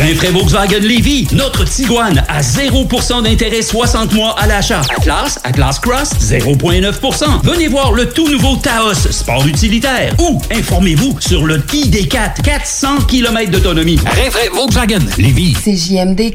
Rinfraie Volkswagen Levy, notre Tiguan à 0% d'intérêt 60 mois à l'achat. Atlas, Atlas Cross, 0,9%. Venez voir le tout nouveau Taos, sport utilitaire. Ou informez-vous sur le ID4, 400 km d'autonomie. Rinfraie Volkswagen Levy. CJMD.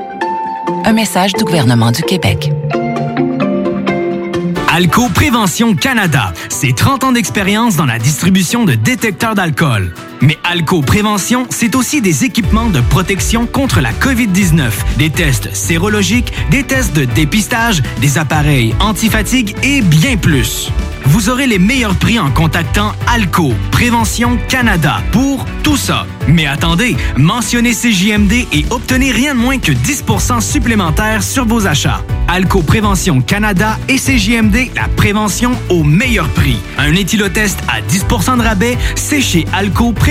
Un message du gouvernement du Québec. Alco Prévention Canada, c'est 30 ans d'expérience dans la distribution de détecteurs d'alcool. Mais Alco Prévention, c'est aussi des équipements de protection contre la COVID-19, des tests sérologiques, des tests de dépistage, des appareils antifatigue et bien plus. Vous aurez les meilleurs prix en contactant Alco Prévention Canada pour tout ça. Mais attendez, mentionnez CJMD et obtenez rien de moins que 10% supplémentaire sur vos achats. Alco Prévention Canada et CJMD, la prévention au meilleur prix. Un éthylotest à 10% de rabais, c'est chez Alco Prévention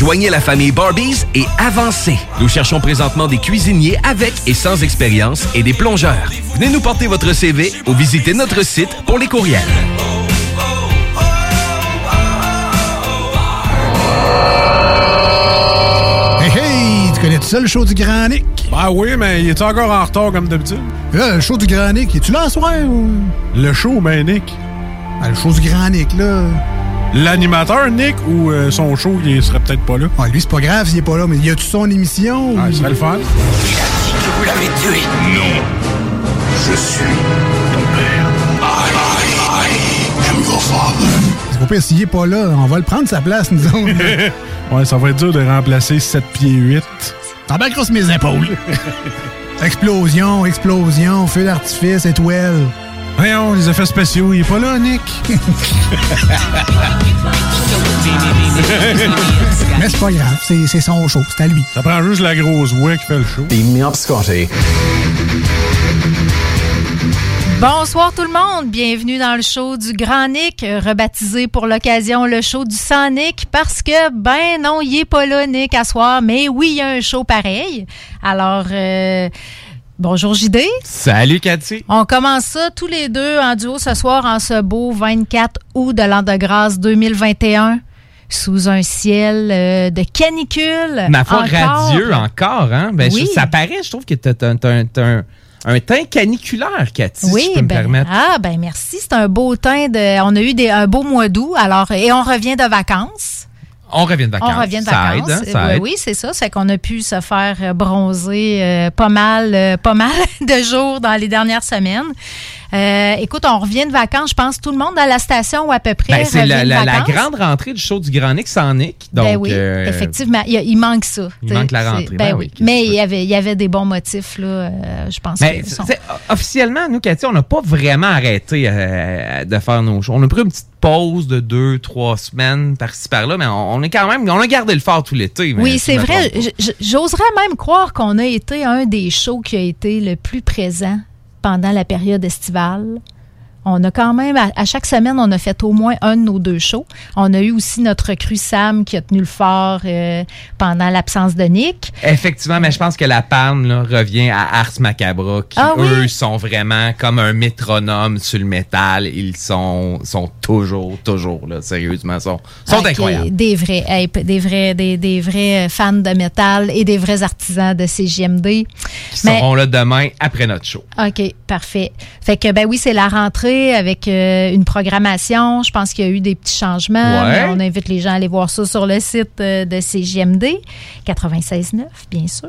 Joignez la famille Barbies et avancez. Nous cherchons présentement des cuisiniers avec et sans expérience et des plongeurs. Venez nous porter votre CV ou visitez notre site pour les courriels. Hey, hey! Tu connais tout ça, le show du Grand Nick? Ben oui, mais il est encore en retard comme d'habitude. Là, le show du Grand Nick, es-tu là ce soir ou... Le show, ben Nick. Ben, le show du Grand Nick, là. L'animateur, Nick, ou euh, son show, il serait peut-être pas là? Ah, lui, c'est pas grave s'il est pas là, mais y a-tu son émission? Ah, il serait le fun. Il a dit que vous l'avez tué. Non. Je suis ton père. I, I, I am your father. C'est pas pire, s'il est pas là, on va le prendre sa place, nous autres. ouais, ça va être dur de remplacer 7 pieds 8. T'as bien grosse mes épaules. explosion, explosion, feu d'artifice, étoile. Voyons, les effets spéciaux, il est pas là, Nick. Mais c'est pas grave, c'est c'est son show, c'est à lui. Ça prend juste la grosse voix qui fait le show. Beam me up, Scotty. Bonsoir tout le monde, bienvenue dans le show du Grand Nick, rebaptisé pour l'occasion le show du Sans Nick parce que ben non, il est pas là Nick à soir, mais oui, il y a un show pareil. Alors euh, bonjour JD. Salut Cathy. On commence ça tous les deux en duo ce soir en ce beau 24 août de l'an de grâce 2021 sous un ciel euh, de canicule. Ma foi, Encore. radieux encore, hein? Ben, Oui. je- ça paraît, je trouve que t'as un, un, teint caniculaire, Cathy, si Oui, je peux me ben, permettre. ah ben merci, c'est un beau teint de on a eu des, un beau mois d'août alors et on revient de vacances. On revient de vacances. On revient de ça vacances. aide, hein, ça aide. oui, c'est ça. C'est qu'on a pu se faire bronzer euh, pas mal, euh, pas mal de jours dans les dernières semaines. Euh, écoute, on revient de vacances. Je pense tout le monde à la station ou à peu près. Ben, c'est la, la- grande rentrée du show du Grand Nick sans Nick. Donc, Ben oui, euh, effectivement, il, manque ça. il manque la rentrée. Ben Ben oui. Mais il y avait, il y avait des bons motifs là. euh, je pense. Que sont- officiellement, nous, Cathy, on n'a pas vraiment arrêté de faire nos shows. On a pris une petite pause de deux, trois semaines par-ci par-là, mais on, on est quand même, on a gardé le fort tout l'été. Oui, c'est vrai. J'oserais même croire qu'on a été un des shows qui a été le plus présent pendant la période estivale. On a quand même, à, à chaque semaine, on a fait au moins un de nos deux shows. On a eu aussi notre recrue Sam qui a tenu le fort euh, pendant l'absence de Nick. Effectivement, mais je pense que la panne là, revient à Ars Macabra, qui Ah oui? eux sont vraiment comme un métronome sur le métal. Ils sont, sont toujours, toujours là, sérieusement, sont, sont incroyables. Des vrais, hey, des vrais, des, des vrais fans de métal et des vrais artisans de CGMD. Qui Mais- seront là demain après notre show. OK, parfait. Fait que, ben oui, c'est la rentrée avec euh, une programmation. Je pense qu'il y a eu des petits changements. Ouais. on invite les gens à aller voir ça sur le site euh, de CGMD, 96.9, bien sûr.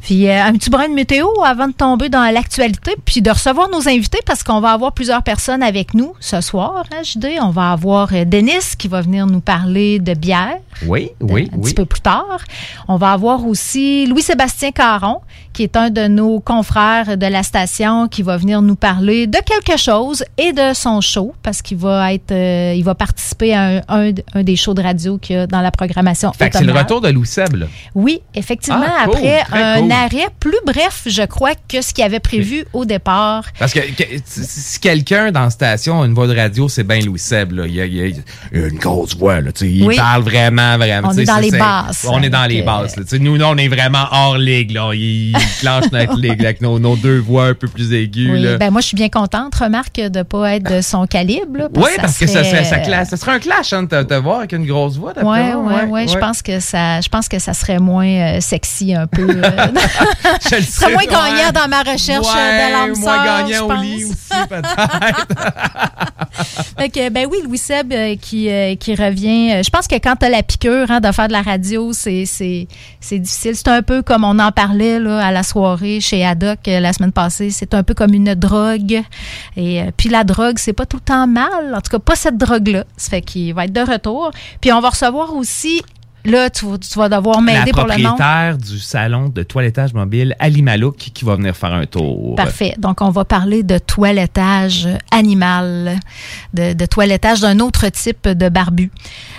Puis euh, un petit brin de météo avant de tomber dans l'actualité, puis de recevoir nos invités parce qu'on va avoir plusieurs personnes avec nous ce soir, hein, JD. On va avoir Denis qui va venir nous parler de bière Oui, oui, un oui. petit peu plus tard. On va avoir aussi Louis-Sébastien Caron, qui est un de nos confrères de la station, qui va venir nous parler de quelque chose et de son show, parce qu'il va être, euh, il va participer à un, un- un des shows de radio qu'il y a dans la programmation. Fait c'est le retour de Lou Seb, là. Oui, effectivement, Ah, cool, après un cool. arrêt plus bref, je crois, que ce qu'il avait prévu au départ. Parce que, que- si quelqu'un dans la station a une voix de radio, c'est bien Louis Seb. Là. Il, a, il une grosse voix. Là, il Oui. parle vraiment, vraiment. On est dans les basses. On est dans les sais, Nous, on est vraiment hors ligue. Là. Il, il clenche notre ligue avec nos, nos deux voix un peu plus aiguës. Oui, là. ben moi, je suis bien contente, remarque, de ne pas être de son calibre. là, Oui, parce que ça, serait, ça, ça, classe. ça serait un clash hein, de te, voir avec une grosse voix. moi. ouais, ouais, Je pense que ça, je pense que ça serait moins euh, sexy un peu. euh, Je le serait moins gagnant dans ma recherche euh, Ouais, de l'âme moins gagnant au lit aussi, peut-être. Ben oui, Louis Seb euh, qui, qui revient. Je pense que quand tu as la hein, de faire de la radio, c'est difficile. C'est un peu comme on en parlait là, à la soirée chez Haddock euh, la semaine passée. C'est un peu comme une drogue. Et euh, puis la drogue, c'est pas tout le temps mal. En tout cas, pas cette drogue-là. Ça fait qu'il va être de retour. Puis on va recevoir aussi. Là, tu, vas- tu vas devoir La m'aider pour le nom. propriétaire du salon de toilettage mobile, Ali Malouk, qui va venir faire un tour. Parfait. Donc, on va parler de toilettage animal, de, de toilettage d'un autre type de barbu.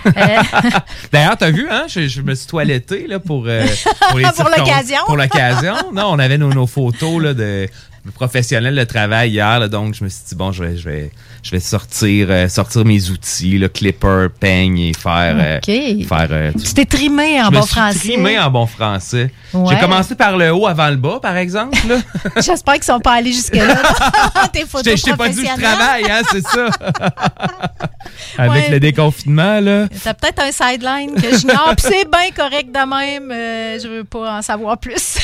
Euh, D'ailleurs, t'as vu, hein? Je, je me suis toiletté là, pour, euh, pour, l'occasion. Pour l'occasion. Non, on avait nos, nos photos là, de professionnels de travail hier. là, donc, je me suis dit, bon, je vais, je vais, je vais sortir, euh, sortir mes outils, là, clipper, peigne et faire. euh, OK. faire euh, tu t'es trimé en je me bon suis français. trimé en bon français. Ouais. J'ai commencé par le haut avant le bas, par exemple. J'espère qu'ils sont pas allés jusque-là. Tes Je photos t'ai- je t'ai pas dit où je travaille, hein, c'est ça. Avec Ouais. le déconfinement, là. T'as peut-être un sideline que j'ignore, puis c'est bien correct de même. euh, je veux pas en savoir plus.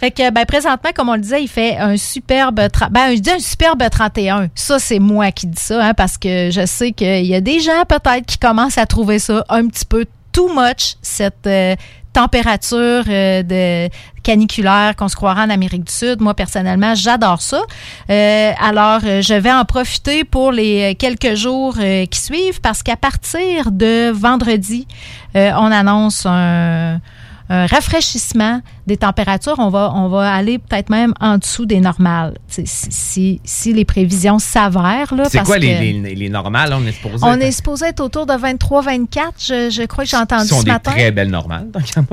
fait que, ben, présentement, comme on le disait, il fait un superbe, ben, je dis un superbe 31. Ça, c'est moi qui dis ça, hein, parce que je sais qu'il y a des gens peut-être qui commencent à trouver ça un petit peu too much, cette euh, température euh, de caniculaire qu'on se croirait en Amérique du Sud. Moi, personnellement, j'adore ça. Euh, alors, je vais en profiter pour les quelques jours qui suivent parce qu'à partir de vendredi, on annonce un rafraîchissement des températures, on va, on va aller peut-être même en dessous des normales. Si, si, si les prévisions s'avèrent. là, C'est quoi les, les, les normales? On est supposé On être- est supposé être autour de 23-24, je, je crois que j'ai entendu Ce sont ce des matin. très belles normales.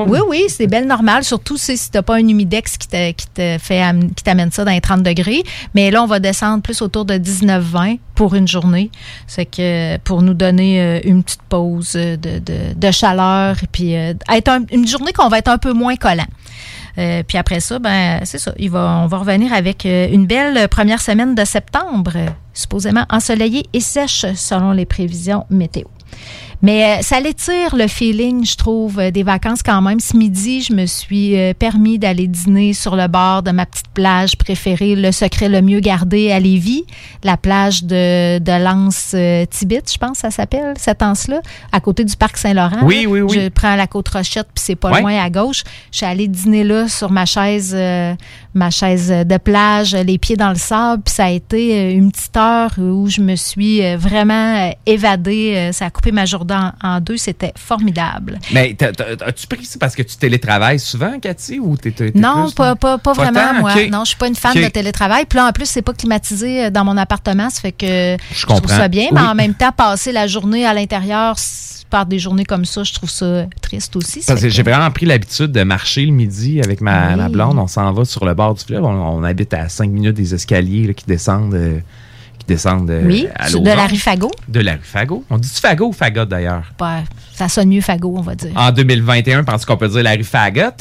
Oui, oui, c'est belle normale, surtout si, tu n'as pas un humidex qui te, qui te fait qui t'amène ça dans les 30 degrés. Mais là, on va descendre plus autour de 19-20 pour une journée. C'est que pour nous donner euh, une petite pause euh, de, de, de chaleur et puis euh, être un- une journée qu'on va être un peu moins collant. Euh, puis après ça, ben c'est ça. Il va, on va revenir avec euh, une belle première semaine de septembre, supposément ensoleillée et sèche selon les prévisions météo. Mais euh, ça l'étire le feeling, je trouve, euh, des vacances quand même. Ce midi, je me suis euh, permis d'aller dîner sur le bord de ma petite plage préférée, le secret le mieux gardé à Lévis, la plage de, de l'Anse euh, Tibit, je pense, ça s'appelle, cette anse-là, à côté du parc Saint-Laurent. Oui, là. oui, oui. Je prends la côte Rochette, puis c'est pas loin à gauche. Je suis allée dîner là sur ma chaise, euh, ma chaise de plage, les pieds dans le sable, puis ça a été une petite heure où je me suis vraiment évadée. Ça a coupé ma journée en, en deux. C'était formidable. Mais as-tu pris ça parce que tu télétravailles souvent, Cathy? Ou t'es, t'es- t'es Non, plus- pas, pas, pas vraiment, tant? moi. Non, je suis pas une fan de télétravail. Puis là, en plus, c'est pas climatisé euh, dans mon appartement. Ça fait que je, trouve ça bien. Mais en même temps, passer la journée à l'intérieur par des journées comme ça, je trouve ça triste aussi. Ça Parce que j'ai vraiment pris l'habitude de marcher le midi avec ma, Oui. ma blonde. On s'en va sur le bord du fleuve. On, on habite à 5 minutes des escaliers là, qui descendent, euh, qui descendent euh, Oui, à de la rue Fagot. De la rue Fagot. On dit-tu Fagot ou Fagot d'ailleurs? Ouais, ça sonne mieux Fagot, on va dire. En 2021, penses qu'on peut dire la rue Fagot?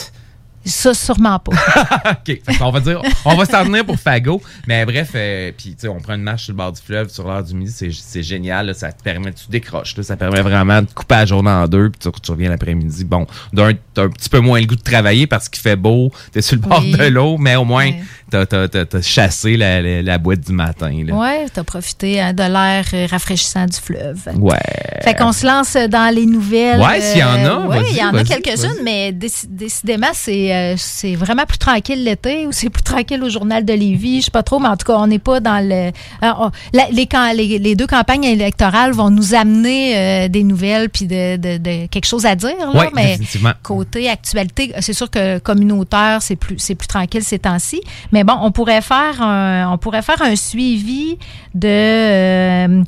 Ça, sûrement pas. OK. Qu'on va dire, on va s'en tenir pour Fagot. Mais bref, euh, puis tu sais, on prend une marche sur le bord du fleuve sur l'heure du midi. C'est, c'est génial. là. ça te permet, tu décroches. là. ça permet vraiment de couper la journée en deux. Puis tu, tu reviens l'après-midi. Bon, d'un, t'as un petit peu moins le goût de travailler parce qu'il fait beau. T'es sur le bord Oui. de l'eau, mais au moins, t'as, t'as, t'as- t'as chassé la, la, la boîte du matin. Là. Ouais, t'as profité hein, de l'air rafraîchissant du fleuve. Ouais. Fait qu'on se lance dans les nouvelles. Ouais, s'il y en a, Euh, vas-y, il y en a quelques-unes, mais déci- décidément, c'est euh, c'est vraiment plus tranquille l'été ou c'est plus tranquille au journal de Lévis. Je sais pas trop, mais en tout cas, on n'est pas dans le. euh, la- les, les, les deux campagnes électorales vont nous amener euh, des nouvelles puis de, de- de quelque chose à dire. Là, Ouais, mais côté actualité, c'est sûr que communautaire, c'est plus c'est plus tranquille ces temps-ci. Mais bon, on pourrait faire un, on pourrait faire un suivi de euh,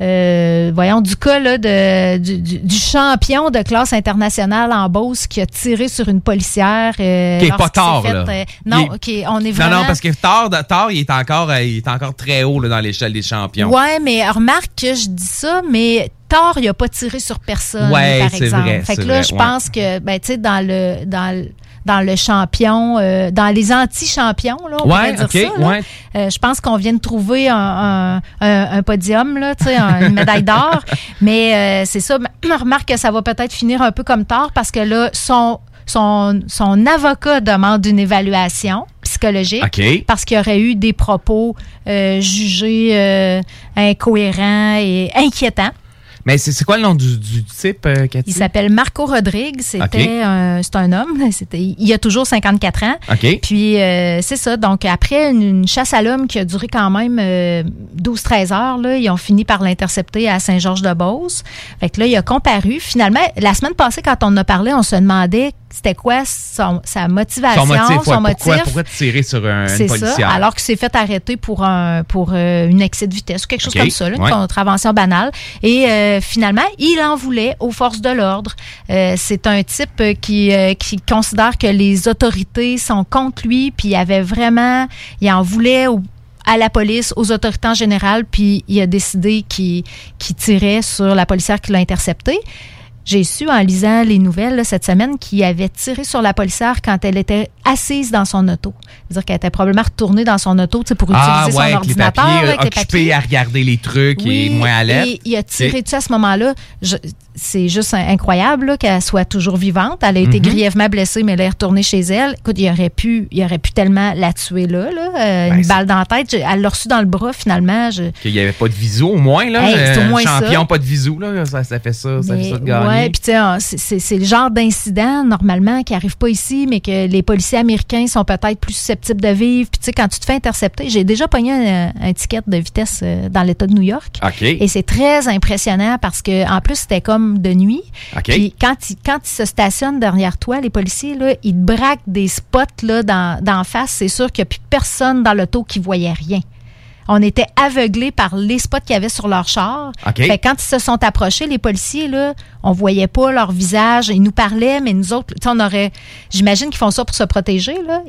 euh, voyons du cas là, de, du, champion de classe internationale en Beauce qui a tiré sur une policière. euh, Qui est pas tard, fait, là. euh, non, est- ok, on est Non, vraiment. non, parce que tard, tard il, est encore, il est encore très haut là, dans l'échelle des champions. Ouais, mais remarque que je dis ça, mais Thor, il a pas tiré sur personne, Ouais, par c'est exemple. vrai, fait que là, vrai, je ouais. pense que, ben, tu sais, dans le, dans le, dans le champion, euh, dans les anti-champions, là, on Ouais, pourrait dire ça. là. ouais. Euh, je pense qu'on vient de trouver un, un, un- un podium, là, une médaille d'or. Mais euh, c'est ça. Mais Remarque que ça va peut-être finir un peu comme tard parce que là, son, son, son avocat demande une évaluation psychologique OK. parce qu'il y aurait eu des propos euh, jugés euh, incohérents et inquiétants. Mais c'est, c'est quoi le nom du, du type, euh, Cathy? Il s'appelle Marco Rodrigue. C'était OK. un, c'est un homme. C'était, il a toujours 54 ans. OK. Puis euh, c'est ça. Donc après une, une chasse à l'homme qui a duré quand même euh, 12-13 heures, là, ils ont fini par l'intercepter à Saint-Georges-de-Beauce. Fait que là, il a comparu. Finalement, la semaine passée, quand on en a parlé, on se demandait c'était quoi son- sa motivation, Son motif, ouais, son motif? pourquoi tirer sur un, une C'est ça, policière? alors qu'il s'est fait arrêter pour un pour euh, une excès de vitesse ou quelque chose comme ça, là, une ouais. contravention banale. Et euh, finalement, il en voulait aux forces de l'ordre. Euh, c'est un type qui qui considère que les autorités sont contre lui, puis il avait vraiment, il en voulait à la police, aux autorités en général, puis il a décidé qu'il qu'il tirait sur la policière qui l'a intercepté. J'ai su en lisant les nouvelles cette semaine qu'il avait tiré sur la policière quand elle était assise dans son auto. C'est-à-dire qu'elle était probablement retournée dans son auto pour Ah, utiliser ouais, son avec les ordinateur. papiers, avec les occupé papiers. à regarder les trucs et moins à l'aise. Et il a tiré dessus à ce moment-là. C'est juste in- incroyable qu'elle soit toujours vivante. Elle a été Mhm. grièvement blessée, mais elle est retournée chez elle. Écoute, il aurait pu, il aurait pu tellement la tuer là, là, euh, Ben, une c'est- balle dans la tête. Elle l'a reçu dans le bras finalement. Je- Qu'il n'y avait pas de visou, au moins, là. Hey, au Euh, ça. champion, pas de visou, là. Ça, ça fait ça, ça fait Mais, ça de gagner. ouais, puis tu sais, ah, c'est- le genre d'incident normalement qui arrive pas ici, mais que les policiers américains sont peut-être plus susceptibles de vivre. Puis tu sais, quand tu te fais intercepter, j'ai déjà pogné un, un ticket de vitesse euh, dans l'État de New York. Et c'est très impressionnant parce que en plus c'était comme de nuit. Puis quand ils, quand ils se stationnent derrière toi, les policiers là, ils te braquent des spots là dans d'en face. C'est sûr qu'il n'y a plus personne dans l'auto qui voyait rien. On était aveuglés par les spots qu'il y avait sur leur char. Fait quand ils se sont approchés, les policiers, là, on voyait pas leur visage. Ils nous parlaient, mais nous autres, tu on aurait. J'imagine qu'ils font ça pour se protéger. Là.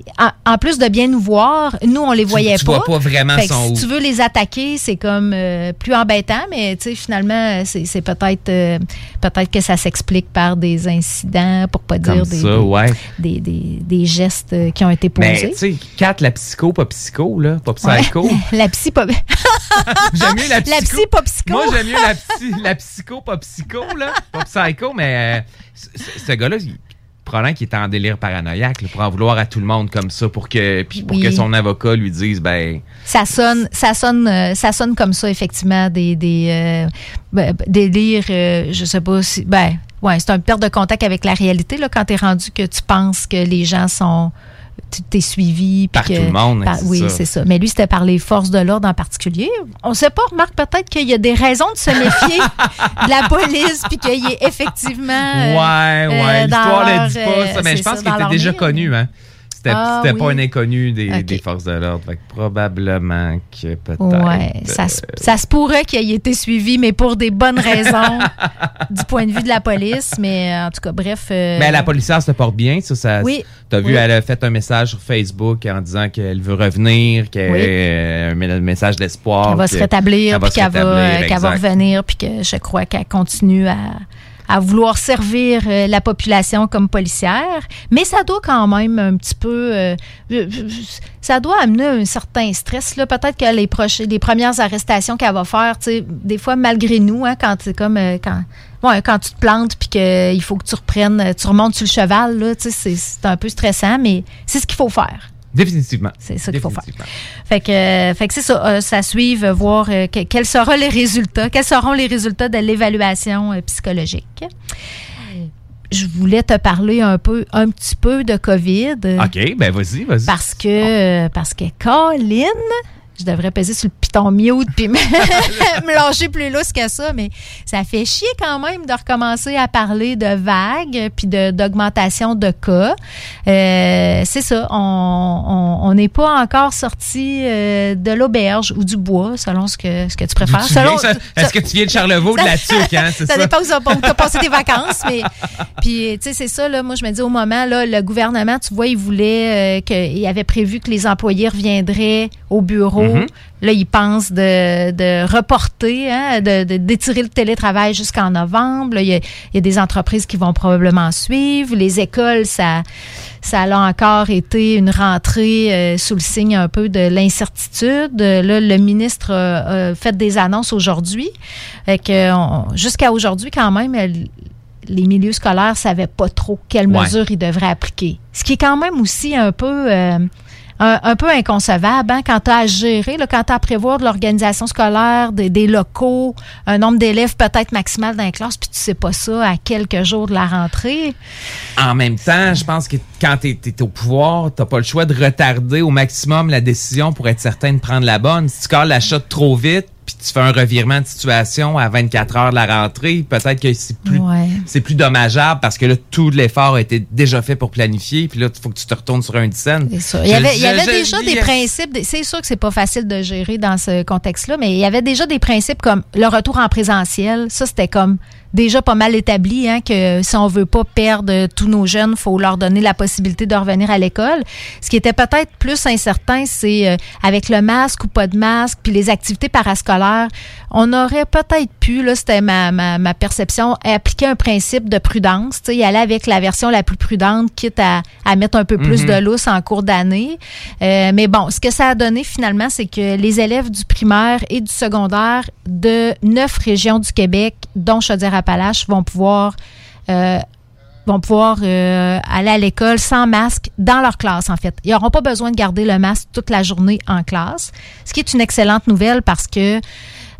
En, en plus de bien nous voir, nous, on les voyait tu pas. vois pas vraiment Fait que son si tu veux les attaquer, c'est comme euh, plus embêtant, mais tu finalement, c'est peut-être euh, peut-être que ça s'explique par des incidents, pour pas dire des, ça, des- ouais. des, gestes euh, qui ont été Mais, posés. tu sais, Kat, la psycho, pas psycho, là. Pas psycho. Ouais. la psy pas J'aime mieux la psycho. La psy pas psycho. Moi, j'aime mieux la, psy, la psycho, pas psycho, là. Pas psycho, mais euh, ce, gars-là, il- probablement qu'il était en délire paranoïaque, là, pour en vouloir à tout le monde comme ça, pour que, puis pour Oui. que son avocat lui dise, ben, Ça sonne, ça sonne, euh, ça sonne comme ça effectivement des des euh, ben, délires. euh, je sais pas si, ben, ouais, c'est un perte de contact avec la réalité là quand t'es rendu que tu penses que les gens sont tu t'es suivi puis Par que- tout le monde, par- c'est oui c'est ça. Mais lui c'était par les forces de l'ordre en particulier. On sait pas remarque peut-être qu'il y a des raisons de se méfier de la police puis qu'il est effectivement euh, ouais, ouais, euh, l'histoire ne dit pas euh, ça, mais c'est je pense qu'il était déjà connu, hein. C'était Ah, c'était pas un inconnu des, forces de l'ordre. Fait que probablement que peut-être. Ouais, ça, se- ça se pourrait qu'il ait été suivi, mais pour des bonnes raisons du point de vue de la police. Mais euh, en tout cas, bref. euh, Mais la policière se porte bien, ça. ça Oui. T'as vu, Oui. elle a fait un message sur Facebook en disant qu'elle veut revenir, qu'elle Oui. euh, un message d'espoir. qu'elle va se rétablir, puis qu'elle va, euh, va revenir, puis que je crois qu'elle continue à, à vouloir servir euh, la population comme policière. Mais ça doit quand même un petit peu... euh, euh, ça doit amener un certain stress. là. Peut-être que les, proches, les premières arrestations qu'elle va faire, tu sais, des fois, malgré nous, hein, quand c'est comme... euh, quand, ouais, quand tu te plantes puis qu'il faut que tu reprennes, euh, tu remontes sur le cheval, là, tu sais, c'est un peu stressant, mais c'est ce qu'il faut faire. Définitivement. C'est ça qu'il faut faire. Fait que, euh, fait que c'est ça, euh, ça suivre, voir euh, que- quels seront les résultats, quels seront les résultats de l'évaluation psychologique. Je voulais te parler un peu, un petit peu de COVID. OK, ben vas-y, vas-y. Parce que, parce que Colin, je devrais peser sur le piton mute puis me, me lâcher plus lousse que ça, mais ça fait chier quand même de recommencer à parler de vagues puis d'augmentation de, cas. Euh, c'est ça, on on- on n'est pas encore sorti euh, de l'auberge ou du bois, selon ce que, ce que tu préfères. Est-ce que tu viens de Charlevoix ou de la Tuque, hein? Ça? ça? dépend où tu as passé tes vacances, mais puis tu sais c'est ça là. Moi je me dis au moment là, le gouvernement, tu vois, il voulait euh, qu'il avait prévu que les employés reviendraient au bureau. Mhm. Là, il pense de, de reporter, hein, de, de- d'étirer le télétravail jusqu'en novembre. Là, il, y a, il y a des entreprises qui vont probablement suivre. Les écoles, ça, ça a encore été une rentrée euh, sous le signe un peu de l'incertitude. Là, le ministre a, a fait des annonces aujourd'hui. Que, jusqu'à aujourd'hui, quand même, elle- les milieux scolaires savaient pas trop quelles Ouais. mesures ils devraient appliquer. Ce qui est quand même aussi un peu... euh, un, peu inconcevable hein, quand tu as à gérer, quand tu à prévoir de l'organisation scolaire, des, locaux, un nombre d'élèves peut-être maximal dans les classes, puis tu sais pas ça à quelques jours de la rentrée. En même temps, je pense que quand tu es, au pouvoir, t'as pas le choix de retarder au maximum la décision pour être certain de prendre la bonne. Si tu cales la shot trop vite, puis tu fais un revirement de situation à 24 heures de la rentrée, peut-être que c'est plus Ouais. c'est plus dommageable parce que là tout l'effort a été déjà fait pour planifier, puis là il faut que tu te retournes sur un ça. Il y avait, il y avait déjà des principes. des- C'est sûr que c'est pas facile de gérer dans ce contexte-là, mais il y avait déjà des principes comme le retour en présentiel. Ça, c'était comme déjà pas mal établi, hein, que si on veut pas perdre tous nos jeunes, faut leur donner la possibilité de revenir à l'école. Ce qui était peut-être plus incertain, c'est euh, avec le masque ou pas de masque, puis les activités parascolaires, on aurait peut-être pu, là, c'était ma, ma, ma perception, appliquer un principe de prudence, tu sais, y aller avec la version la plus prudente, quitte à, à mettre un peu plus Mhm. de lousse en cours d'année. Euh, mais bon, ce que ça a donné finalement, c'est que les élèves du primaire et du secondaire de neuf régions du Québec, dont Chaudière-Appalaches, vont pouvoir euh, euh, aller à l'école sans masque dans leur classe, en fait. Ils n'auront pas besoin de garder le masque toute la journée en classe, ce qui est une excellente nouvelle parce que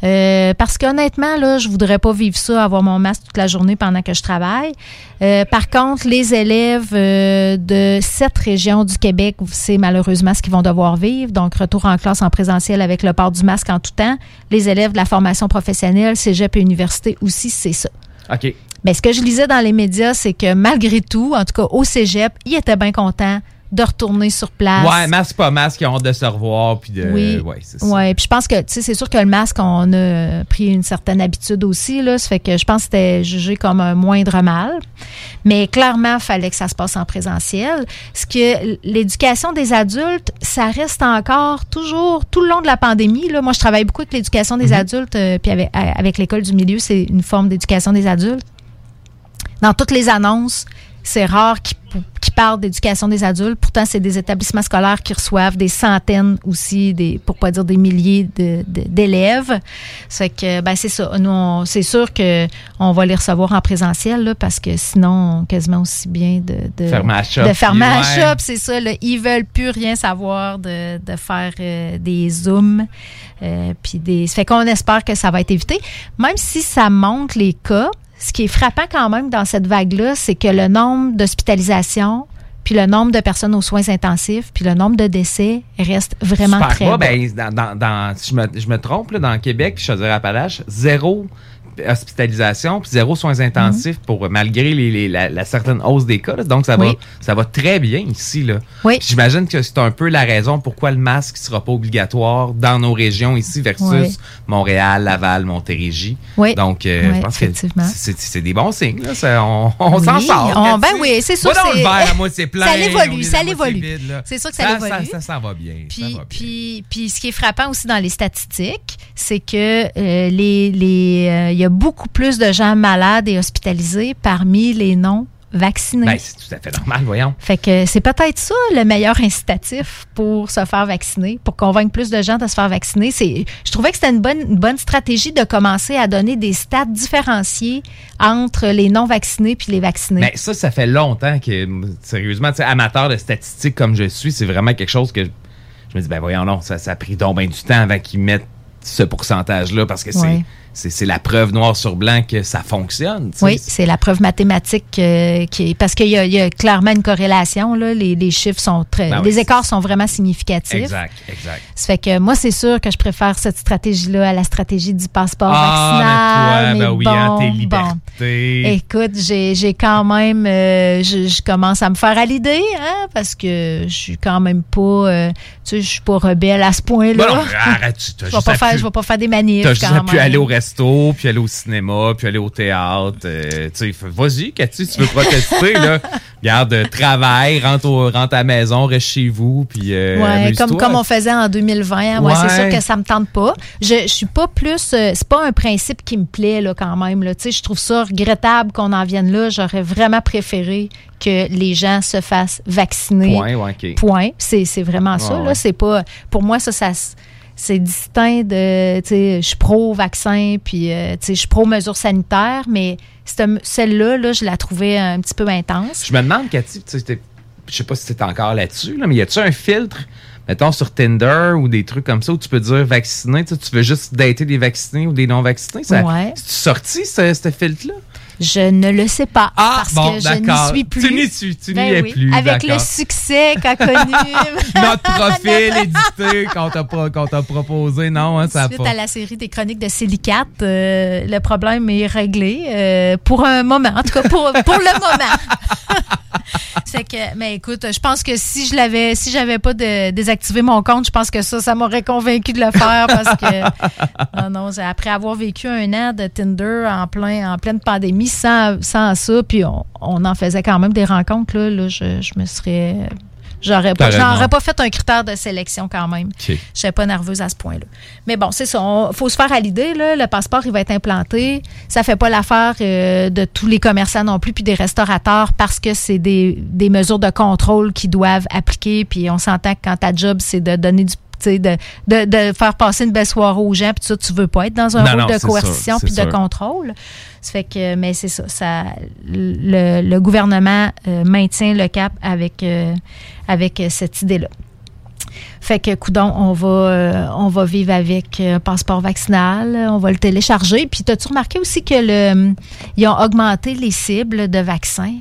euh, parce qu'honnêtement, là, je voudrais pas vivre ça, avoir mon masque toute la journée pendant que je travaille. Euh, par contre, les élèves euh, de sept régions du Québec, c'est malheureusement ce qu'ils vont devoir vivre. Donc, retour en classe en présentiel avec le port du masque en tout temps. Les élèves de la formation professionnelle, cégep et université aussi, c'est ça. OK. Mais ce que je lisais dans les médias, c'est que malgré tout, en tout cas au cégep, ils étaient bien contents de retourner sur place. Ouais, masque pas masque, ils ont hâte de se revoir. Puis de, Oui. ouais, c'est ça. Ouais, puis je pense que, tu sais, c'est sûr que le masque, on a pris une certaine habitude aussi, là. Ça fait que je pense que c'était jugé comme un moindre mal. Mais clairement, il fallait que ça se passe en présentiel. Ce que l'éducation des adultes, ça reste encore toujours tout le long de la pandémie, là. Moi, je travaille beaucoup avec l'éducation des adultes, euh, puis avec, avec l'école du milieu, c'est une forme d'éducation des adultes. Dans toutes les annonces, c'est rare qu'ils qu'ils parlent d'éducation des adultes. Pourtant, c'est des établissements scolaires qui reçoivent des centaines aussi, des, pour pas dire des milliers de- de- d'élèves. Ça fait que, ben, c'est ça. Nous, c'est sûr que on va les recevoir en présentiel, là, parce que sinon, quasiment aussi bien de, de, shop, de puis ouais. c'est ça. Là. Ils veulent plus rien savoir de, de faire euh, des zooms. Euh, puis des, ça fait qu'on espère que ça va être évité. Même si ça monte les cas, ce qui est frappant quand même dans cette vague-là, c'est que le nombre d'hospitalisations, puis le nombre de personnes aux soins intensifs, puis le nombre de décès reste vraiment Super très bas. Ben, dans, dans, dans- si je me, je me trompe, là, dans Québec, puis Chaudière-Appalaches, zéro hospitalisation puis zéro soins intensifs pour malgré les, les- la, la certaine hausse des cas. là. Donc ça va ça va très bien ici là. Oui. J'imagine que c'est un peu la raison pourquoi le masque sera pas obligatoire dans nos régions ici versus Oui. Montréal, Laval, Montérégie. Oui. Donc euh, je pense que effectivement. c'est c'est des bons signes là. Ça, on on s'en sort. on- ben oui, c'est sûr, Va dans le c'est- verre à moitié plein. ça l'évolue, lieu ça l'évolue. C'est sûr que ça l'évolue. Ça, ça, ça va bien. ça Puis, va bien. puis, puis ce qui est frappant aussi dans les statistiques, c'est que euh, les, les, euh, il y a beaucoup plus de gens malades et hospitalisés parmi les non vaccinés. Ben, c'est tout à fait normal, voyons. Fait que c'est peut-être ça le meilleur incitatif pour se faire vacciner, pour convaincre plus de gens de se faire vacciner. C'est, je trouvais que c'était une bonne, une bonne stratégie de commencer à donner des stats différenciés entre les non vaccinés puis les vaccinés. Mais ça, ça fait longtemps que, sérieusement, tu sais, amateur de statistiques comme je suis, c'est vraiment quelque chose que je me dis, ben voyons, non, ça, ça a pris donc ben du temps avant qu'ils mettent ce pourcentage-là parce que c'est-. C'est la preuve noir sur blanc que ça fonctionne. Oui, c'est la preuve mathématique euh, qui est parce qu'il y, a- il y a clairement une corrélation là. Les, les chiffres sont très, Ben oui, les écarts sont vraiment significatifs. Exact, exact. Ça fait que moi, c'est sûr que je préfère cette stratégie-là à la stratégie du passeport Ah, vaccinal. toi, ben oui, bon, hein, tes bon. libertés. Écoute, j'ai quand même, euh, je, je commence à me faire à l'idée, hein, parce que je suis quand même pas, euh, tu sais, je suis pas rebelle à ce point-là. Ben non, arrête, tu- je vais pas faire, je vais pas faire des manifs T'as juste pu aller au resto, puis aller au cinéma, puis aller au théâtre. euh, tu sais, f- vas-y, Cathy, tu veux protester, là. Garde, euh, travail, rentre, au- rentre à la maison, reste chez vous, puis euh, Ouais, comme, comme on faisait en 2020. Ouais, c'est sûr que ça me tente pas. Je, je suis pas plus. c'est pas un principe qui me plaît, là, quand même. Là. Tu sais, Je trouve ça regrettable qu'on en vienne là. J'aurais vraiment préféré que les gens se fassent vacciner. Point, ouais, ok. Point. C'est vraiment ça. Là. C'est pas. Pour moi, ça, ça c'est distinct de. Tu sais, je suis pro-vaccin, puis euh, tu sais, je suis pro-mesures sanitaires, mais celle-là, là, je la trouvais un petit peu intense. Je me demande, Cathy, tu sais, je sais pas si t'es encore là-dessus, là, mais y a-tu un filtre, mettons, sur Tinder ou des trucs comme ça où tu peux dire vacciné, tu tu veux juste dater des vaccinés ou des non-vaccinés? Ouais. C'est-tu sorti, ce, ce filtre-là? Je ne le sais pas. parce bon, que je n'y suis plus. Tu n'y suis- tu n'y Ben es oui, plus, Avec le succès qu'a connu. Notre profil édité qu'on t'a, proposé, non, hein, ça Suite pas. à la série des chroniques de Silicate, euh, le problème est réglé euh, pour un moment, en tout cas pour, pour le moment. C'est que, mais écoute, je pense que si je l'avais, si j'avais pas de- désactivé mon compte, je pense que ça, ça m'aurait convaincu de le faire parce que, non, non, c'est- après avoir vécu un an de Tinder en plein, en pleine pandémie sans, sans ça, puis on, on en faisait quand même des rencontres, là, là je, je me serais, j'aurais pas, j'aurais pas fait un critère de sélection quand même. Je serais pas nerveuse à ce point-là. Mais bon, c'est ça. Il faut se faire à l'idée. Le passeport, il va être implanté. Ça fait pas l'affaire euh, de tous les commerçants non plus, puis des restaurateurs, parce que c'est des, des mesures de contrôle qui doivent appliquer. Puis on s'entend que quand ta job, c'est de donner du de, de, de faire passer une belle soirée aux gens, puis ça, tu veux pas être dans un Non, rôle non, de coercition puis de sûr. contrôle. Ça fait que, mais c'est ça, ça le, le gouvernement euh, maintient le cap avec, euh, avec euh, cette idée-là. Fait que, coudon, on va, euh, on va vivre avec un passeport vaccinal, on va le télécharger. Puis, as-tu remarqué aussi que le, ils ont augmenté les cibles de vaccins?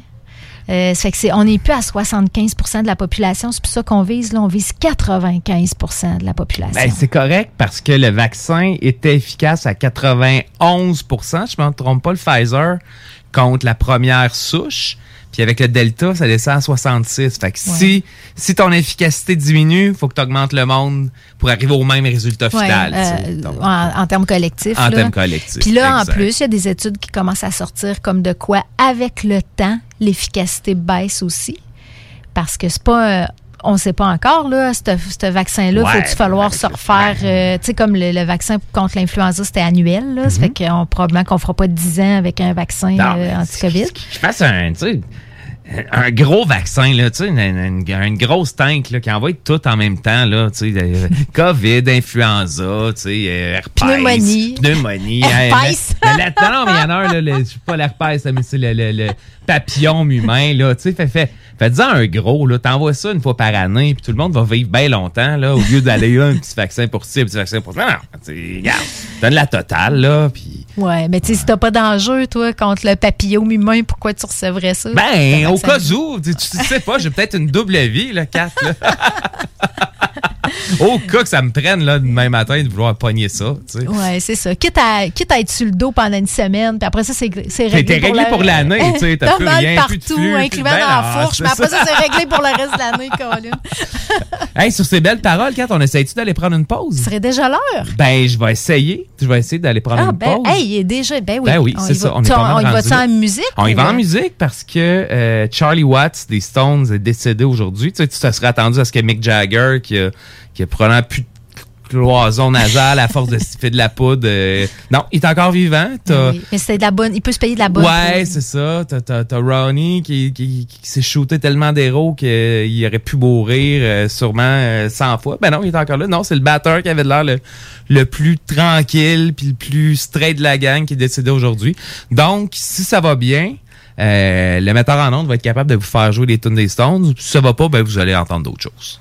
Euh, que on n'est plus à 75% de la population. C'est pour ça qu'on vise, là, on vise 95% de la population. Ben, c'est correct parce que le vaccin était efficace à 91% je ne me trompe pas, le Pfizer contre la première souche. Puis avec le Delta, ça descend à 66. Fait que si, si ton efficacité diminue, il faut que tu augmentes le monde pour arriver au même résultat Ouais, final. euh. Donc, en, en termes collectifs. En là. termes collectifs, Puis là, exact. en plus, il y a des études qui commencent à sortir comme de quoi, avec le temps, l'efficacité baisse aussi. Parce que c'est pas. euh, on ne sait pas encore, là, ce vaccin-là, Ouais, faut-il falloir se refaire, euh, tu sais, comme le, le vaccin contre l'influenza, c'était annuel, là, ça fait qu'on, probablement qu'on fera pas 10 ans avec un vaccin. Non, euh, anti-COVID. je fasse un, tu sais, un gros vaccin, là, tu sais, une, une- une grosse tank là, qui envoie tout en même temps, là, tu sais, euh, COVID, influenza, tu sais, euh. Pneumonie. Pneumonie. Herpès. hein, mais- mais là, non, mais il y en a un, là, le- je sais pas l'herpès, mais c'est le, le, le papillon humain, là, tu sais, fait, fait, faites-en un gros, là, t'envoies ça une fois par année, puis tout le monde va vivre bien longtemps, là, au lieu d'aller un petit vaccin pour ci, un petit vaccin pour ça. Non, regarde, donne la totale, là, puis... Ouais, mais tu sais, si t'as pas d'enjeu, toi, contre le papillon humain, pourquoi tu recevrais ça? Ben, au cas où, tu, sais pas, j'ai peut-être une double vie, là, Kat, là. au cas que ça me prenne, là, demain matin, de vouloir pogner ça, tu sais. Ouais, c'est ça. Quitte à, quitte à être sur le dos pendant une semaine, puis après ça, c'est réglé, t'es réglé pour la- l'année, tu sais, t'as plus rien, plus de flux, incluant dans la fourche, mais après ça. c'est réglé pour le reste de l'année, Colin. Hey, sur ces belles paroles, Kat, on essaye-tu d'aller prendre une pause? Ce serait déjà l'heure. Ben, je vais essayer. Je vais essayer d'aller prendre Ah, une ben, pause. hey, il est déjà. Ben oui, Ben oui, c'est ça. va. On est on y là. en musique? On y va en musique parce que euh, Charlie Watts des Stones est décédé aujourd'hui. Tu sais, tu te serais attendu à ce que Mick Jagger, qui a, qui a probablement plus de cloison nasale à force de stiffer de la poudre. euh, non, il est encore vivant. Oui, Mais c'était de la bonne. Il peut se payer de la bonne. Ouais, c'est ça. T'as, Ronnie qui, qui, qui s'est shooté tellement d'héros qu'il aurait pu mourir euh, sûrement euh, 100 fois. Ben non, il est encore là. Non, c'est le batteur qui avait l'air le, le plus tranquille puis le plus straight de la gang qui est décédé aujourd'hui. Donc, si ça va bien, euh, le metteur en ondes va être capable de vous faire jouer les tunes des Stones. Si ça va pas, ben vous allez entendre d'autres choses.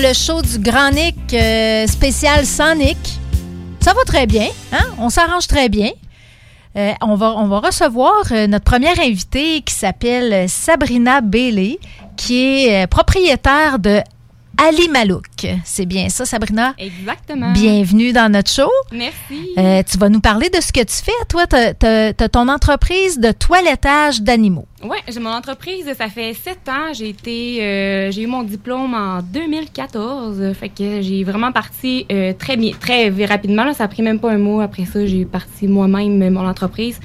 Dans le show du Grand Nick euh, spécial sans Nick. Ça va très bien, hein? On s'arrange très bien. Euh, on, va, on va recevoir euh, notre première invitée qui s'appelle Sabrina Bailey, qui est propriétaire de Ali Malouk. C'est bien ça, Sabrina? Exactement. Bienvenue dans notre show. Merci. Euh, tu vas nous parler de ce que tu fais. Toi, tu as, ton entreprise de toilettage d'animaux. Oui, j'ai mon entreprise, ça fait sept ans. J'ai été, euh, j'ai eu mon diplôme en 2014. Fait que j'ai vraiment parti euh, très bien, très rapidement. Là. Ça a pris même pas un mois. Après ça, j'ai parti moi-même mon entreprise.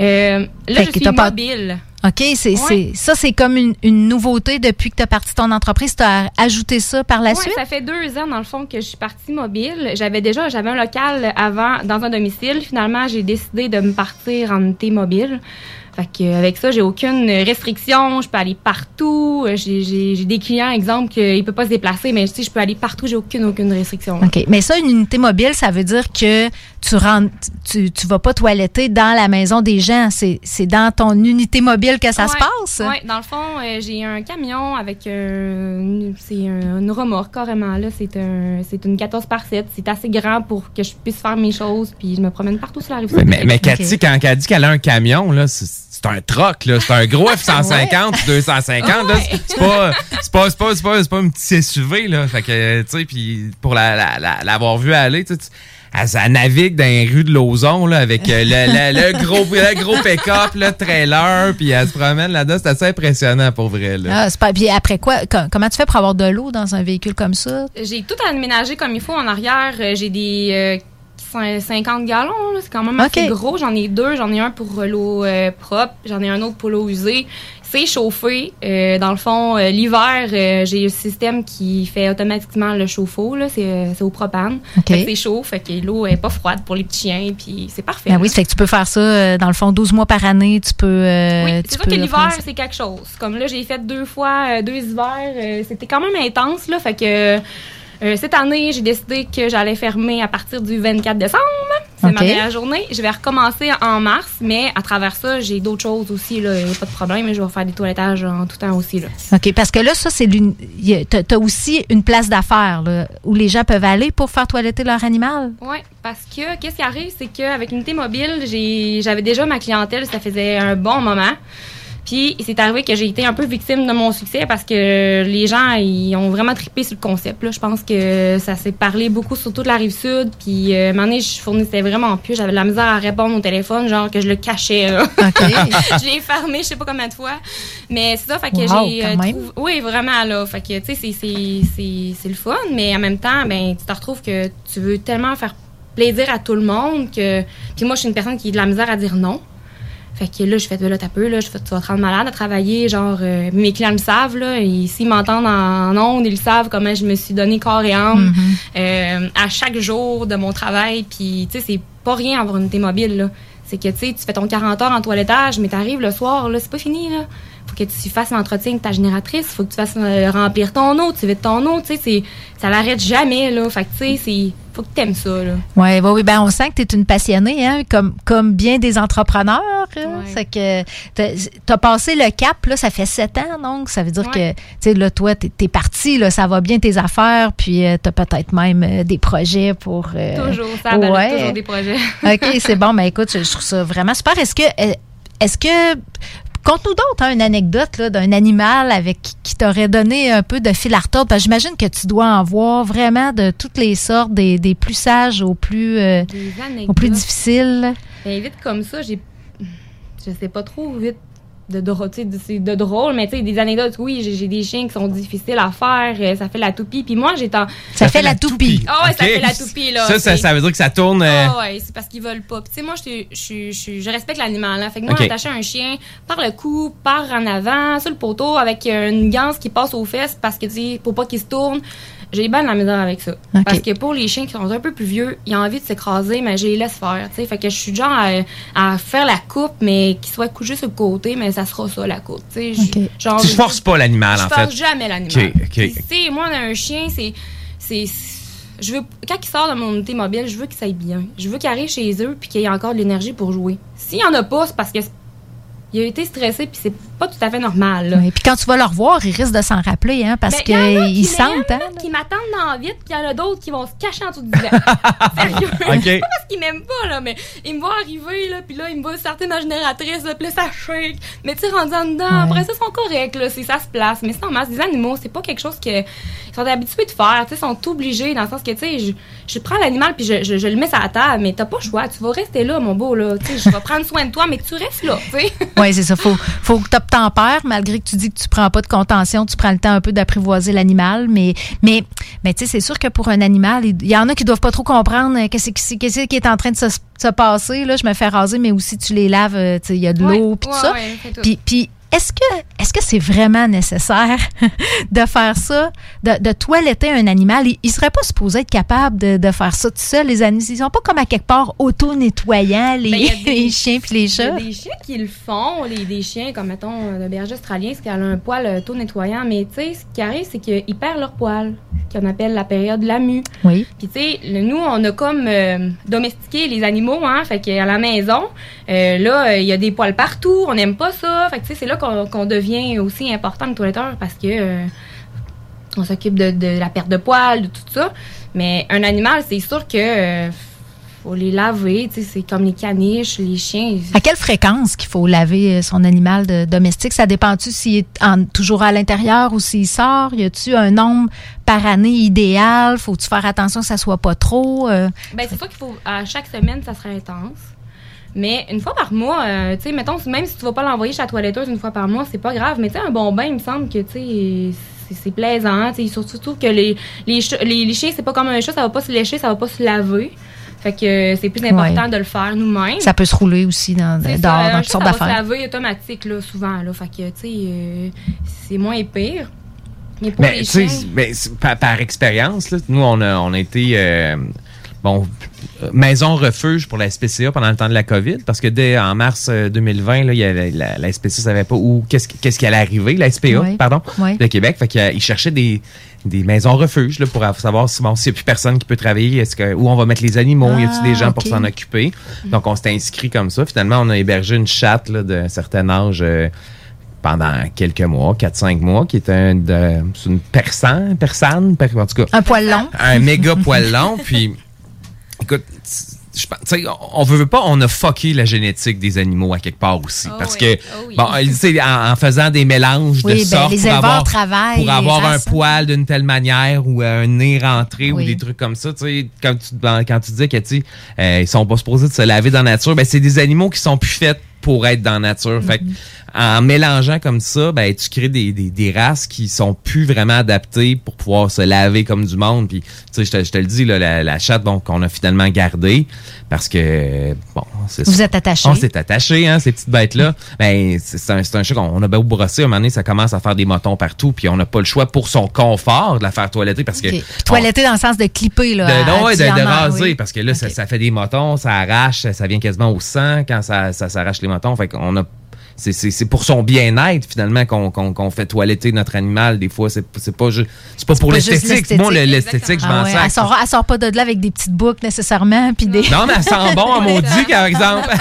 Euh, là, Fait je suis pas- mobile. OK, c'est, ça, c'est comme une, une nouveauté depuis que tu as parti ton entreprise. Tu as ajouté ça par la Ouais, suite? ça fait deux ans, dans le fond, que je suis partie mobile. J'avais déjà j'avais un local avant dans un domicile. Finalement, j'ai décidé de me partir en unité mobile. Fait que, avec ça, j'ai aucune restriction. Je peux aller partout. J'ai, j'ai- j'ai des clients, exemple, qu'ils ne peuvent pas se déplacer, mais tu sais, je peux aller partout. J'ai aucune, aucune restriction. OK. Mais ça, une unité mobile, ça veut dire que tu rentres, tu, tu vas pas toiletter dans la maison des gens. C'est, c'est dans ton unité mobile que ça se Ouais, passe? ouais. dans le fond, euh, j'ai un camion avec euh, une, c'est un- une remorque carrément. Là, c'est un, c'est une 14 par 7. C'est assez grand pour que je puisse faire mes choses, puis je me promène partout sur la rive. Mais, mais Cathy, quand elle dit qu'elle a un camion, là, c'est c'est un troc, là. C'est un gros F-150, 250, là. C'est pas, c'est pas, c'est pas, c'est pas, c'est pas un petit SUV, là. Fait que, tu sais, puis pour la- la- la- l'avoir vu aller, tu sais, tu- elle, elle navigue dans les rues de Lauson, là, avec euh, le, le- le gros, le gros pick-up, le trailer, puis elle se promène là-dedans. C'est assez impressionnant, pour vrai, là. Ah, c'est pas, puis après quoi? co- Comment tu fais pour avoir de l'eau dans un véhicule comme ça? J'ai tout aménagé comme il faut en arrière. Euh, J'ai des euh, 50 gallons, c'est quand même assez gros. J'en ai deux. J'en ai un pour l'eau euh, propre. J'en ai un autre pour l'eau usée. C'est chauffé. Euh, dans le fond, euh, l'hiver, euh, j'ai un système qui fait automatiquement le chauffe-eau. là. C'est euh, au propane. C'est chaud. Fait que l'eau est pas froide pour les petits chiens. Puis c'est parfait. Ben oui, fait que tu peux faire ça, euh, dans le fond, 12 mois par année. Tu peux. euh, Oui, tu c'est sûr que l'hiver, c'est quelque chose. Comme là, j'ai fait deux fois, euh, deux hivers. euh, C'était quand même intense, là. Fait que euh, cette année, j'ai décidé que j'allais fermer à partir du 24 décembre. C'est ma dernière journée. Je vais recommencer en mars, mais à travers ça, j'ai d'autres choses aussi, là. Y a pas de problème. Je vais faire des toilettages en tout temps aussi, là. OK, parce que là, ça, c'est l'une. y a- T'as t'as aussi une place d'affaires où les gens peuvent aller pour faire toiletter leur animal. Oui, parce que qu'est-ce qui arrive, c'est qu'avec Unité Mobile, j'avais déjà ma clientèle, ça faisait un bon moment. Puis c'est arrivé que j'ai été un peu victime de mon succès parce que les gens ils ont vraiment trippé sur le concept. Là. Je pense que ça s'est parlé beaucoup sur toute la rive sud. Puis euh, un moment donné, je fournissais vraiment plus. J'avais de la misère à répondre au téléphone, genre que je le cachais. là. je l'ai fermé, je sais pas combien de fois. Mais c'est ça, fait que Wow, j'ai euh, oui, vraiment, là. Fait que, tu sais, c'est- c'est- c'est c'est le fun, mais en même temps, ben, tu te retrouves que tu veux tellement faire plaisir à tout le monde que. Puis moi, je suis une personne qui a de la misère à dire non. Fait que là, je fais, là, t'as peu, là, je fais, tu vas te rendre malade à travailler, genre, euh, mes clients le savent, là, et s'ils m'entendent en ondes, ils le savent comment je me suis donné corps et âme euh, à chaque jour de mon travail, puis, tu sais, c'est pas rien avoir une unité mobile, là. C'est que, tu sais, tu fais ton 40 heures en toilettage, mais t'arrives le soir, là, c'est pas fini, là. Que tu fasses l'entretien de ta génératrice, faut que tu fasses euh, remplir ton eau, tu vides ton eau, tu sais, ça l'arrête jamais, là. Fait que, tu sais, c'est, faut que t'aimes ça, là. Oui, oui, ben on sent que tu es une passionnée, hein, comme, comme bien des entrepreneurs. hein. C'est que tu as passé le cap, là, ça fait sept ans, donc ça veut dire que, tu sais, là, toi, tu es, parti, là, ça va bien tes affaires, puis tu as peut-être même euh, des projets pour. euh, Toujours, ça ouais. toujours des projets. OK, c'est bon. Ben écoute, je, je trouve ça vraiment super. Est-ce que, euh, est-ce que, conte-nous d'autres, hein, une anecdote d'un animal avec qui t'aurait donné un peu de fil à retordre. Parce que j'imagine que tu dois en voir vraiment de toutes les sortes, des, des plus sages aux plus, euh, aux plus difficiles. Ben, vite comme ça, j'ai. Je sais pas trop vite de drôle, tu sais, de, c'est de drôle, mais tu sais, des anecdotes, oui, j'ai, des chiens qui sont difficiles à faire, euh, ça fait la toupie. Puis moi, j'ai tant. Ça fait la toupie. Ah ouais, ça fait la toupie, là. Ça, ça, c'est- ça veut dire que ça tourne. euh, Ah ouais, c'est parce qu'ils veulent pas. Tu sais, moi, je, suis- je, suis- je, je respecte l'animal. Hein. Fait que moi, Ok. attacher un chien par le cou, par en avant, sur le poteau, avec une ganse qui passe aux fesses parce que, tu sais, pour pas qu'il se tourne, j'ai bien de la misère avec ça. Parce que pour les chiens qui sont un peu plus vieux, ils ont envie de s'écraser, mais je les laisse faire. Tu sais, fait que je suis genre à, à faire la coupe, mais qu'il soit couché sur le côté, mais ça sera ça, la coupe. Tu sais, je- genre, tu forces pas l'animal, je en force fait. jamais l'animal. Ok, ok. Puis, Tu sais, moi, un chien, c'est. c'est je veux, quand il sort de mon unité mobile, je veux qu'il s'aille bien. Je veux qu'il arrive chez eux puis qu'il ait encore de l'énergie pour jouer. S'il y en a pas, c'est parce que il a été stressé, puis c'est pas tout à fait normal. Là. Et puis quand tu vas le revoir, il risque de s'en rappeler, hein, parce Ben, qu'ils qui sentent. Hein? qui m'attendent dans la vitre, puis il y en a d'autres qui vont se cacher en dessous du divan. Sérieux. Ok. C'est pas parce qu'ils m'aiment pas, là, mais ils me voient arriver, là, puis là, ils me voient sortir ma génératrice, là, puis là, ça shake. Mais tu sais, rendu en dedans, après ça, ils sont corrects, là, si ça se place. Mais c'est normal, des animaux, c'est pas quelque chose que ils sont habitués de faire, tu sais, ils sont obligés, dans le sens que, tu sais, je, je prends l'animal, puis je, je, je le mets sur la table, mais t'as pas le choix, tu vas rester là, mon beau, là, tu sais, je vais prendre soin de toi, mais tu restes là, tu sais. Oui, c'est ça. Faut, faut que tu obtempères, malgré que tu dis que tu prends pas de contention, tu prends le temps un peu d'apprivoiser l'animal. Mais, mais, mais tu sais, c'est sûr que pour un animal, il y en a qui doivent pas trop comprendre euh, qu'est-ce qui, qui est en train de se, se passer. Là, je me fais raser, mais aussi tu les laves, euh, il y a de l'eau, puis tout ça. puis est-ce que est-ce que c'est vraiment nécessaire de faire ça, de, de toiletter un animal? Il, il serait pas supposé être capable de, de faire ça tout seul, les animaux? Ils sont pas comme à quelque part auto-nettoyants, les, Ben, les chiens puis les Il y a chats. des chiens qui le font, les, des chiens comme, mettons, le berger australien, c'est qu'elle a un poil euh, taux nettoyant. Mais, tu sais, ce qui arrive, c'est qu'ils perdent leur poil, qu'on appelle la période lamu. Oui. Puis, tu sais, nous, on a comme euh, domestiqué les animaux, hein. Fait qu'à la maison, euh, là, euh, il y a des poils partout. On n'aime pas ça. Fait que, tu sais, c'est là qu'on devient aussi important, le toiletteur, parce que euh, on s'occupe de, de la perte de poils, de tout ça. Mais un animal, c'est sûr que faut les laver. C'est comme les caniches, les chiens. À quelle fréquence qu'il faut laver son animal de- domestique? Ça dépend-tu s'il est en- toujours à l'intérieur ou s'il sort? Y a-tu un nombre par année idéal? Faut-tu faire attention que ça soit pas trop? Ben, c'est sûr qu'il faut, à chaque semaine, ça serait intense. Mais une fois par mois, euh, tu sais, mettons, même si tu vas pas l'envoyer chez la toiletteuse une fois par mois, c'est pas grave. Mais tu sais, un bon bain, il me semble que, tu sais, c'est- plaisant. Tu sais, surtout surtout que les, les, chats- les, les chiens, c'est pas comme un chat, ça va pas se lécher, ça va pas se laver. Fait que euh, c'est plus important Ouais. de le faire nous-mêmes. Ça peut se rouler aussi dans, C'est dehors, ça, dans un toutes sortes ça va se d'affaires. laver automatique, là, souvent, là. Fait que, tu sais, euh, c'est moins pire. Mais pour Mais les chiens... par, par expérience, là, nous, on a, on a été euh, bon, euh, maison refuge pour la SPCA pendant le temps de la COVID, parce que dès en mars euh, 2020, là, il y avait, la, la SPCA savait pas où qu'est-ce qui- qu'est-ce qui allait arriver, la SPA, pardon, de Québec. Fait qu'ils cherchaient des, des maisons refuges là, pour savoir si bon, s'il n'y a plus personne qui peut travailler, est-ce que où on va mettre les animaux, y a-t-il Ah, des gens pour ok. s'en occuper? Donc on s'est inscrit comme ça. Finalement, on a hébergé une chatte là, d'un certain âge. euh, pendant quelques mois, 4-5 mois, qui était un de, une persan, persane, per- en tout cas. Un poil long. Un méga poil long, puis écoute, je pense- tu sais, on veut veut pas, on a fucké la génétique des animaux à quelque part aussi. Oh parce oui, que, oh oui. bon, tu sais, en, en faisant des mélanges Oui, de ben, sortes pour avoir, pour un poil d'une telle manière ou un nez rentré ou des trucs comme ça, tu sais, quand tu, dans- quand tu disais que, euh, ils sont pas supposés de se laver dans la nature, ben, c'est des animaux qui sont plus faits pour être dans la nature. Fait que, en mélangeant comme ça, ben, tu crées des, des, des races qui sont plus vraiment adaptées pour pouvoir se laver comme du monde. Puis, tu sais, je te, je te le dis, là, la, la chatte qu'on a finalement gardée parce que, bon, c'est Vous ça. êtes attachés. On s'est attachés, hein, ces petites bêtes-là. Ben, c'est un, c'est un chat qu'on on a beau brosser. À un moment donné, ça commence à faire des motons partout. Puis, on n'a pas le choix pour son confort de la faire toiletter parce que. Toiletter dans le sens de clipper, là. De, à- non, ouais, de, raser, oui. parce que là, ça, ça fait des motons, ça arrache, ça vient quasiment au sang quand ça, ça s'arrache les Fait qu'on a. C'est, c'est, c'est pour son bien-être, finalement, qu'on, qu'on, qu'on fait toiletter notre animal. Des fois, c'est, c'est pas juste. C'est pas pour Pas l'esthétique. Moi, le- l'esthétique, je Ah m'en ouais, sers. Elle sort, elle sort pas de là avec des petites boucles nécessairement. Puis des... Non, mais elle sent bon à maudit, par exemple.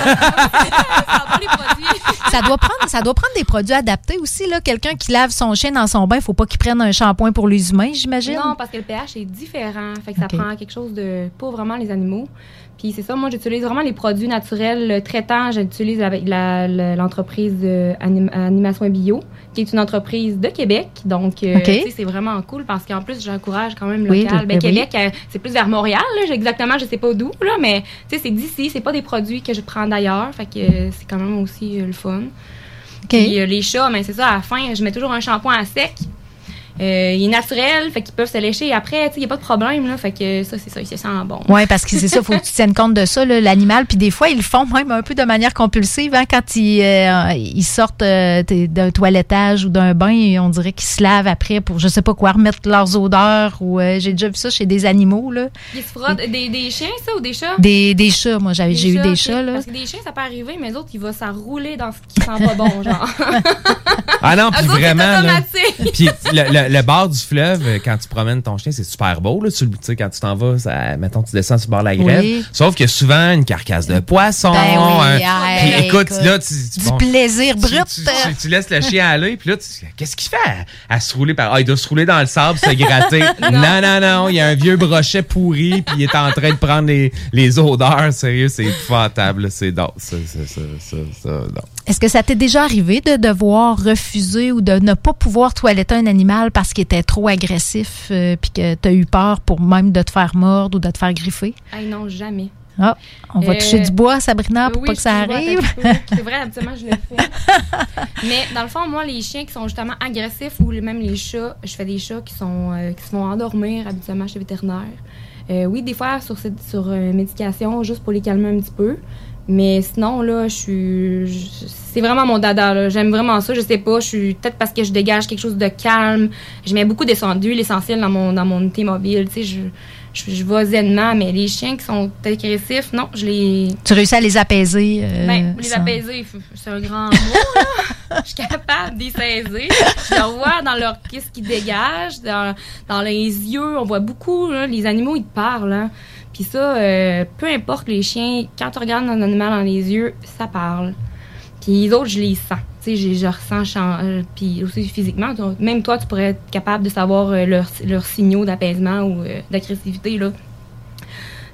ça, doit prendre, ça doit prendre des produits adaptés aussi. là. Quelqu'un qui lave son chien dans son bain, il faut pas qu'il prenne un shampoing pour les humains, j'imagine. Non, parce que le pH est différent. Fait que ça prend quelque chose de pour vraiment les animaux. Puis c'est ça, moi j'utilise vraiment les produits naturels traitants. J'utilise la- l'entreprise euh, Anim- Animation Bio, qui est une entreprise de Québec. Donc, euh, c'est vraiment cool parce qu'en plus, j'encourage quand même Oui, local. le- ben, ben. Québec, euh, c'est plus vers Montréal, là. Exactement, je sais pas d'où, là, mais c'est d'ici. C'est pas des produits que je prends d'ailleurs. Fait que euh, c'est quand même aussi le fun. Puis les chats, ben, c'est ça, à la fin, je mets toujours un shampoing à sec. Euh, il est naturel, fait qu'ils peuvent se lécher après, tu sais, il n'y a pas de problème, là. Fait que ça, c'est ça, il se sent bon. Oui, parce que c'est ça, il faut que tu tiennes compte de ça, l'animal. Puis des fois, ils le font même un peu de manière compulsive. hein, quand ils, euh, ils sortent euh, d'un toilettage ou d'un bain, et on dirait qu'ils se lavent après pour, je sais pas quoi, remettre leurs odeurs. Ou euh, J'ai déjà vu ça chez des animaux. Là. Ils se frottent des, des chiens, ça, ou des chats? Des, des chats, moi, j'avais- j'ai eu des chats. Là. Parce que des chiens, ça peut arriver, mais les autres, ils vont s'enrouler dans ce qui sent pas bon, genre. Ah non, puis vraiment. là. Puis le, le- le, bord du fleuve, euh, quand tu promènes ton chien, c'est super beau. Là, tu sais, quand tu t'en vas, ça, mettons, tu descends sur le bord de la grève. Oui. Sauf qu'il y a souvent une carcasse de poisson. Ben oui, un- ah, puis écoute, écoute, là, tu, tu- du bon, plaisir brut. Tu, tu- tu laisses le chien aller, puis là, qu'est-ce qu'il fait à, à se rouler par. Ah, il doit se rouler dans le sable, se gratter. non. non, non, il y a un vieux brochet pourri, puis il est en train de prendre les, les odeurs. Sérieux, c'est épouvantable. C'est non, ça, ça, ça, ça, ça, non. Est-ce que ça t'est déjà arrivé de devoir refuser ou de ne pas pouvoir toiletter un animal parce qu'il était trop agressif euh, puis que tu as eu peur pour même de te faire mordre ou de te faire griffer? Hey, non, jamais. Ah, on va Euh, toucher du bois, Sabrina, pour oui, pas que ça arrive. C'est vrai, habituellement, je le fais. Mais dans le fond, moi, les chiens qui sont justement agressifs ou même les chats, je fais des chats qui, sont, euh, qui se font endormir habituellement chez le vétérinaire. Euh, oui, des fois sur, sur euh, médication, juste pour les calmer un petit peu. Mais sinon, là, je suis. je- C'est vraiment mon dada, là. J'aime vraiment ça. Je sais pas. Je suis. Peut-être parce que je dégage quelque chose de calme. Je mets beaucoup d'huile essentielle dans mon, dans mon unité mobile. Tu sais, je, je, je vais. Mais les chiens qui sont agressifs, non, je les. Tu réussis à les apaiser. euh, Ben, les sans- apaiser, c'est un grand mot, là. Je suis capable d'y saisir. Je le vois dans leur qu'est-ce qu'ils dégagent, dans, dans les yeux. On voit beaucoup, là, les animaux, ils te parlent. Hein. Puis ça, euh, peu importe les chiens, quand tu regardes un animal dans les yeux, ça parle. Puis les autres, je les sens. Tu sais, je, ressens, euh, puis aussi physiquement. Même toi, tu pourrais être capable de savoir euh, leurs signaux d'apaisement ou d'agressivité, là.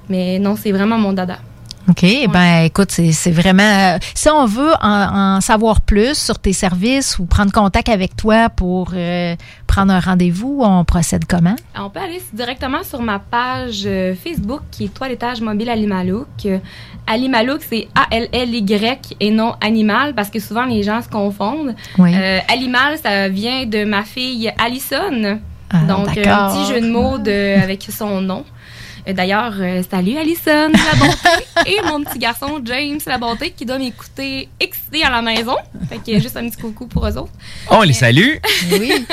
Mais non, c'est vraiment mon dada. OK. Ben, écoute, c'est vraiment. euh, si on veut en, en savoir plus sur tes services ou prendre contact avec toi pour euh, prendre un rendez-vous, on procède comment? On peut aller directement sur ma page euh, Facebook qui est Toilettage mobile Alimalook. Euh, Alimalook, c'est A-L-L-Y et non animal parce que souvent les gens se confondent. Oui. Euh, Alimal, ça vient de ma fille Allison. Ah, Donc, un petit jeu de mots de- avec son nom. Euh, D'ailleurs, euh, salut Allison, la bonté, et mon petit garçon James, la bonté, qui doit m'écouter excité à la maison. Fait que juste un petit coucou pour eux autres. On les salue. Oui.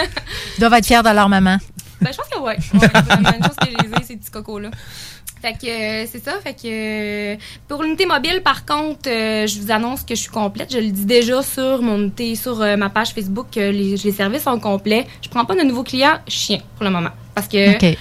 Ils doivent être fiers de leur maman. Ben, je pense que ouais. ouais c'est la même chose que je les ai, ces petits cocos-là. Fait que euh, c'est ça. Fait que euh, pour l'unité mobile, par contre, euh, je vous annonce que je suis complète. Je le dis déjà sur mon unité, sur euh, ma page Facebook, que les, les services sont complets. Je prends pas de nouveaux clients chiens pour le moment. Parce que OK.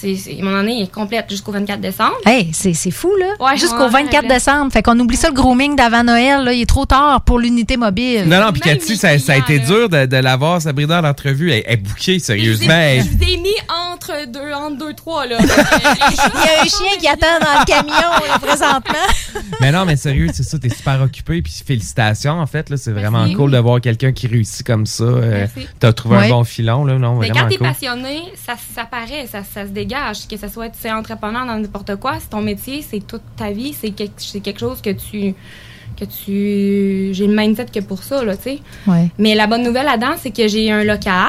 C'est, mon année est complète jusqu'au 24 décembre. Hey, c'est c'est fou, là. Ouais, Jusqu'au ouais, 24 ouais. décembre. Fait qu'on oublie ça, le grooming d'avant Noël. Là. Il est trop tard pour l'unité mobile. Non, non, puis Cathy, ça, ça a été dur de, de l'avoir, Sabrina, en entrevue. Elle est bouquée, Je vous ai- sérieusement. Elle- je vous ai mis entre deux, entre deux, trois, là. Il y a un chien qui attend dans le camion présentement. mais non, mais sérieux, c'est ça, t'es super occupé. Puis félicitations, en fait. là C'est vraiment Merci. cool de voir quelqu'un qui réussit comme ça. Euh. T'as trouvé Ouais. un bon filon, là. Non, Mais vraiment quand t'es cool. passionné, ça, ça paraît, ça, ça se dégage. Que ce soit tu es entrepreneur dans n'importe quoi, c'est ton métier, c'est toute ta vie, c'est quelque, c'est quelque chose que tu que tu j'ai le mindset que pour ça là, tu sais. Ouais. Mais la bonne nouvelle là-dedans, c'est que j'ai un local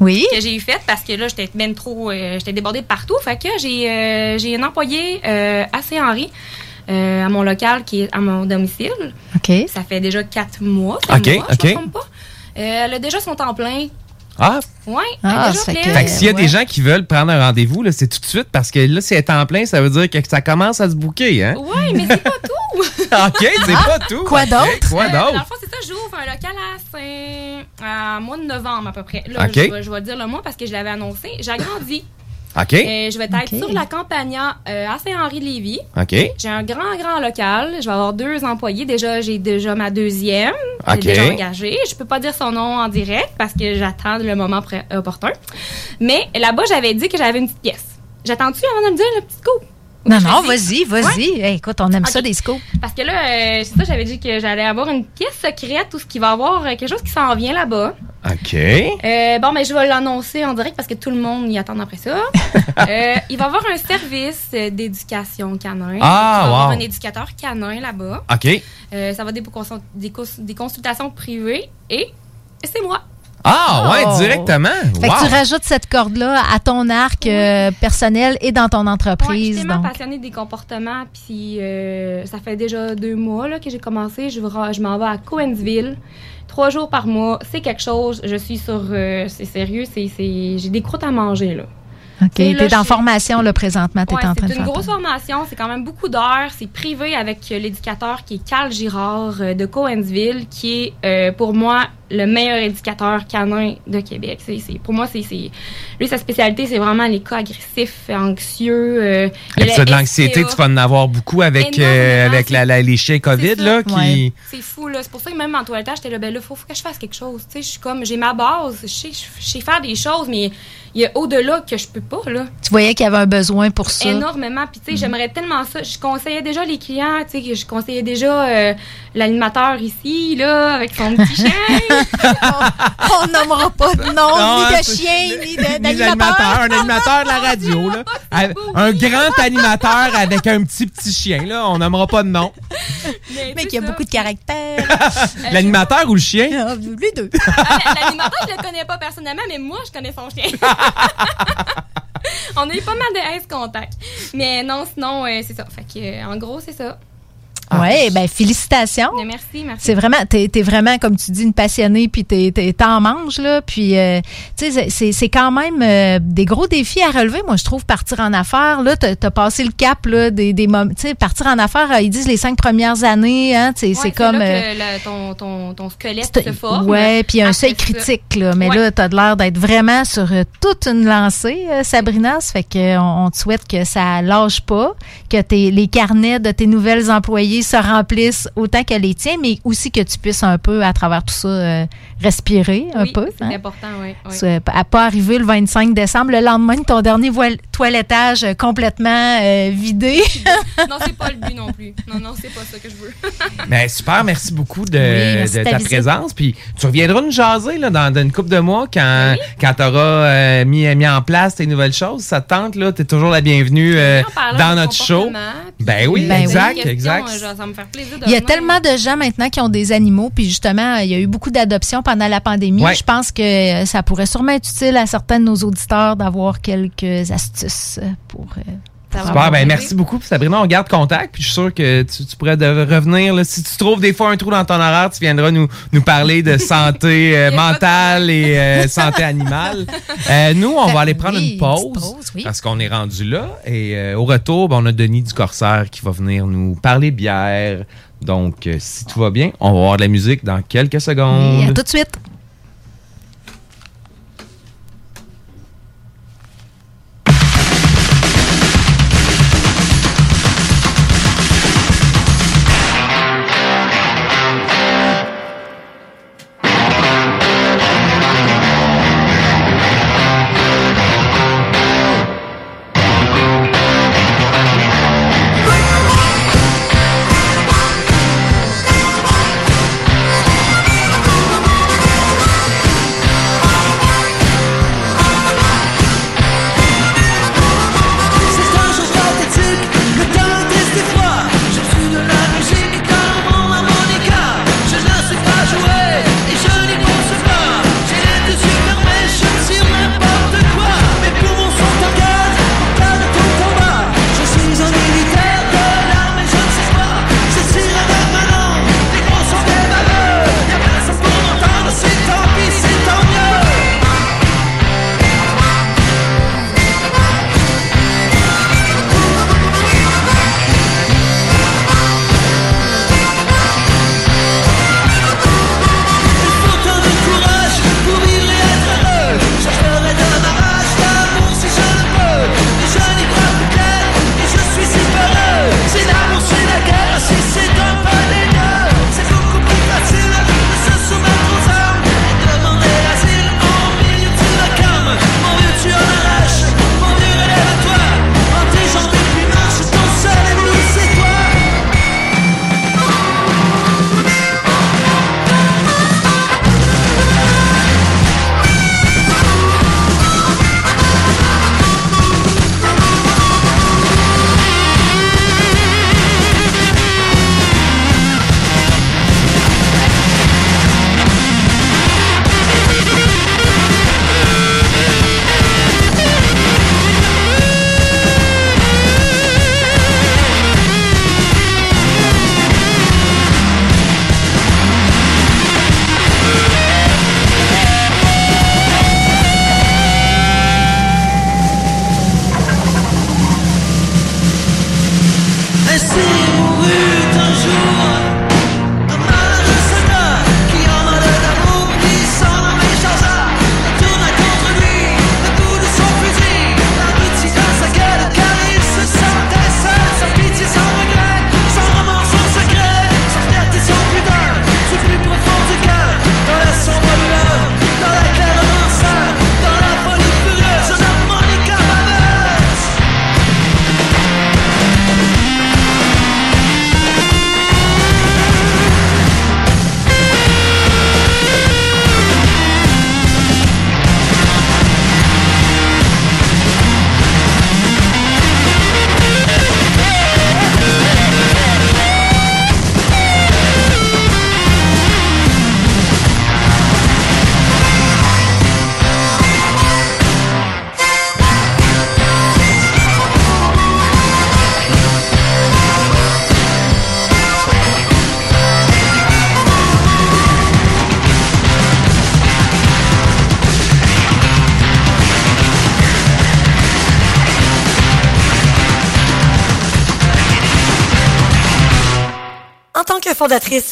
Oui. que j'ai fait parce que là j'étais même trop euh, j'étais débordée de partout, fait que j'ai euh, j'ai un employé euh, assez Henri euh, à mon local qui est à mon domicile. OK. Ça fait déjà quatre mois. Ok, mois, je ok. me trompe pas. Euh, elle a déjà son temps plein. Ah, Ouais, Ah, fait fait que s'il y a ouais. des gens qui veulent prendre un rendez-vous, là, c'est tout de suite parce que là, si elle est en plein, ça veut dire que ça commence à se bouquer, hein? Ouais, mais c'est pas tout. OK, c'est pas tout. Quoi d'autre? Quoi Euh, dans le d'autre? fond, c'est ça, j'ouvre un local à Saint... à mois de novembre à peu près. Là, Ok. je, je vais dire le mois parce que je l'avais annoncé. J'agrandis. OK. Euh, je vais être sur la Campagna euh, à Saint-Henri-de-Lévis. OK. J'ai un grand, grand local. Je vais avoir deux employés. Déjà, j'ai déjà ma deuxième. Ok. J'ai déjà engagée. Je peux pas dire son nom en direct parce que j'attends le moment opportun. Mais là-bas, j'avais dit que j'avais une petite pièce. J'attends-tu avant de le dire, le petit scoop? Non, non, vas-y, vas-y. Hey, écoute, on aime ça des scoops. Parce que là, euh, c'est ça, j'avais dit que j'allais avoir une pièce secrète où ce qui va avoir euh, quelque chose qui s'en vient là-bas. OK. Euh, bon, mais je vais l'annoncer en direct parce que tout le monde y attend après ça. Euh, il va y avoir un service d'éducation canin. Ah, il va y avoir un éducateur canin là-bas. OK. Euh, ça va des, consul- des, cons- des consultations privées et c'est moi. Ah, ouais, Oh. directement. Fait Wow. que tu rajoutes cette corde-là à ton arc euh, personnel et dans ton Ouais, je suis entreprise. tellement donc. passionnée des comportements, puis euh, ça fait déjà deux mois là, que j'ai commencé. Je, vais- je m'en vais à Coensville. Trois jours par mois, c'est quelque chose. Je suis sur. euh, c'est sérieux, c'est, c'est- j'ai des croûtes à manger, là. OK. Tu T'es en formation, là, présentement. T'es Ouais, en train de c'est une faire. grosse formation, c'est quand même beaucoup d'heures. C'est privé avec l'éducateur qui est Carl Girard de Coensville, qui est euh, pour moi le meilleur éducateur canin de Québec. C'est, c'est- pour moi, c'est, c'est- lui, sa spécialité, c'est vraiment les cas agressifs, anxieux. euh, ça, de la l'anxiété, tu vas en avoir beaucoup avec, euh, avec la, la- les chiens COVID, là, qui... C'est fou, là. C'est pour ça que même en toilettage, j'étais là, ben là, faut, faut que je fasse quelque chose. Tu sais, je suis comme, j'ai ma base, je sais, je sais faire des choses, mais il y a au-delà que je peux pas, là. Tu voyais qu'il y avait un besoin pour ça. Énormément. Puis, tu sais, j'aimerais tellement ça. Je conseillais déjà les clients, tu sais, que je conseillais déjà euh, l'animateur ici, là, avec son petit chien. On nommera pas de nom, Non, ni de c'est- chien, ni d'animateur. un animateur de la radio, là. Un grand animateur avec un petit petit chien, là. On nommera pas de nom. Mais qui a beaucoup de caractère. L'animateur ou le chien? Les deux. Ah, L'animateur, je le connais pas personnellement, mais moi, je connais son chien. On a eu pas mal de aise contact. Mais non, sinon, euh, c'est ça. Fait que, euh, en gros, c'est ça. Oui, ben félicitations. Merci, merci. C'est vraiment, t'es es vraiment, comme tu dis, une passionnée, puis t'es t'es- t'en manges, là. Puis, euh, tu sais, c'est- c'est quand même euh, des gros défis à relever, moi, je trouve, partir en affaires. Là, t'as as passé le cap, là, des, des moments. Tu sais, partir en affaires, euh, ils disent les cinq premières années, hein, tu sais, Ouais, c'est comme. là euh, que le- ton, ton, ton squelette se forme. Ouais, puis un seuil ça- critique, là. Mais Ouais. là, t'as de l'air d'être vraiment sur euh, toute une lancée, euh, Sabrina. Ça fait qu'on on te souhaite que ça lâche pas, que tes, les carnets de tes nouvelles se remplissent autant que les tiens, mais aussi que tu puisses un peu, à travers tout ça, euh, respirer un Oui, peu. c'est hein. important, oui. oui. Ça, À pas arriver le 25 décembre, le lendemain de ton dernier toilettage euh, complètement euh, vidé. non, c'est pas le but non plus. Non, non, c'est pas ça que je veux. Ben, super, merci beaucoup de, merci de de ta présence. Puis tu reviendras nous jaser là, dans, dans une couple de mois quand, quand tu auras mis, mis en place tes nouvelles choses. Ça te tente, là, tu es toujours la bienvenue euh, dans notre show. Ben oui, Ben oui. exact, exact. Euh, genre, ça va me faire plaisir de Il y a tellement de gens maintenant qui ont des animaux, puis justement, il y a eu beaucoup d'adoptions pendant la pandémie. Ouais. Je pense que ça pourrait sûrement être utile à certains de nos auditeurs d'avoir quelques astuces pour. euh, pour Super, ben merci beaucoup. Puis Sabrina, on garde contact. Puis je suis sûr que tu, tu pourrais de- revenir. là. si tu trouves des fois un trou dans ton horaire, tu viendras nous, nous parler de santé euh, mentale et euh, santé animale. Euh, nous, on va aller prendre oui, une pause, oui. parce qu'on est rendu là. Et au retour, ben, on a Denis du Corsaire qui va venir nous parler bière. Donc, si tout va bien, on va avoir de la musique dans quelques secondes. Et à tout de suite.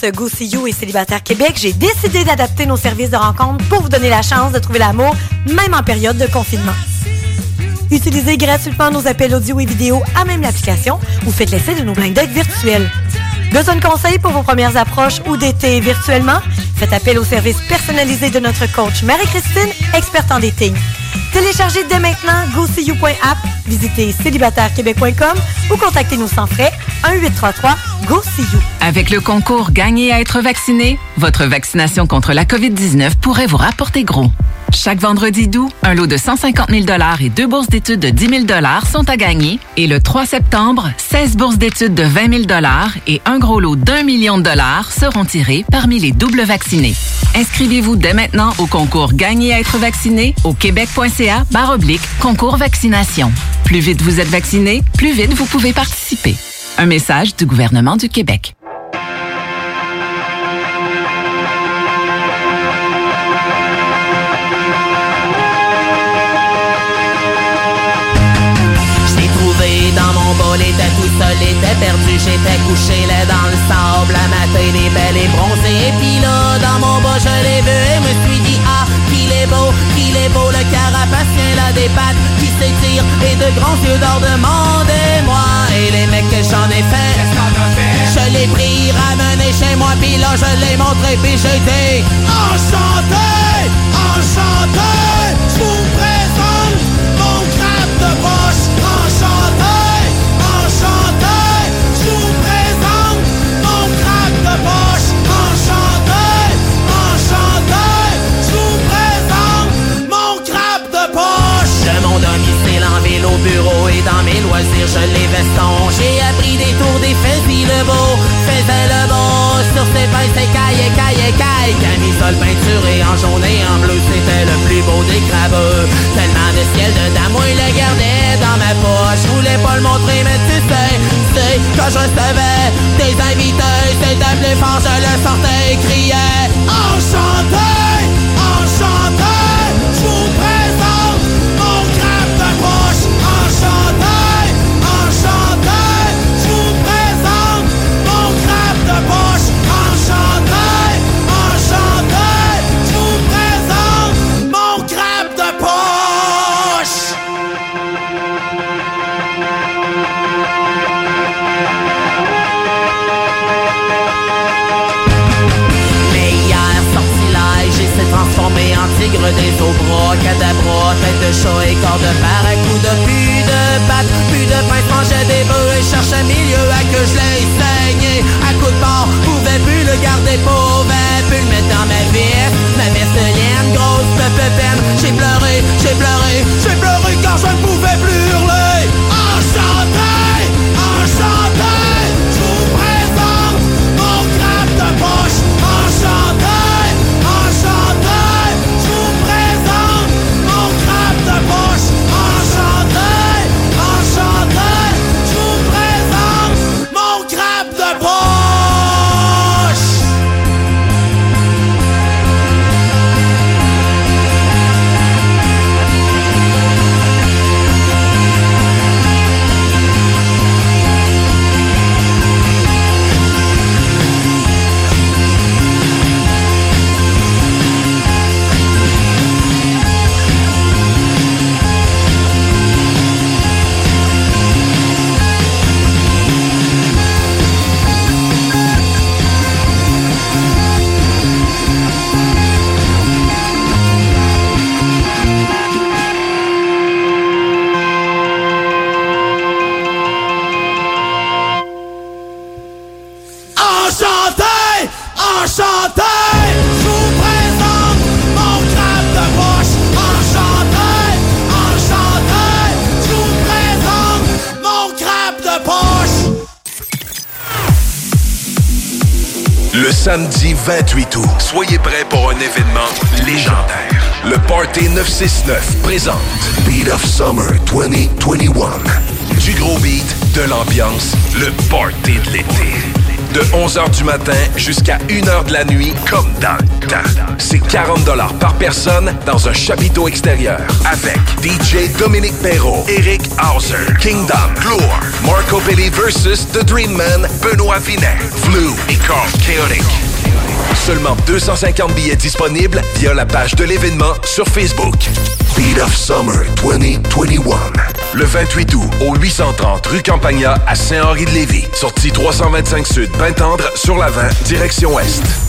Fondatrice Go See You et Célibataire Québec, j'ai décidé d'adapter nos services de rencontre pour vous donner la chance de trouver l'amour, même en période de confinement. Utilisez gratuitement nos appels audio et vidéo à même l'application ou faites l'essai de nos blind dates virtuels. Besoin de conseils pour vos premières approches ou d'été virtuellement? Faites appel au service personnalisé de notre coach Marie-Christine, experte en dating. Téléchargez dès maintenant GoSeeYou.app, visitez célibatairequebec.com ou contactez-nous sans frais 1-833-GO-SEE-YOU. Avec le concours Gagner à être vacciné, votre vaccination contre la COVID-19 pourrait vous rapporter gros. Chaque vendredi doux, un lot de 150 000 et deux bourses d'études de 10 000 sont à gagner. Et le 3 septembre, 16 bourses d'études de 20 000 et un gros lot d'un million de dollars seront tirés parmi les doubles vaccinés. Inscrivez-vous dès maintenant au concours Gagner à être vacciné au québec.ca barre oblique concours vaccination. Plus vite vous êtes vacciné, plus vite vous pouvez participer. Un message du gouvernement du Québec. Était perdu, j'étais couché là dans le sable, la matin des belles et bronzée, et puis là, dans mon bas, je l'ai vu et me suis dit, ah, qu'il est beau, qu'il est beau, le carapacien là des pattes qui s'étire et de grands yeux d'or demandez-moi, et les mecs que j'en ai fait, je l'ai pris, ramené chez moi, puis là, je l'ai montré, puis j'ai dit, enchanté, enchanté, bureau et dans mes loisirs, je les veston. J'ai appris des tours des fusils le beau, faisait le beau sur ses pinces, ses cailles, cailles, cailles. Camisole peinturée en jaune et en bleu, c'était le plus beau des crabeux. Tellement de ciel de il le gardait dans ma poche. Je voulais pas le montrer, mais tu sais, c'est quand je recevais des invités, c'était plus fort, je le sortais et criais. Enchanté, enchanté, je vous des eaux bras, cadabra, tête de chat et corps de barracuda, plus de pattes, plus de pain, mangeait des bœufs et cherchait milieu à que je l'ai saigné. À coup de mort, pouvais plus le garder, pouvais plus le mettre dans ma veste, ma veste de laine, grosse de peine. J'ai pleuré, j'ai pleuré, j'ai pleuré quand je ne pouvais plus samedi 28 août, soyez prêts pour un événement légendaire. Le Party 969 présente Beat of Summer 2021. Du gros beat, de l'ambiance, le Party de l'été. De 11h du matin jusqu'à 1h de la nuit, comme dans le temps. C'est 40 par personne dans un chapiteau extérieur. Avec DJ Dominique Perrault, Eric Hauser, Kingdom, Gloire, Marco Belli versus The Dream Man, Benoît Vinet, Flu et Carl Chaotic. Seulement 250 billets disponibles via la page de l'événement sur Facebook. Beat of Summer 2021. Le 28 août au 830 rue Campagna à Saint-Henri-de-Lévis. Sortie 325 Sud, Pintendre sur la 20, direction Ouest.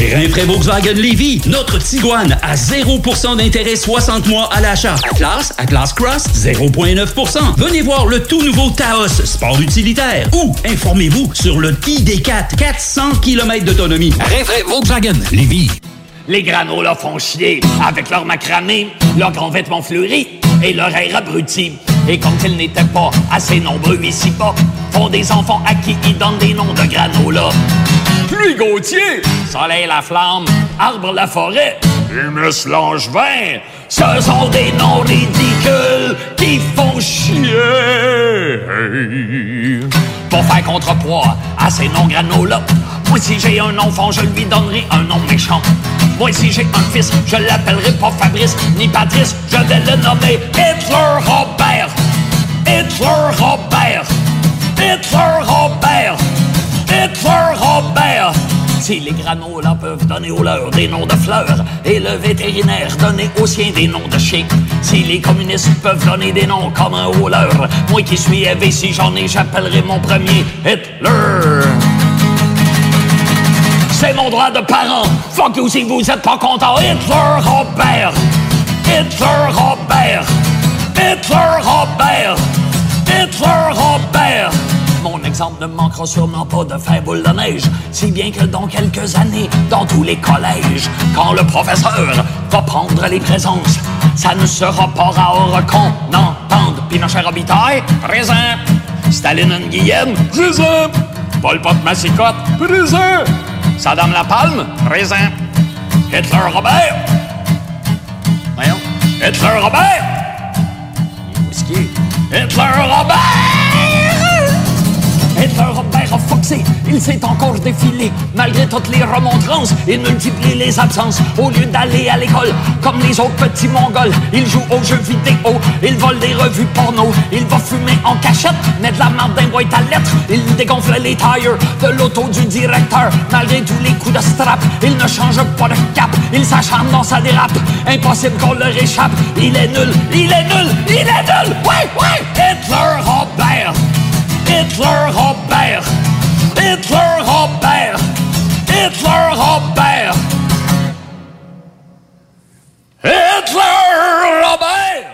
Chez Volkswagen Lévy, notre Tiguan à 0% d'intérêt 60 mois à l'achat. Atlas, Atlas Cross, 0,9%. Venez voir le tout nouveau Taos, sport utilitaire. Ou informez-vous sur le ID4, 400 km d'autonomie. Rinfraie Volkswagen Lévy. Les granolas font chier avec leur macramé, leurs grands vêtements fleuris et leur air abruti. Et comme ils n'étaient pas assez nombreux ici-bas, font des enfants à qui ils donnent des noms de granola. Pluie Gauthier, Soleil la flamme, Arbre la forêt, Humus Langevin, ce sont des noms ridicules qui font chier. Pour faire contrepoids à ces noms granola, moi si j'ai un enfant, je lui donnerai un nom méchant. Moi si j'ai un fils, je l'appellerai pas Fabrice ni Patrice, je vais le nommer Hitler Robert. Hitler Robert. Hitler Si les granolas peuvent donner aux leurs des noms de fleurs et le vétérinaire donner aux siens des noms de chiens, si les communistes peuvent donner des noms comme un aux leurs, moi qui suis élevé, si j'en ai, j'appellerai mon premier Hitler. C'est mon droit de parent. Fuck you si vous êtes pas content. Hitler Robert. Hitler Robert. Hitler Robert. Hitler Robert. Exemple ne manquera sûrement pas de faire boule de neige, si bien que dans quelques années, dans tous les collèges, quand le professeur va prendre les présences, ça ne sera pas rare qu'on entende. Pinochet Robitaille, présent, Staline Nguyen, présent, Paul Pot Massicotte, présent, Saddam Lapalme, présent, Hitler Robert, voyons, Hitler Robert, Hitler Robert! Hitler a foxé, il s'est encore défilé. Malgré toutes les remontrances, il multiplie les absences. Au lieu d'aller à l'école, comme les autres petits mongols, il joue aux jeux vidéo, il vole des revues porno, il va fumer en cachette, met de la marde d'un boîte à lettres, il dégonfle les tires de l'auto du directeur. Malgré tous les coups de strap, il ne change pas de cap, il s'acharne dans sa dérape. Impossible qu'on le réchappe, il est nul, il est nul, il est nul! Ouais, ouais! Hitler Robert! Hitler Robert! Hitler Robert!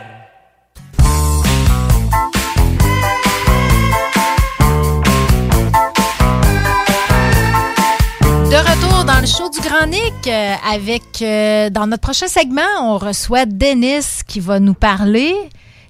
De retour dans le show du Grand Nick euh, avec euh, dans notre prochain segment, on reçoit Dennis qui va nous parler.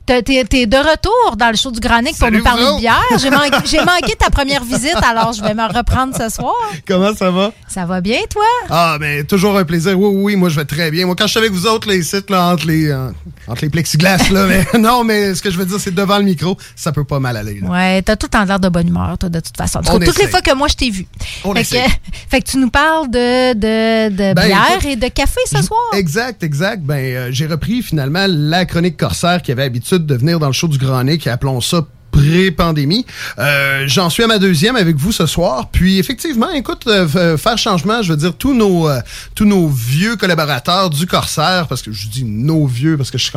T'es de retour dans le show du Grand Nick pour nous parler de bière. J'ai manqué, ta première visite, alors je vais me reprendre ce soir. Comment ça va? Ça va bien, toi? Ah, mais toujours un plaisir. Oui, oui, moi, je vais très bien. Moi, quand je suis avec vous autres, les sites, là, entre les, euh, entre les plexiglas, là, mais non, mais ce que je veux dire, c'est devant le micro, ça peut pas mal aller, là. Ouais, t'as tout en l'air de bonne humeur, toi, de toute façon. Cas, toutes les fois que moi je t'ai vu. On fait, que, fait que tu nous parles de, de, de Ben, bière écoute, et de café ce soir. Exact, exact. Ben, euh, j'ai repris finalement la chronique corsaire qui avait de venir dans le show du Grand Nick, appelons ça pré-pandémie. Euh, J'en suis à ma deuxième avec vous ce soir. Puis effectivement, écoute, euh, f- faire changement, je veux dire, tous nos, euh, tous nos vieux collaborateurs du Corsaire, parce que je dis nos vieux, parce que je suis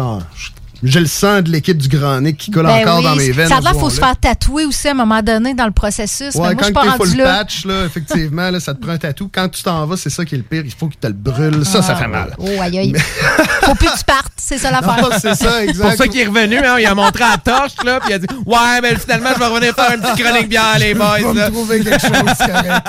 J'ai le sang de l'équipe du Grand Nick qui colle Ben encore oui, dans mes veines. Ça faut se faire tatouer aussi à un moment donné dans le processus. Ouais, mais moi, je suis quand pas t'es rendu full là. patch, là, effectivement, là, ça te prend un tatou. Quand tu t'en vas, c'est ça qui est le pire. Il faut qu'il te le brûle. Ça, ça Ah. fait mal. Oh, aïe, aïe. Faut plus que tu partes, c'est ça l'affaire. C'est ça, exact. pour ça qu'il est revenu, hein, il a montré à la torche, là, puis il a dit Ouais, mais finalement, je vais revenir faire une petite chronique bière, les boys. Je vais me trouver quelque chose, correct.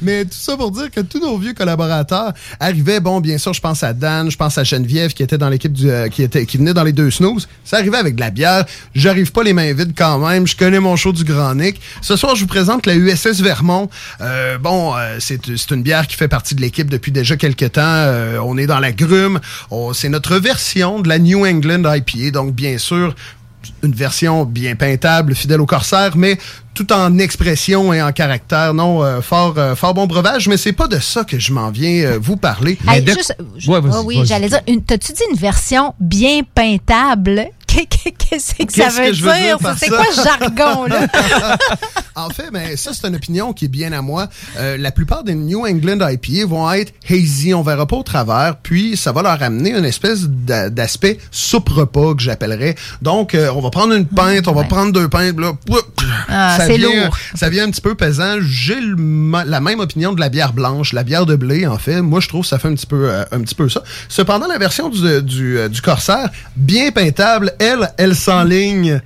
Mais tout ça pour dire que tous nos vieux collaborateurs arrivaient, bon, bien sûr, je pense à Dan, je pense à Geneviève qui était dans l'équipe du, euh, qui était, qui venait dans les deux snooze. Ça arrivait avec de la bière. J'arrive pas les mains vides quand même. Je connais mon show du Grand Nick. Ce soir, je vous présente la USS Vermont. Euh, bon, euh, c'est une bière qui fait partie de l'équipe depuis déjà quelques temps. Euh, on est dans la grume. On- C'est notre version de la New England IPA. Donc, bien sûr, une version bien peintable, fidèle au corsaire, mais tout en expression et en caractère. Non, euh, fort, euh, fort bon breuvage, mais c'est pas de ça que je m'en viens euh, vous parler. Hey, juste- Ouais, Ah oui, j'allais dire, une- t'as-tu dit une version bien peintable? Qu'est-ce que ça veut dire? C'est quoi ce jargon, là? en fait, ben, ça, c'est une opinion qui est bien à moi. Euh, la plupart des New England IPA vont être hazy, on verra pas au travers, puis ça va leur amener une espèce d'a- d'aspect soupe-repas que j'appellerais. Donc, euh, on va prendre une pinte, on va prendre deux pintes, là, Ah, ça c'est vient- lourd. Ça vient un petit peu pesant. J'ai la même opinion de la bière blanche, la bière de blé, en fait. Moi, je trouve que ça fait un petit peu, euh, un petit peu ça. Cependant, la version du, du, du Corsair, bien peintable, elle, elle s'enligne.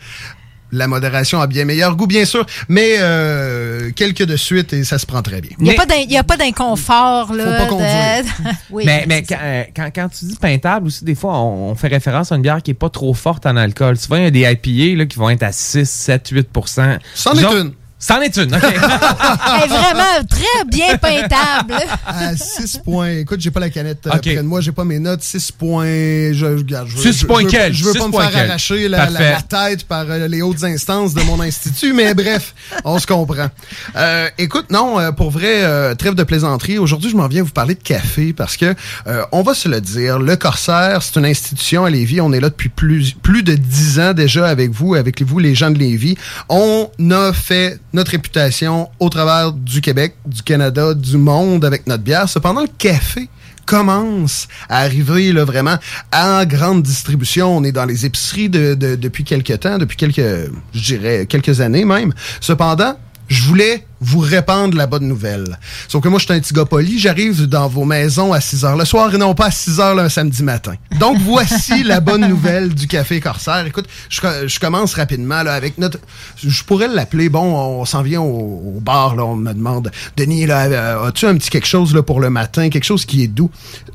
La modération a bien meilleur goût, bien sûr, mais euh, quelques de suite et ça se prend très bien. Il n'y a pas d'inconfort, là. Faut pas de- conduire. oui. mais mais quand, euh, quand, quand tu dis peintable aussi, des fois, on, on fait référence à une bière qui est pas trop forte en alcool. Souvent, il y a des IPA là, qui vont être à 6, 7, 8% C'en est une. C'en est une, OK. Elle est vraiment très bien peintable. À 6 points. Écoute, j'ai pas la canette euh, Ok. près de moi, j'ai pas mes notes. 6 points. Je, je, regarde, je veux- 6 je- points je quel? Je veux 6 pas me faire quel? arracher la, la- tête par euh, les hautes instances de mon institut, mais bref, on se comprend. Euh, écoute, non, pour vrai, euh, trêve de plaisanterie. Aujourd'hui, je m'en viens vous parler de café parce que euh, on va se le dire, le Corsaire, c'est une institution à Lévis. On est là depuis plus, plus de 10 ans déjà avec vous, avec vous, les gens de Lévis. On a fait notre réputation au travers du Québec, du Canada, du monde avec notre bière. Cependant, le café commence à arriver là, vraiment en grande distribution. On est dans les épiceries de, de- depuis quelques temps, depuis quelques, je dirais, quelques années même. Cependant, je voulais vous répandre la bonne nouvelle. Sauf que moi, je suis un petit gars poli, j'arrive dans vos maisons à 6 heures le soir et non pas à 6 heures un samedi matin. Donc, voici la bonne nouvelle du Café Corsaire. Écoute, je, co- je commence rapidement là, avec notre... Je pourrais l'appeler, bon, on s'en vient au, au bar, là, on me demande, Denis, là, euh, as-tu un petit quelque chose là, pour le matin, quelque chose qui est doux?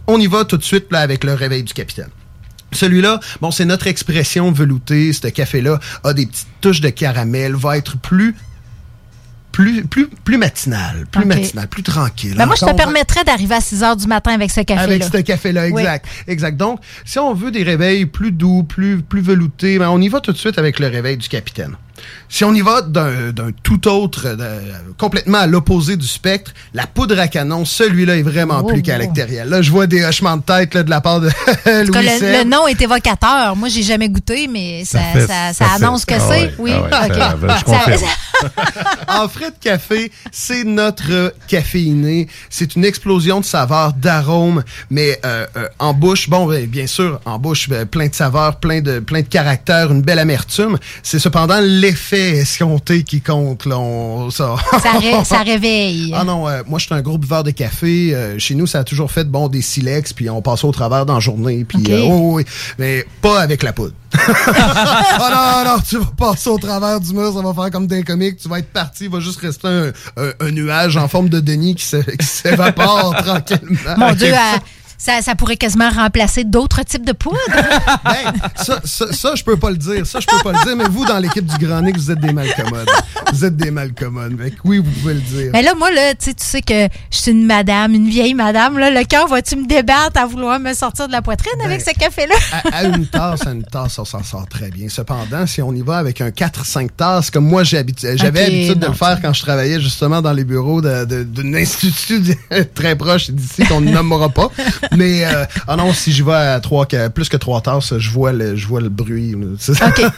On y va tout de suite là, avec le réveil du capitaine. Celui-là, bon, c'est notre expression veloutée. Ce café-là a des petites touches de caramel, va être plus plus plus plus matinal, plus matinal, plus tranquille. Ben moi, je te permettrais d'arriver à 6 heures du matin avec ce café-là. avec ce café-là, Oui. exact. Exact. Donc, si on veut des réveils plus doux, plus, plus veloutés, ben, on y va tout de suite avec le réveil du capitaine. Si on y va d'un d'un tout autre, complètement à l'opposé du spectre, la poudre à canon, celui-là est vraiment Oh, plus oh. caractériel. Là, je vois des hochements de tête là, de la part de cas, Louis le, nom est évocateur. Moi, j'ai jamais goûté, mais ça, fait- ça, ça annonce que ah c'est. ouais, oui. ah ouais, ben, je confirme. en frais de café, c'est notre caféiné. C'est une explosion de saveurs, d'arômes, mais euh, euh, en bouche, bon, ben, bien sûr, en bouche, ben, plein de saveurs, plein de, plein de caractères, une belle amertume. C'est cependant l'effet escompté qui compte. Là, on- ça, Ça, ré- ça réveille. Ah non, euh, moi je suis un gros buveur de café. Euh, chez nous, ça a toujours fait bon des silex, puis on passe au travers dans la journée. Puis euh, oh, oui, mais pas avec la poudre. Ah non, non, tu vas passer au travers du mur, ça va faire comme des comiques, tu vas être parti, il va juste rester un, un- un nuage en forme de Denis qui s'évapore tranquillement. Mon Dieu, ça, ça pourrait quasiment remplacer d'autres types de poudre. Ben, ça, ça, ça, je peux pas le dire. Ça, je peux pas le dire. Mais vous, dans l'équipe du Grand Nick, vous êtes des malcommodes. Vous êtes des malcommodes. Que oui, vous pouvez le dire. Mais là, moi, là, tu sais, que je suis une madame, une vieille madame. Là, le cœur, vas-tu me débattre à vouloir me sortir de la poitrine Ben, avec ce café-là? à, à une tasse, à une tasse, on s'en sort très bien. Cependant, si on y va avec un 4-5 tasses, comme moi j'ai habitu- j'avais l'habitude de le faire quand je travaillais justement dans les bureaux d'un institut très proche d'ici qu'on ne nommera pas. Mais euh, ah non, si je vais à trois, que- plus que trois tasses, je vois le, je vois le bruit. là. C'est. OK,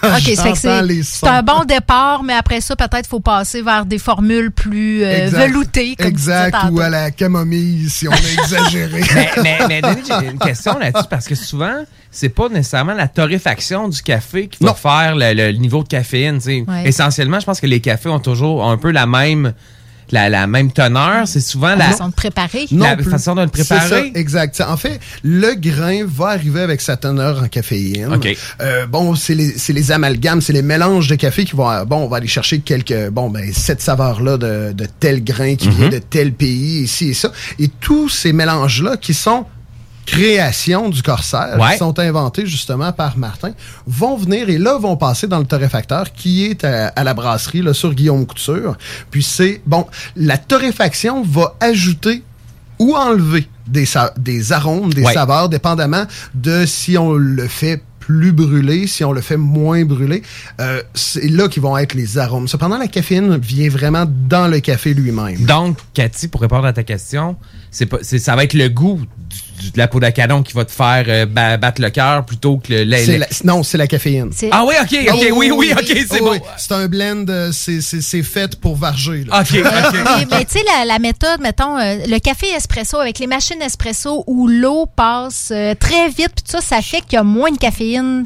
un bon départ, mais après ça, peut-être faut passer vers des formules plus euh, Exact. veloutées. Comme Exact, ou à la camomille, si on a exagéré. mais, mais, mais Denis, j'ai une question là-dessus parce que souvent, c'est pas nécessairement la torréfaction du café qui va faire le, le niveau de caféine. tu sais. Ouais. Essentiellement, je pense que les cafés ont toujours un peu la même, la, la même teneur. C'est souvent La la, façon de préparer. la plus. façon de le préparer. ça, exact. En fait, le grain va arriver avec sa teneur en caféine. OK. Euh, bon, c'est les, c'est les amalgames, c'est les mélanges de café qui vont... Bon, on va aller chercher quelques... Bon, ben, cette saveur-là de, de tel grain qui vient Mhm. de tel pays, ici et ça. Et tous ces mélanges-là qui sont créations du corsaire, Ouais. qui sont inventés justement par Martin, vont venir et là vont passer dans le torréfacteur qui est à, à la brasserie là, sur Guillaume Couture. Puis c'est, bon, la torréfaction va ajouter ou enlever des, des arômes, des Ouais. saveurs, dépendamment de si on le fait plus brûlé, si on le fait moins brûlé, euh, c'est là qu'ils vont être les arômes. Cependant, la caféine vient vraiment dans le café lui-même. Donc, Cathy, pour répondre à ta question, c'est- ça va être le goût du- de la peau d'acadon qui va te faire euh, ba- battre le cœur plutôt que le lait. C'est la- non, c'est la caféine. Ah oui, ok, ok, oui, oui, ok, c'est Oh, bon. oui. C'est un blend, euh, c'est- c'est c'est fait pour varger. là. Ok, Oui, mais tu sais, la, la méthode, mettons, euh, le café espresso avec les machines espresso où l'eau passe euh, très vite, puis tout ça, ça fait qu'il y a moins de caféine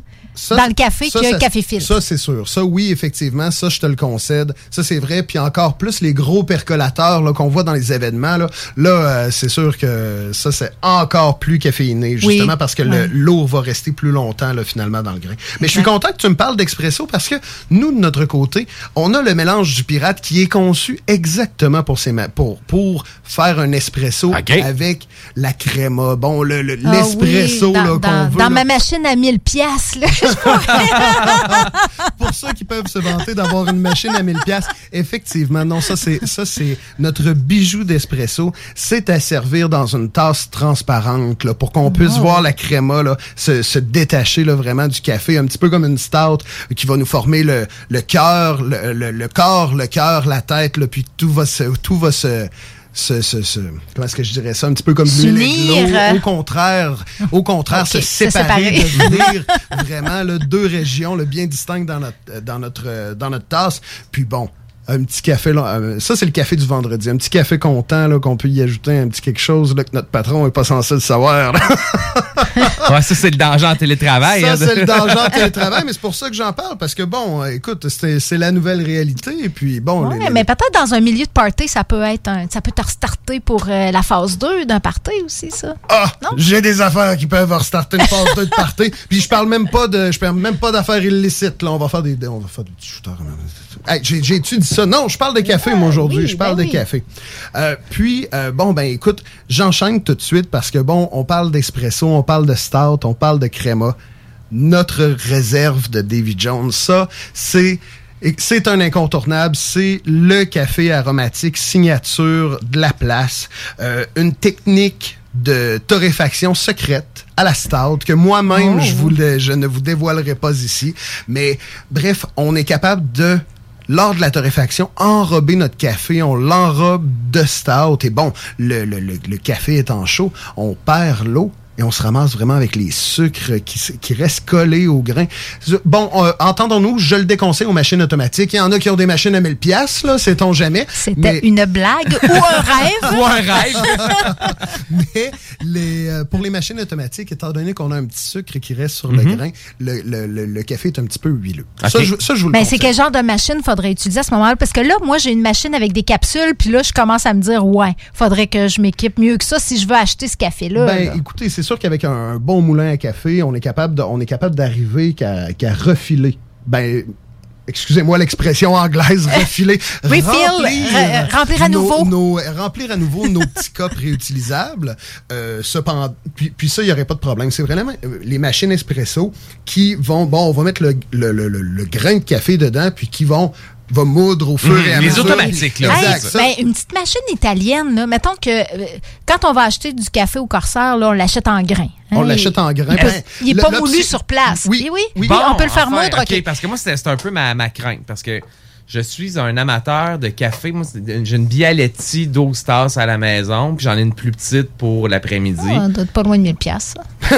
dans le café ça, que ça- le café filtre. Ça, c'est sûr. Ça, oui, effectivement, ça, je te le concède. Ça, c'est vrai. Puis encore plus, les gros percolateurs là, qu'on voit dans les événements, là, là euh, c'est sûr que ça, c'est encore plus caféiné, Oui. justement parce que le- Ouais. l'eau va rester plus longtemps, là, finalement, dans le grain. Mais je suis content que tu me parles d'expresso parce que nous, de notre côté, on a le mélange du pirate qui est conçu exactement pour, ces ma- pour, pour faire un espresso avec la crema. Bon, le- le- Ah l'espresso oui, dans, là, qu'on dans- veut. dans là. ma machine à 1000 pièces là. pour ceux qui peuvent se vanter d'avoir une machine à 1000 pièces, effectivement, non, ça c'est ça c'est notre bijou d'espresso, c'est à servir dans une tasse transparente là, pour qu'on puisse Oh. voir la créma là, se, se détacher là, vraiment du café, un petit peu comme une stout qui va nous former le, le cœur, le, le- le corps, le cœur, la tête, là, puis tout va se tout va se se, se, se- comment est-ce que je dirais ça? Un petit peu comme l'huile. Au contraire, au contraire, Ok, se se séparer, séparer. devenir vraiment là, deux régions là, bien distinctes dans notre, dans, notre, dans notre tasse. Puis bon, un petit café, là, euh, ça c'est le café du vendredi. Un petit café content là, qu'on peut y ajouter un petit quelque chose là, que notre patron n'est pas censé le savoir. là. Ouais, ça, c'est le danger en télétravail. ça hein. c'est le danger en télétravail, mais c'est pour ça que j'en parle parce que bon, euh, écoute, c'est c'est la nouvelle réalité. Et puis bon, Ouais, les- les- mais peut-être dans un milieu de party, ça peut être un- ça peut te restarter pour euh, la phase 2 d'un party aussi, ça. Ah, j'ai des affaires qui peuvent restarter une phase 2 de party. Puis je parle même pas de je parle même pas d'affaires illicites là, on va faire des on va faire des petits shooters. Hey, j'ai j'ai-tu dit ça? Non, je parle de café moi aujourd'hui, oui, je parle ben de oui. café. Euh, puis euh, bon ben écoute, j'enchaîne tout de suite parce que bon, on parle d'espresso, on parle de stout, on parle de créma. Notre réserve de Davy Jones, ça c'est c'est un incontournable, c'est le café aromatique signature de la place, Euh, une technique de torréfaction secrète à la stout que moi-même Oh. je, je ne vous dévoilerai pas ici, mais bref, on est capable de lors de la torréfaction, enrober notre café, on l'enrobe de stout. Et bon, le, le, le, le café étant chaud, on perd l'eau et on se ramasse vraiment avec les sucres qui, qui restent collés au grain. Bon, euh, entendons-nous, je le déconseille aux machines automatiques. Il y en a qui ont des machines à 1000 pièces, là, sait-on jamais. C'était une blague ou un rêve? Ou un rêve. Mais les, euh, pour les machines automatiques, étant donné qu'on a un petit sucre qui reste sur Mhm. le grain, le, le, le, le café est un petit peu huileux. Ça, je, ça, je vous le Ben, c'est quel genre de machine faudrait utiliser à ce moment-là? Parce que là, moi, j'ai une machine avec des capsules, puis là, je commence à me dire, ouais, faudrait que je m'équipe mieux que ça si je veux acheter ce café-là. Ben, là. écoutez, c'est sûr qu'avec un, un bon moulin à café, on est capable de, on est capable d'arriver qu'à refiler. Ben, excusez-moi l'expression anglaise, refiler. Refill, re- remplir à nouveau. nos- remplir à nouveau nos petits cups réutilisables. Euh, cependant, puis, puis ça, il n'y aurait pas de problème. C'est vraiment euh, les machines espresso qui vont, bon, on va mettre le- le- le grain de café dedans, puis qui vont va moudre au fur Mhm, et à les mesure. automatiques, là. Hey, ben, une petite machine italienne, là, mettons que euh, quand on va acheter du café au Corsaire, là, on l'achète en grain. On Hein, l'achète en grain. Il, peut- Ben, il pas moulu sur place. Oui, oui. oui. Puis on peut le faire enfin, moudre. OK, ok. parce que moi, c'est c'est un peu ma, ma crainte. Parce que je suis un amateur de café. Moi, j'ai une Bialetti 12 tasses à la maison, puis j'en ai une plus petite pour l'après-midi. Ah, ça doit être pas loin de 1000 piastres, ça.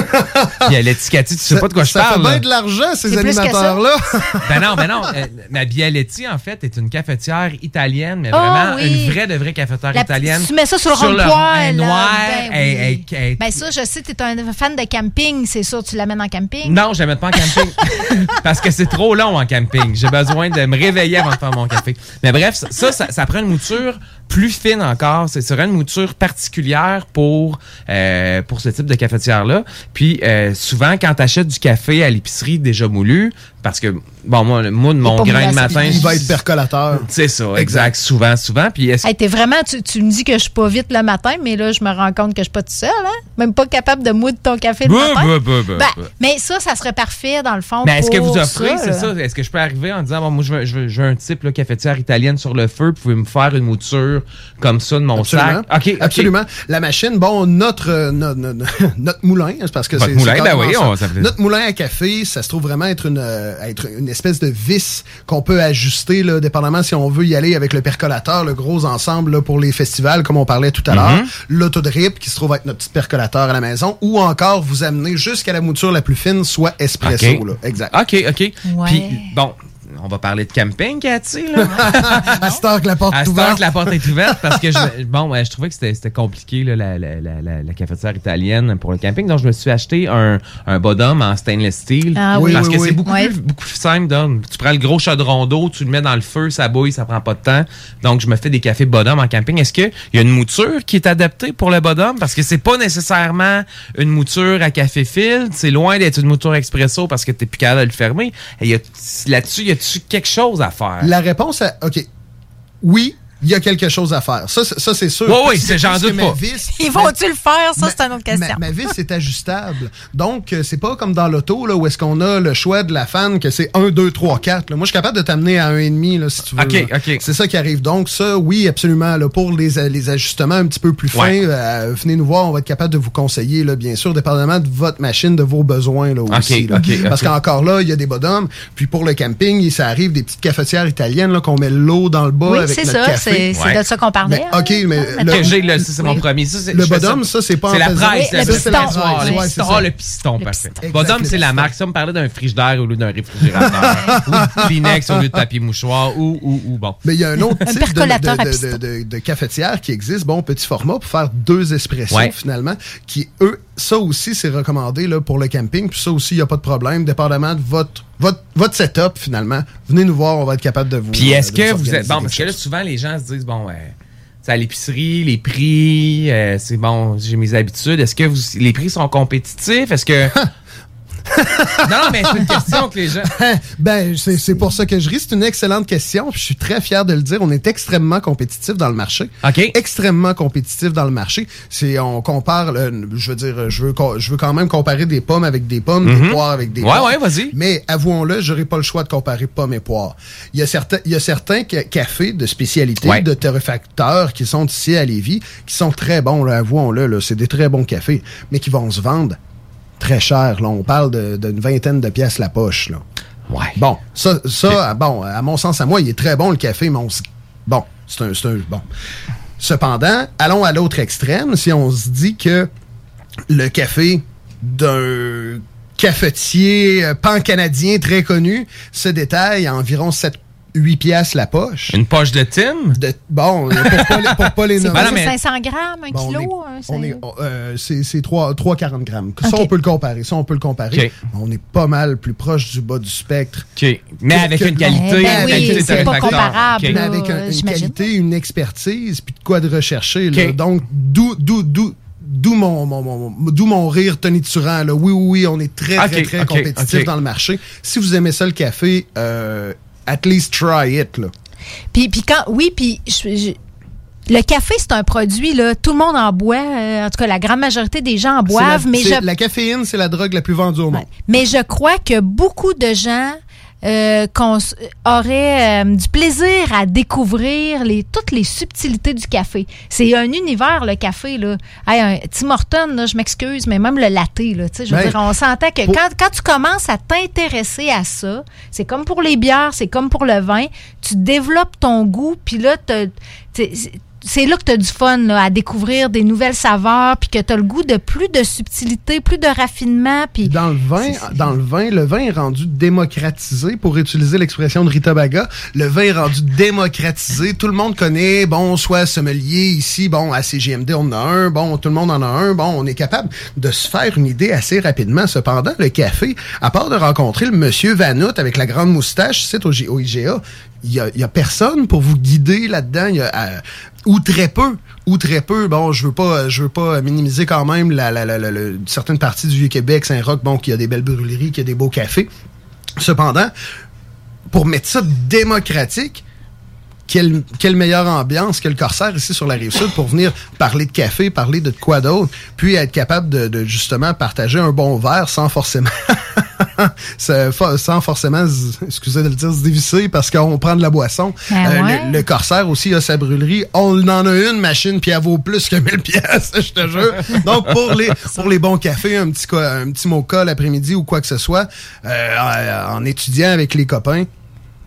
Bialetti, Cathy, tu sais Ça- pas de quoi je ça fait parle. bien de l'argent, ces animateurs-là. Ben non, ben non. euh, ma Bialetti, en fait, est une cafetière italienne, mais Oh, vraiment oui. une vraie de vraie cafetière La italienne. tu mets ça sur le Sur le là. noir, Ben, elle- oui. elle- elle- Ben ça, je sais, tu es un fan de camping, c'est sûr, tu l'amènes en camping? Non, je la mets pas en camping. parce que c'est trop long en camping. J'ai besoin de me réveiller avant de mon café. Mais bref, ça, ça, prend une mouture plus fine encore. C'est serait une mouture particulière pour, euh, ce type de cafetière-là. Puis, euh, souvent, quand tu achètes du café à l'épicerie déjà moulu, Parce que, bon, moi, le- moi de mon grain de matin. Il va être percolateur. C'est ça, exact. Souvent, souvent. Puis est-ce Hey, t'es vraiment, tu, tu me dis que je suis pas vite le matin, mais là, je me rends compte que je suis pas tout seul, hein? Même pas capable de moudre ton café le Bah, matin. bah, bah, bah, Ben, bah. mais ça, ça serait parfait, dans le fond. Mais est-ce que vous offrez, c'est ça? Est-ce que je peux arriver en disant, bon, moi, je veux, je veux- je veux un type là, cafetière italienne sur le feu, puis vous pouvez me faire une mouture comme ça de mon Absolument. sac? OK, OK. Absolument. La machine, bon, notre, euh, no- no- no- notre, moulin, c'est parce que c'est. moulin, c'est ben oui, ça. on- ça fait- Notre moulin à café, ça se trouve vraiment être une, euh, être une espèce de vis qu'on peut ajuster, là, dépendamment si on veut y aller avec le percolateur, le gros ensemble là, pour les festivals, comme on parlait tout à l'heure. Mhm. L'autodrip, qui se trouve être notre petit percolateur à la maison, ou encore vous amener jusqu'à la mouture la plus fine, soit espresso. Là. Exact. OK, OK. Puis, bon, on va parler de camping, Cathy, là. à cette heure que la porte À est cette heure ouverte. que la porte est ouverte, parce que je, bon, ouais, je trouvais que c'était c'était compliqué, là, la, la, la, la, la cafetière italienne pour le camping. Donc, je me suis acheté un, un bottom en stainless steel. Ah oui. parce Oui, que oui, c'est beaucoup, Ouais. plus, beaucoup plus simple. donc. Tu prends le gros chaudron d'eau, tu le mets dans le feu, ça bouille, ça prend pas de temps. Donc, je me fais des cafés bottom en camping. Est-ce qu'il y a une mouture qui est adaptée pour le bottom? Parce que c'est pas nécessairement une mouture à café filtre. C'est loin d'être une mouture expresso parce que t'es plus capable de le fermer. Et y a- Là-dessus, y quelque chose à faire? La réponse à. OK. Oui, il y a quelque chose à faire. Ça, c'est- ça c'est sûr. Oui, oui, c'est- que- j'en doute ma pas. vis- Ils vont-tu le faire? Ça, c'est une autre question. Ma, ma vis est ajustable. Donc, euh, c'est pas comme dans l'auto, là, où est-ce qu'on a le choix de la fan que c'est 1, 2, 3, 4. là. Moi, je suis capable de t'amener à 1,5, là, si tu veux. OK, là. OK. C'est ça qui arrive. Donc, ça, oui, absolument. Là, pour les, euh, les ajustements un petit peu plus fins, Ouais. euh, venez nous voir. On va être capable de vous conseiller, là, bien sûr, dépendamment de votre machine, de vos besoins, là, aussi. là. OK, Parce qu'encore là, il y a des bonhommes. Puis pour le camping, il- ça arrive des petites cafetières italiennes, là, qu'on met l'eau dans le bas Oui, avec c'est notre ça. café. C'est de ça qu'on parlait. Mais, OK, mais Que j'ai, là, ça, c'est mon premier. Ça, le bottom, ça, c'est pas C'est en la presse, Oui, la le piston. Ah, le piston, ça. ah, le piston, parfait. Bottom, le c'est la marque. Ça me parlait d'un frigidaire au lieu d'un réfrigérateur. ou de Kleenex au lieu de papier mouchoir. Ou, ou, ou bon. Mais il y a un autre Un type de, cafetière qui existe, bon, petit format, pour faire deux espressos, finalement, qui, eux, ça aussi, c'est recommandé là, pour le camping, puis ça aussi, il n'y a pas de problème, dépendamment de votre, votre, votre setup, finalement. Venez nous voir, on va être capable de vous Puis euh, est-ce que vous êtes. Bon, parce que là, souvent, les gens se disent, bon, euh, c'est à l'épicerie, les prix, euh, c'est bon, j'ai mes habitudes. Est-ce que vous, les prix sont compétitifs? Est-ce que. non, mais c'est une question que les gens. ben, c'est pour ça que je ris. C'est une excellente question. puis Je suis très fier de le dire. On est extrêmement compétitif dans le marché. OK. Extrêmement compétitif dans le marché. C'est on compare. le- je veux dire, je veux co- je veux quand même comparer des pommes avec des pommes, des Mhm. poires avec des Ouais, poires. ouais, vas-y. Mais avouons-le, j'aurais pas le choix de comparer pommes et poires. Il y a certains, il y a certains ca- cafés de spécialité, Ouais. de torréfacteurs qui sont ici à Lévis, qui sont très bons. Là, avouons-le, là, c'est des très bons cafés, mais qui vont se vendre très cher. Là, on parle d'une vingtaine de pièces la poche. Là. Ouais. Bon, ça, ça bon, à mon sens, à moi, il est très bon le café, mais on bon, c'est un, un- bon. Cependant, allons à l'autre extrême. Si on se dit que le café d'un cafetier euh, pan-canadien très connu se détaille à environ 7 8 piastres la poche. Une poche de Tim? De, bon, pour pas les, pour pas les C'est nommer. c'est 500 grammes, un Bon, kilo? est- hein, c'est- est, on- euh, c'est c'est 3, 3,40 grammes. Ça, on peut le comparer. Ça, on peut le comparer. On est pas mal plus proche du bas du spectre. Mais avec une qualité, ben une oui, qualité c'est pas comparable. Mais avec un- une qualité, une expertise, puis de quoi de rechercher. là. Donc, d'où d'où d'où d'où mon, mon, mon- mon- d'où mon rire tonitruant. Là. Oui, oui, oui, on est très, très, très ok, compétitif dans le marché. Si vous aimez ça, le café, euh, at least try it. Là. Puis, puis quand, oui, puis je- je- le café, c'est un produit, là, tout le monde en boit. euh, en tout cas, la grande majorité des gens en boivent. La, mais, je, la caféine, c'est la drogue la plus vendue au monde. mais je crois que beaucoup de gens euh, cons- auraient euh, du plaisir à découvrir les, toutes les subtilités du café. C'est un univers, le café. Là. Hey, un Tim Horton, là, je m'excuse, mais même le latte, là, tu je veux Ben, dire, on s'entend que pour- quand, quand tu commences à t'intéresser à ça, c'est comme pour les bières, c'est comme pour le vin, tu développes ton goût, puis là, t'sais, c'est- là que tu as du fun là, à découvrir des nouvelles saveurs, puis que tu as le goût de plus de subtilité, plus de raffinement. Puis Dans le vin, dans le vin, le vin est rendu démocratisé, pour utiliser l'expression de Rita Baga. Le vin est rendu démocratisé. Tout le monde connaît, bon, soit sommelier ici, bon, à CGMD, on en a un, bon, tout le monde en a un, bon, on est capable de se faire une idée assez rapidement. Cependant, le café, à part de rencontrer le monsieur Vanout avec la grande moustache, c'est au, G- au IGA, il y a, y a personne pour vous guider là-dedans. Euh, ou très peu, ou très peu. Bon, je veux pas, je veux pas minimiser quand même la, la, la- la- certaines parties du Vieux-Québec, Saint-Roch, bon, qui a des belles brûleries, qui a des beaux cafés. Cependant, pour mettre ça démocratique, quelle, quelle meilleure ambiance que le Corsaire ici sur la rive sud pour venir parler de café, parler de quoi d'autre, puis être capable de, de justement partager un bon verre sans forcément sans forcément, excusez de le dire, se dévisser parce qu'on prend de la boisson. Euh, Ben ouais. le, le Corsaire aussi a sa brûlerie. On en a une machine, puis elle vaut plus que 1000 pièces, je te jure. Donc, pour les, pour les bons cafés, un petit, un petit mocha l'après-midi ou quoi que ce soit, euh, en étudiant avec les copains,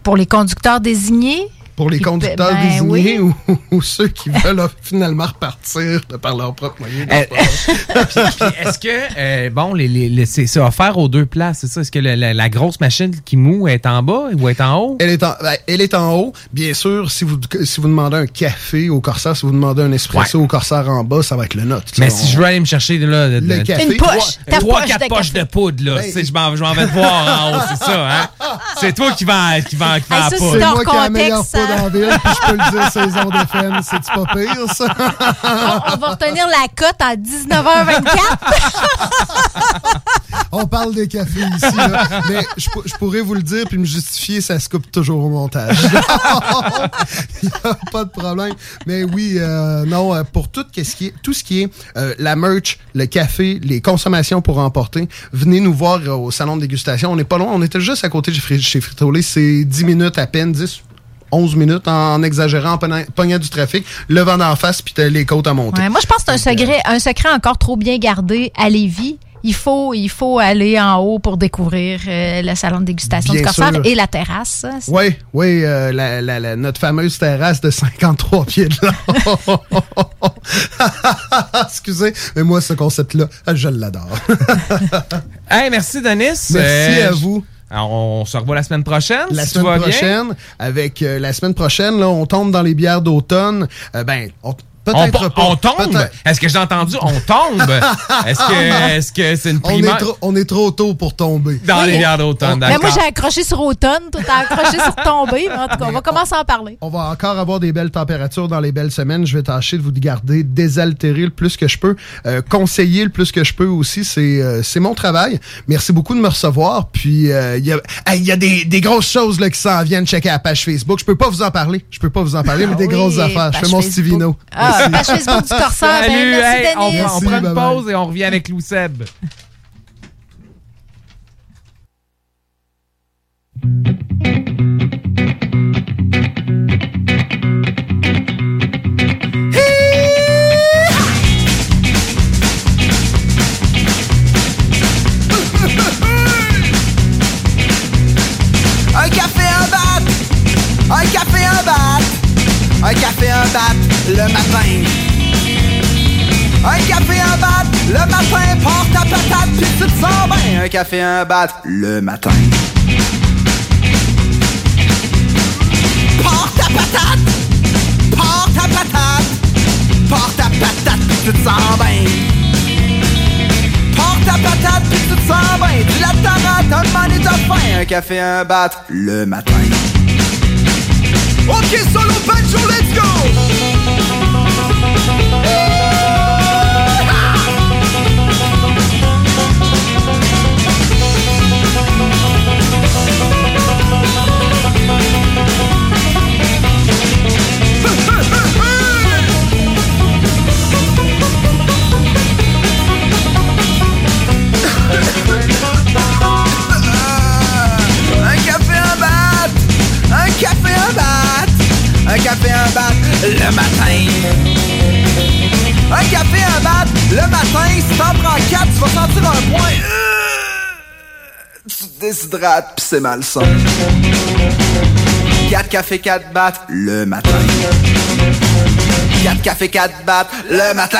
Pour les conducteurs désignés? Pour les conducteurs ben désignés oui. ou, ou ceux qui veulent finalement repartir de par leur propre moyen. Euh, est-ce que, euh, bon, les, les- les- c'est c'est offert aux deux places, c'est ça? Est-ce que le- la, la grosse machine qui moue est en bas ou est en haut? Elle est en, ben, elle est en haut. Bien sûr, si vous, si vous demandez un café au Corsaire, si vous demandez un espresso au Corsaire en bas, ça va être le nôtre. Mais si on- je veux aller me chercher là, de, Le de- café. Une poche, trois, poche quatre de poches café. de poudre, là. Ben, je m'en vais te voir en haut, c'est ça, hein? C'est toi qui vas qui va, qui va Hey, à ça, la c'est poudre. hors moi qui ai la meilleure ça. en ville, puis je peux le dire, c'est les ondes FM. C'est-tu pas pire, ça? on, on va retenir la cote à 19h24. On parle des cafés ici, là. mais je, pour- je pourrais vous le dire puis me justifier, ça se coupe toujours au montage. Il n'y a pas de problème. Mais oui, euh, non, euh, pour tout, ce qui est, tout ce qui est euh, la merch, le café, les consommations pour emporter, venez nous voir au salon de dégustation. On n'est pas loin, on était juste à côté de chez, chez Frito-Lay. C'est 10 minutes à peine, 10 11 minutes en, exagérant, en pognant- pognant du trafic, le vent d'en face, puis t'as les côtes à monter. Ouais, moi, je pense que c'est un secret, un secret encore trop bien gardé à Lévis. Il faut, il faut aller en haut pour découvrir euh, le salon de dégustation Bien du Corsaire sûr. et la terrasse. Oui, oui, euh, la, la- la- notre fameuse terrasse de 53 pieds de long. Excusez, mais moi, ce concept-là, je l'adore. Hey, merci, Denis. Merci Euh, à vous. Alors, on se revoit la semaine prochaine. La si semaine bien. prochaine, avec euh, la semaine prochaine, là, on tombe dans les bières d'automne. Euh, ben, on- peut-être on, pas. on tombe? Est-ce que j'ai entendu on tombe? Est-ce que est-ce que c'est une on est, primaire? trop, on est trop tôt pour tomber. Dans les bières d'automne, Mais moi, j'ai accroché sur automne, tout a accroché sur tombé. Mais en tout cas, on va commencer à en parler. On va encore avoir des belles températures dans les belles semaines. Je vais tâcher de vous garder désaltéré le plus que je peux, euh, conseiller le plus que je peux aussi. C'est euh, c'est mon travail. Merci beaucoup de me recevoir. Puis euh, il y a, hey, y a des, des grosses choses là, qui s'en viennent. Checker la page Facebook. Je peux pas vous en parler. Je peux pas vous en parler, mais Ah des oui, grosses affaires. Je fais mon Facebook. Stevino. Ah. Page Facebook du Corsaire. Ben, Salut, merci, hey, on, on prend une pause et on revient avec Lou Seb. Patate puis tu te sens bien. Un café, un bat le matin. Porte ta patate, porte ta patate, porte ta patate puis tu te sens bien. Porte ta patate puis tu te sens bien Tu la tarate, un et t'as faim Un café, un bat le matin Ok, solo banjo, let's go Un café, un bat le matin. Un café, un bat le matin Si t'en prends quatre, tu vas sentir un point. Euh, Tu te déshydrates pis c'est malsain. 4 cafés, 4 battes le matin. 4 cafés, 4 battes le matin.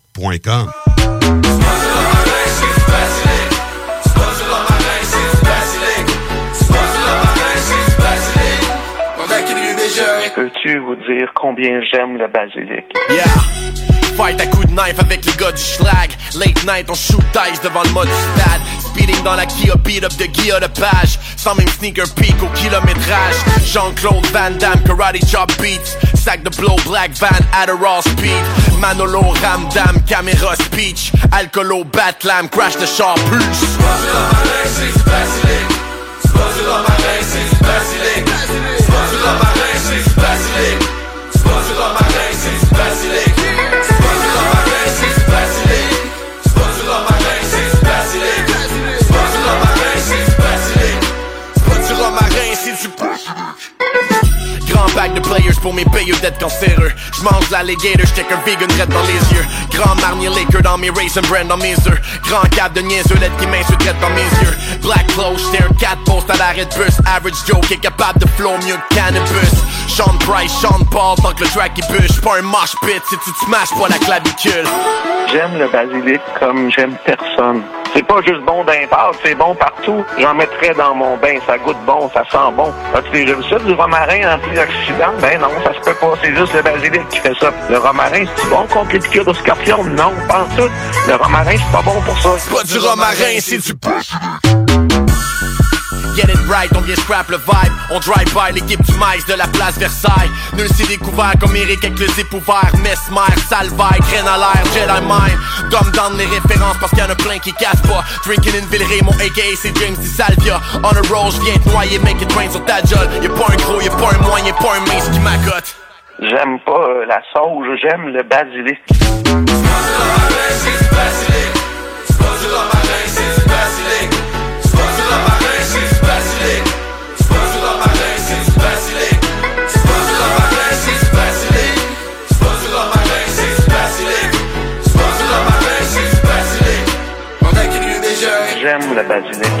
lbbauto.com Peux-tu vous dire combien j'aime le basilic? Yeah! Fight à coups de knife avec les gars du schlag. Late night, on shoot dice devant le mode du stade. Speeding dans la Kia, beat up de Guilla de page. Sans même sneaker peak au kilométrage. Jean-Claude Van Damme, karate chop beats. Sac de blow, black van, Adderall speed. Manolo, Ramdam, caméra speech. Alcoolo, Batlam, crash the char plus. c'est du ma reine, c'est du Pack de players pour mes payeux d'être cancéreux. J'mange l'alligator, j'check un vegan red dans les yeux. Grand marnier Laker dans mes raisin brand dans mes œufs. Grand cap de niaiseux LED qui m'insulte dans mes yeux. Black clothes, j'étais un 4 post à l'arrêt de bus. Average Joe qui est capable de flow mieux que cannabis. Sean Price, Sean Paul, tant que le track il bûche. Pas un mosh pit si tu te smashes pas la clavicule. J'aime le basilic comme j'aime personne. C'est pas juste bon d'un c'est bon partout. J'en mettrais dans mon bain, ça goûte bon, ça sent bon. As-tu déjà vu ça, du romarin antioxydant? Ben non, ça se peut pas, c'est juste le basilic qui fait ça. Le romarin, c'est bon contre les piqûres de scorpion? Non, pas en tout. Le romarin, c'est pas bon pour ça. C'est pas du romarin, c'est du Get it right, on vient scrap le vibe. On drive by l'équipe du maïs de la place Versailles. Nul s'est découvert comme Eric avec le zip ouvert Mesmer, Salvaille, graine à l'air, Jedi Mind Dumb down les références parce qu'il y en a plein qui cassent pas. Drinking in Villeray, mon AKA c'est James Di Salvia. On a roll, j'viens te noyer, make it rain sur ta jolle Y'a pas un gros, y'a pas un moyen, y'a pas un mince qui m'accote. J'aime pas euh, la sauge, j'aime le basilic. J'aime le basilic. C'est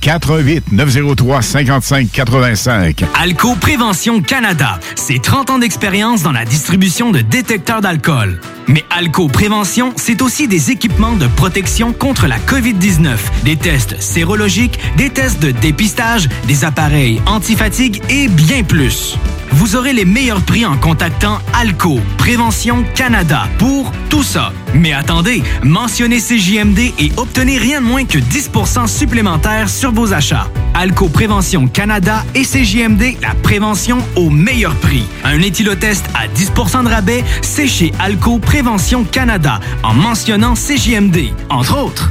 418 903 55 85. Alco Prévention Canada, c'est 30 ans d'expérience dans la distribution de détecteurs d'alcool. Mais Alco Prévention, c'est aussi des équipements de protection contre la COVID-19, des tests sérologiques, des tests de dépistage, des appareils antifatigue et bien plus. Vous aurez les meilleurs prix en contactant Alco Prévention Canada pour tout ça. Mais attendez, mentionnez CJMD et obtenez rien de moins que 10% supplémentaire sur vos achats. Alco Prévention Canada et CJMD, la prévention au meilleur prix. Un éthylotest à 10% de rabais, c'est chez Alco Prévention Canada en mentionnant CJMD, entre autres.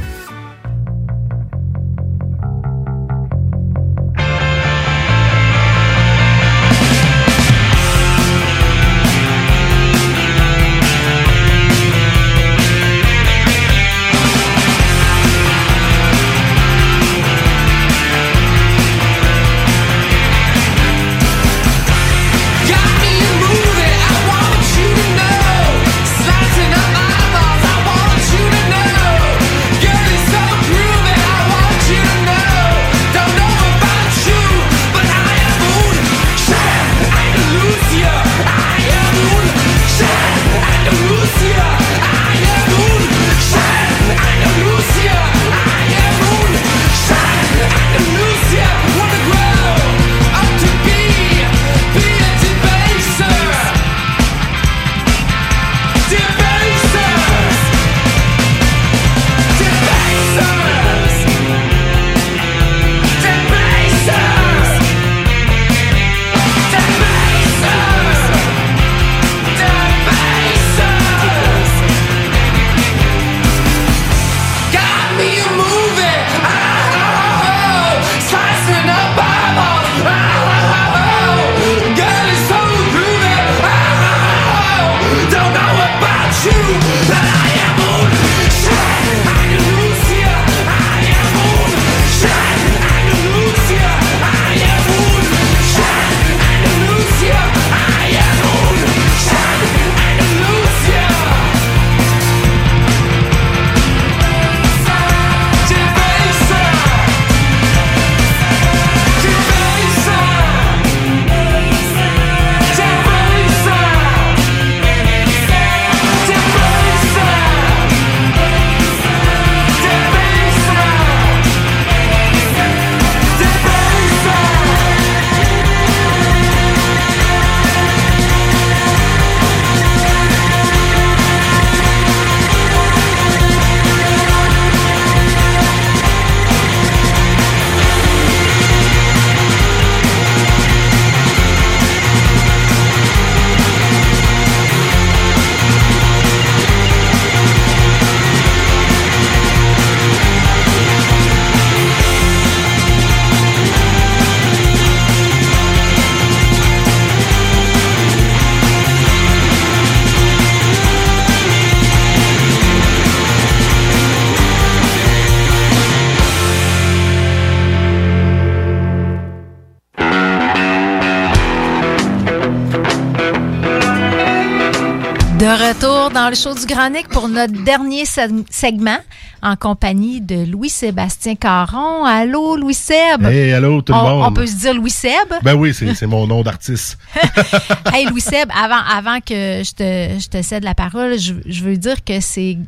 Dans le show du Grand Nick pour notre dernier se- segment en compagnie de Louis-Sébastien Caron. Allô, Louis-Seb? Hey, allô, tout le On- monde. On peut se dire Louis-Seb? Ben oui, c'est c'est mon nom d'artiste. hey Louis-Seb, avant, avant que je te, je te cède la parole, je, je veux dire que c'est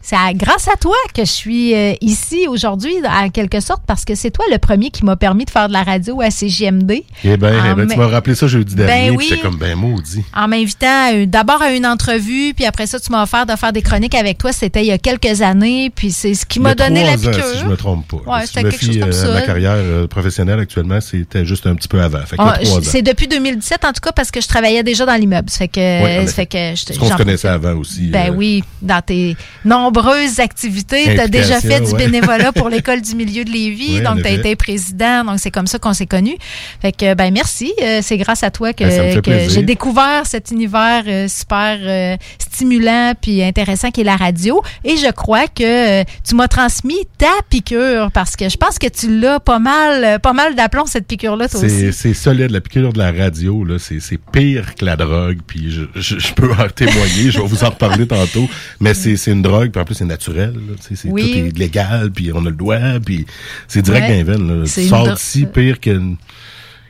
c'est grâce à toi que je suis euh, ici aujourd'hui, en quelque sorte, parce que c'est toi le premier qui m'a permis de faire de la radio à CGMD. Eh Ah, eh ben, tu m'as rappelé ça jeudi Ben dernier, oui. j'étais comme ben maudit. En m'invitant euh, d'abord à une entrevue, puis après ça, tu m'as offert de faire des chroniques avec toi. C'était il y a quelques années, puis c'est ce qui m'a donné la ans, piqûre. si je me trompe pas. Ouais, si c'était je me quelque chose fie, comme euh, ça. Ma carrière professionnelle actuellement, c'était juste un petit peu avant. Ah, c'est depuis 2017, en tout cas, parce que je travaillais déjà dans l'immeuble. Ça fait que, effet. fait que je qu'on se connaissait avant aussi. Ben euh, oui, dans tes nombreuses activités, tu as déjà fait du bénévolat pour l'école du milieu de Lévis, Oui, donc tu as été président, donc c'est comme ça qu'on s'est connus. Fait que ben merci, euh, c'est grâce à toi que, Ben, que j'ai découvert cet univers euh, super euh, stimulant puis intéressant qui est la radio. Et je crois que euh, tu m'as transmis ta piqûre parce que je pense que tu l'as pas mal pas mal d'aplomb cette piqûre là toi aussi. c'est solide, la piqûre de la radio, là, c'est pire que la drogue, puis je, je, je peux en témoigner, je vais vous en reparler tantôt, mais c'est une drogue, puis en plus c'est naturel, là, c'est- Oui. tout est légal, puis on a le doigt, puis c'est direct Ouais. là. Sors d'ici pire qu'une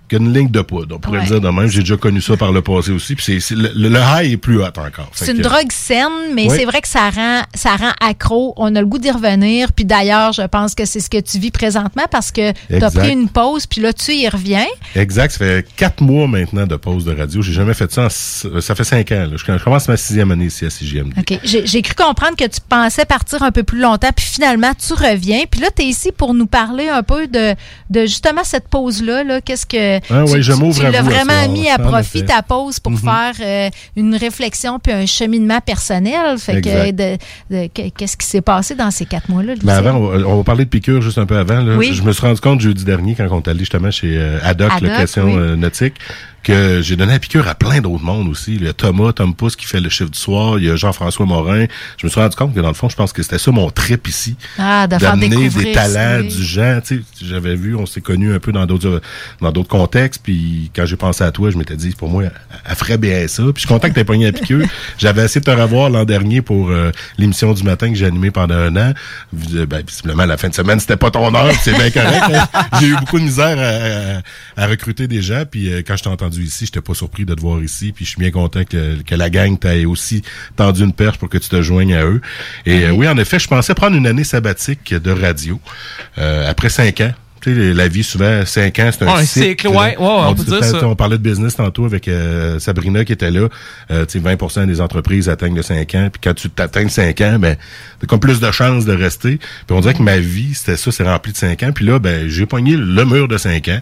qu'une ligne de poudre, on pourrait Ouais. le dire de même, j'ai déjà connu ça par le passé aussi, puis c'est- c'est le, le high est plus hot encore. C'est une que- drogue saine, mais Ouais. c'est vrai que ça rend, ça rend accro. On a le goût d'y revenir. Puis d'ailleurs, je pense que c'est ce que tu vis présentement parce que tu as pris une pause, puis là, tu y reviens. Exact, ça fait quatre mois maintenant de pause de radio. J'ai jamais fait ça. en s- ça fait cinq ans. là. Je je commence ma sixième année ici à CGMD. OK. J'ai j'ai cru comprendre que tu pensais partir un peu plus longtemps, puis finalement, tu reviens. Puis là, tu es ici pour nous parler un peu de, de justement cette pause-là. Là. Qu'est-ce que. Ah tu, oui, je tu- l'as vraiment mis à profit ta pause pour Mhm. faire euh, une réflexion puis un cheminement personnel. Fait que de- de- qu'est-ce qui s'est passé dans ces quatre mois-là? Mais Lucille? avant, on va, on va parler de piqûre juste un peu avant. là. Oui. Je me suis rendu compte jeudi dernier, quand on est allé justement chez euh, Adoc, Adoc, location oui. euh, nautique, que j'ai donné la piqûre à plein d'autres mondes aussi. Il y a Thomas, Tom Pousse qui fait le chiffre du soir. Il y a Jean-François Morin. Je me suis rendu compte que dans le fond, je pense que c'était ça mon trip ici. Ah, de d'amener des talents, oui. du genre. Tu sais, j'avais vu, on s'est connus un peu dans d'autres dans d'autres contextes. Puis quand j'ai pensé à toi, je m'étais dit, pour moi, ferait bien ça. Puis je suis content que tu pogné la piqûre. J'avais essayé de te revoir l'an dernier pour euh, l'émission du matin que j'ai animée pendant un an. Ben, visiblement, la fin de semaine, c'était pas ton heure. C'est bien correct. hein. J'ai eu beaucoup de misère à, à- à recruter des gens. Puis euh, quand je t'ai entendu ici, j'étais pas surpris de te voir ici. Puis je suis bien content que, que la gang t'ait aussi tendu une perche pour que tu te joignes à eux. Et euh, oui, en effet, je pensais prendre une année sabbatique de radio euh, après cinq ans. Tu sais, la vie, souvent, cinq ans, c'est un Ouais, cycle. cycle, ouais, ouais, on peut dire ça. On parlait de business tantôt avec euh, Sabrina qui était là. Euh, tu sais, 20% des entreprises atteignent le 5 ans. Puis quand tu t'atteins le 5 ans, ben, t'as comme plus de chances de rester. Puis on dirait que ma vie, c'était ça, c'est rempli de 5 ans. Puis là, ben, j'ai pogné le mur de 5 ans.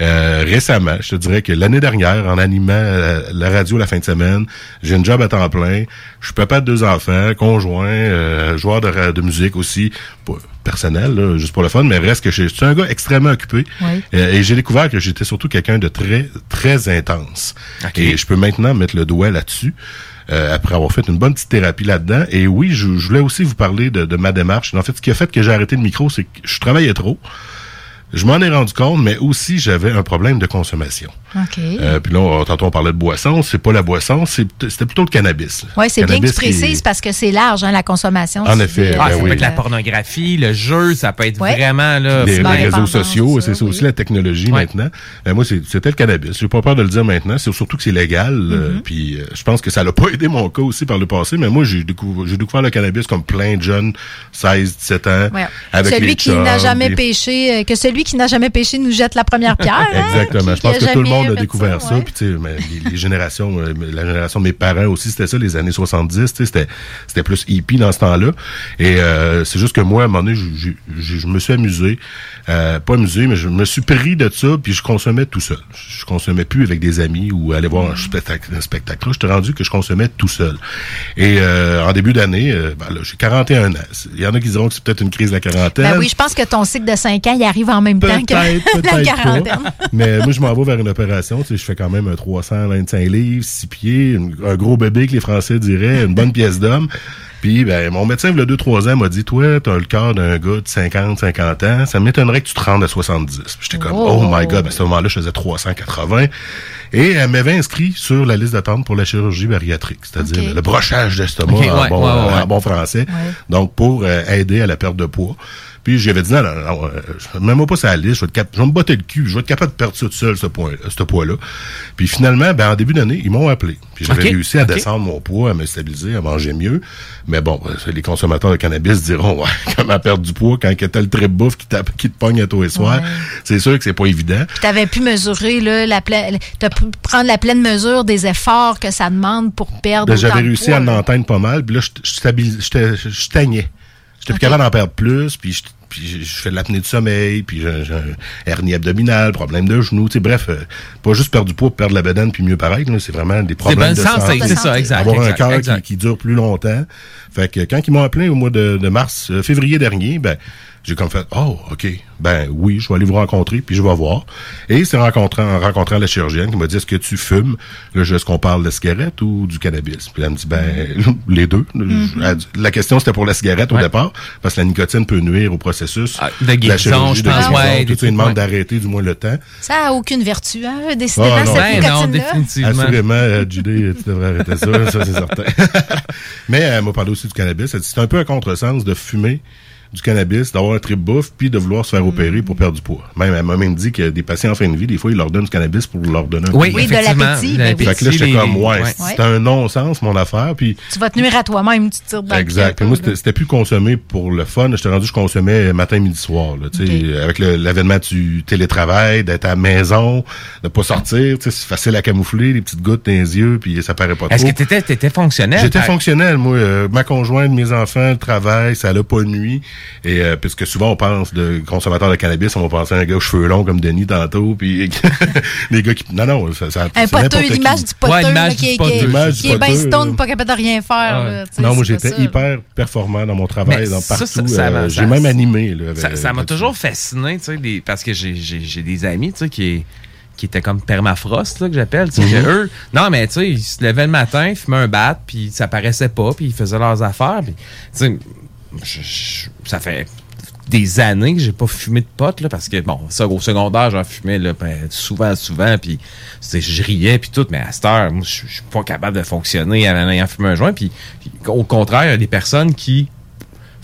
Euh, récemment, je te dirais que l'année dernière, en animant euh, la radio la fin de semaine, j'ai une job à temps plein. Je suis papa de deux enfants, conjoint, euh, joueur de, de musique aussi. Personnel, là, juste pour le fun, mais reste que je suis un gars extrêmement occupé. Oui. Euh, et j'ai découvert que j'étais surtout quelqu'un de très, très intense. Et je peux maintenant mettre le doigt là-dessus. euh, après avoir fait une bonne petite thérapie là-dedans. Et oui, je, je voulais aussi vous parler de, de ma démarche. En fait, ce qui a fait que j'ai arrêté le micro, c'est que je travaillais trop. Je m'en ai rendu compte, mais aussi j'avais un problème de consommation. OK. Euh, puis là, on- tantôt on parlait de boisson. C'est pas la boisson, c'est- c'était plutôt le cannabis. là. Oui, c'est bien que tu qui précises parce que c'est large, hein, la consommation. En effet, ben Ah, ça oui. peut être la pornographie, le jeu, ça peut être Ouais. vraiment là. les, c'est les réseaux sociaux, c'est ça oui. aussi la technologie Ouais. maintenant. Euh, moi, c'est- c'était le cannabis. J'ai pas peur de le dire maintenant. C'est surtout que c'est légal. euh, Mm-hmm. puis euh, je pense que ça l'a pas aidé mon cas aussi par le passé. Mais moi, j'ai découvert, j'ai découvert le cannabis comme plein de jeunes, 16, 17 ans, Ouais. avec celui les qui n'a jamais péché, euh, que celui qui n'a jamais péché nous jette la première pierre. hein, Exactement. Je pense que tout le jamais monde a découvert ça. ouais. Puis tu sais, mais les, les générations, euh, la génération de mes parents aussi, c'était ça, les années 70. tu sais, C'était, c'était plus hippie dans ce temps-là. Et euh, c'est juste que moi, à un moment donné, je me suis amusé, euh, pas amusé, mais je me suis pris de ça. Puis je consommais tout seul. Je consommais plus avec des amis ou aller voir un spectacle. Un spectacle. Là, j'étais rendu que je consommais tout seul. Et euh, en début d'année, euh, ben là, j'ai 41 ans. Il y en a qui diront que c'est peut-être une crise de la quarantaine. Ben oui, je pense que ton cycle de 5 ans, il arrive en même temps que la peut-être quarantaine. pas. Mais moi, je m'en vais vers une opération. Tu sais, je fais quand même un 325 livres, 6 pieds, un gros bébé que les Français diraient, une bonne pièce d'homme. Puis, ben, mon médecin, il y a 2-3 ans, m'a dit, toi, t'as le corps d'un gars de 50, 50 ans, ça m'étonnerait que tu te rendes à 70. Puis j'étais comme, Oh. oh, my god, ben, à ce moment-là, je faisais 380. Et elle m'avait inscrit sur la liste d'attente pour la chirurgie bariatrique, c'est-à-dire le brochage d'estomac en, ouais, bon, ouais, ouais, ouais. en bon français. Donc, pour euh, aider à la perte de poids. Puis j'avais dit, non, non, non, euh, je- même pas ça à la liste, je vais, cap- je vais me botter le cul, je vais être capable de perdre tout seul, ce, poids-là. Puis finalement, ben, en début d'année, ils m'ont appelé. Puis j'avais réussi à descendre mon poids, à me stabiliser, à manger mieux. Mais bon, euh, les consommateurs de cannabis diront, ouais, comment perdre du poids quand il y a tel trip bouffe qui, te pogne à tous les soirs. C'est sûr que c'est pas évident. Tu avais pu mesurer, là, la pleine, t'as pu prendre la pleine mesure des efforts que ça demande pour perdre Ben, j'avais réussi poids, à l'entendre pas mal. Puis là, je, je, stabilis- j'étais-. J'étais plus capable d'en perdre plus. Puis je, puis je, je fais de l'apnée du sommeil. Puis j'ai j'ai un hernie abdominale, problème de genoux. Tu sais, bref, euh, pas juste perdre du poids, perdre la bedaine puis mieux paraître. là, C'est vraiment des problèmes de santé, c'est ça, exact, Avoir un cœur qui, qui dure plus longtemps. Fait que quand ils m'ont appelé au mois de, de mars, euh, février dernier, ben j'ai comme fait oh ok ben oui je vais aller vous rencontrer puis je vais voir et c'est rencontrant en rencontrant la chirurgienne qui m'a dit est-ce que tu fumes? Là est-ce qu'on parle de cigarette ou du cannabis? Puis elle me dit ben les deux dit- la question c'était pour la cigarette au départ parce que la nicotine peut nuire au processus de la guérison, chirurgie je de pense, guérison. ouais, Tout ça, il demande ouais. d'arrêter du moins le temps Ça a aucune vertu, hein, décidément, ah, non. cette nicotine-là. Assurément, euh, Judy, tu devrais arrêter ça, ça c'est certain. Mais elle m'a parlé aussi du cannabis. Elle dit, c'est un peu un contresens de fumer du cannabis, d'avoir un trip bouffe, puis de vouloir se faire opérer pour perdre du poids. Même, elle m'a même dit que des patients en fin de vie, des fois, ils leur donnent du cannabis pour leur donner un Oui, coup Oui, de l'appétit. Fait que là, j'étais comme, ouais, Ouais. c'est un non-sens, mon affaire, puis Tu vas te nuire à toi-même, tu te tires dans Exact. moi, c'était plus consommer pour le fun. J'étais rendu, je consommais matin, midi, soir. Là, tu sais, Avec l'avènement du télétravail, d'être à la maison, de pas sortir. tu sais, C'est facile à camoufler, les petites gouttes dans les yeux, puis ça paraît pas trop. Est-ce que t'étais, t'étais fonctionnel? J'étais fonctionnel, moi. Euh, ma conjointe, mes enfants, le travail, ça n'a pas nuit. Et euh, puisque souvent on pense de consommateur de cannabis, on va penser à un gars aux cheveux longs comme Denis tantôt, puis les gars qui non non, ça, ça Un poteux, qui. l'image du poteux, là, qui, est- qui est- L'image qui du est bien stone, là. pas capable de rien faire. là, tu sais, Non, moi j'étais hyper performant dans mon travail, dans partout. ça, ça euh, m'a- j'ai même animé. Là, Ça, avec- ça m'a toujours fasciné, tu sais, des- parce que j'ai, j'ai, j'ai des amis, tu sais, qui, qui étaient comme permafrost, là, que j'appelle, tu sais, que Mhm. eux, non, mais tu sais, ils se levaient le matin, ils fumaient un bat, puis ça paraissait pas, puis ils faisaient leurs affaires, puis, tu sais, je- je- ça fait des années que j'ai pas fumé de potes, là, parce que, bon, ça, au secondaire, j'en fumais, là, ben, souvent, souvent, puis je riais, puis tout, mais à cette heure, moi, je suis pas capable de fonctionner en ayant fumé un joint, puis, au contraire, il y a des personnes qui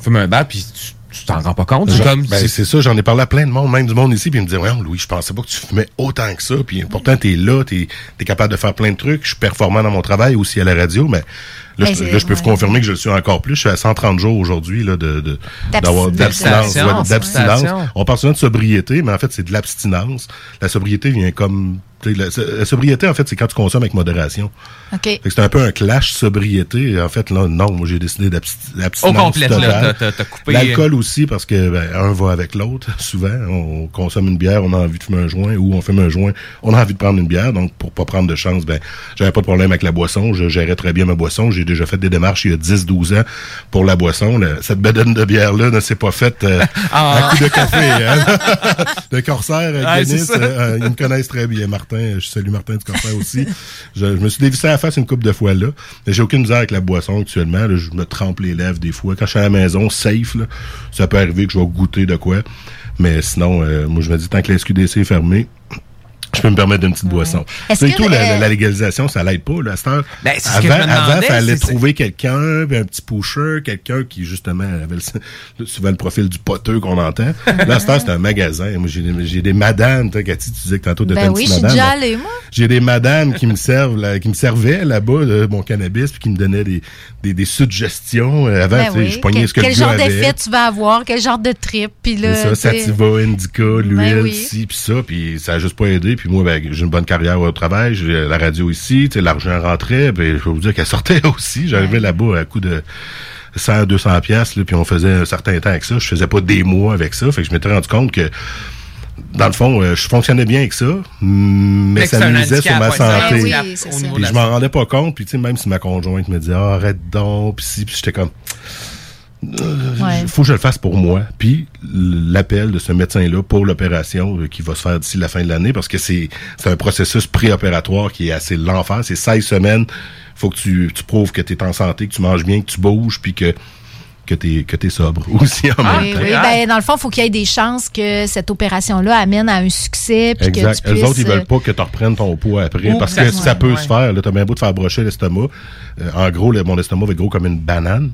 fument un bat, puis tu t'en rends pas compte. C'est comme, ben, c'est- c'est ça, j'en ai parlé à plein de monde, même du monde ici, puis ils me disaient, ouais, Louis, je pensais pas que tu fumais autant que ça, puis pourtant, t'es là, t'es es capable de faire plein de trucs, je suis performant dans mon travail, aussi à la radio, mais là, Mais je, c'est- là, je peux vous confirmer que je le suis encore plus. Je suis à 130 jours aujourd'hui, là, de, d'abstinence. Ouais. On parle souvent de sobriété, mais en fait, c'est de l'abstinence. La sobriété vient comme, la, la sobriété, en fait, c'est quand tu consommes avec modération. C'est un peu un clash sobriété. En fait, là, non, moi, j'ai décidé d'absti- d'abstinence Au complet, t'as coupé- L'alcool aussi, parce que ben, un va avec l'autre. Souvent, on consomme une bière, on a envie de fumer un joint, ou on fume un joint, on a envie de prendre une bière. Donc, pour pas prendre de chance, ben, j'avais pas de problème avec la boisson. Je gérais très bien ma boisson. J'ai déjà fait des démarches il y a 10-12 ans pour la boisson. Cette bedaine de bière-là ne s'est pas faite euh, Ah. à coup de café. Hein? Guinness, ça. euh, euh, ils me connaissent très bien. Martin, je salue Martin du Corsaire aussi. Je, je me suis dévissé à la face une couple de fois là. Mais j'ai aucune misère avec la boisson actuellement. là. je me trempe les lèvres des fois. Quand je suis à la maison, safe, là, ça peut arriver que je vais goûter de quoi. Mais sinon, euh, moi, je me dis, tant que la SQDC est fermée, je peux me permettre d'une petite boisson. Est-ce C'est que, tout, la, euh, la légalisation, ça l'aide pas, là, à cette heure. Ben, ce que avant, je me avant, demandais, fallait trouver quelqu'un, un petit pusher, quelqu'un qui, justement, avait le- souvent le profil du poteux qu'on entend. Là, à cette heure, c'est un magasin. Moi, j'ai des, j'ai des madames, toi, Cathy, tu disais que tantôt, de Ben oui, je suis déjà allée, moi. j'ai des madames qui me servent, là, qui me servaient là-bas de mon cannabis, puis qui me donnaient des, des, des suggestions. Euh, Avant, Ben tu sais, oui. je pognais Quel, ce que quel genre d'effet tu vas avoir, quel genre de trip, puis là, C'est ça, sativa, indica, l'huile, Ben oui. ci, puis ça, puis ça a juste pas aidé. Puis moi, ben, j'ai une bonne carrière au travail, j'ai la radio ici, l'argent rentrait, puis je peux vous dire qu'elle sortait aussi. J'arrivais là-bas à coup de 100, 200 pièces, puis on faisait un certain temps avec ça. Je faisais pas des mois avec ça, fait que je m'étais rendu compte que dans le fond, euh, je fonctionnais bien avec ça, mais Fait que ça nuisait sur ma santé. Oui, Puis je m'en rendais pas compte, puis tu sais, même si ma conjointe me disait ah, arrête donc, puis si, puis j'étais comme Il Ouais. faut que je le fasse pour moi. Puis l'appel de ce médecin-là pour l'opération euh, qui va se faire d'ici la fin de l'année, parce que c'est c'est un processus préopératoire qui est assez l'enfer. C'est 16 semaines. faut que tu, tu prouves que tu es en santé, que tu manges bien, que tu bouges, puis que que tu es, sobre aussi en Oui, même temps. oui. Ben, dans le fond, il faut qu'il y ait des chances que cette opération-là amène à un succès. Puis que Exact. tu Eux puisses, autres, ils euh, veulent pas que tu reprennes ton poids après. Ou parce que que ça- ça peut ouais. se faire. Là, t'as bien beau de faire brocher l'estomac. Euh, en gros, le- mon estomac va être gros comme une banane.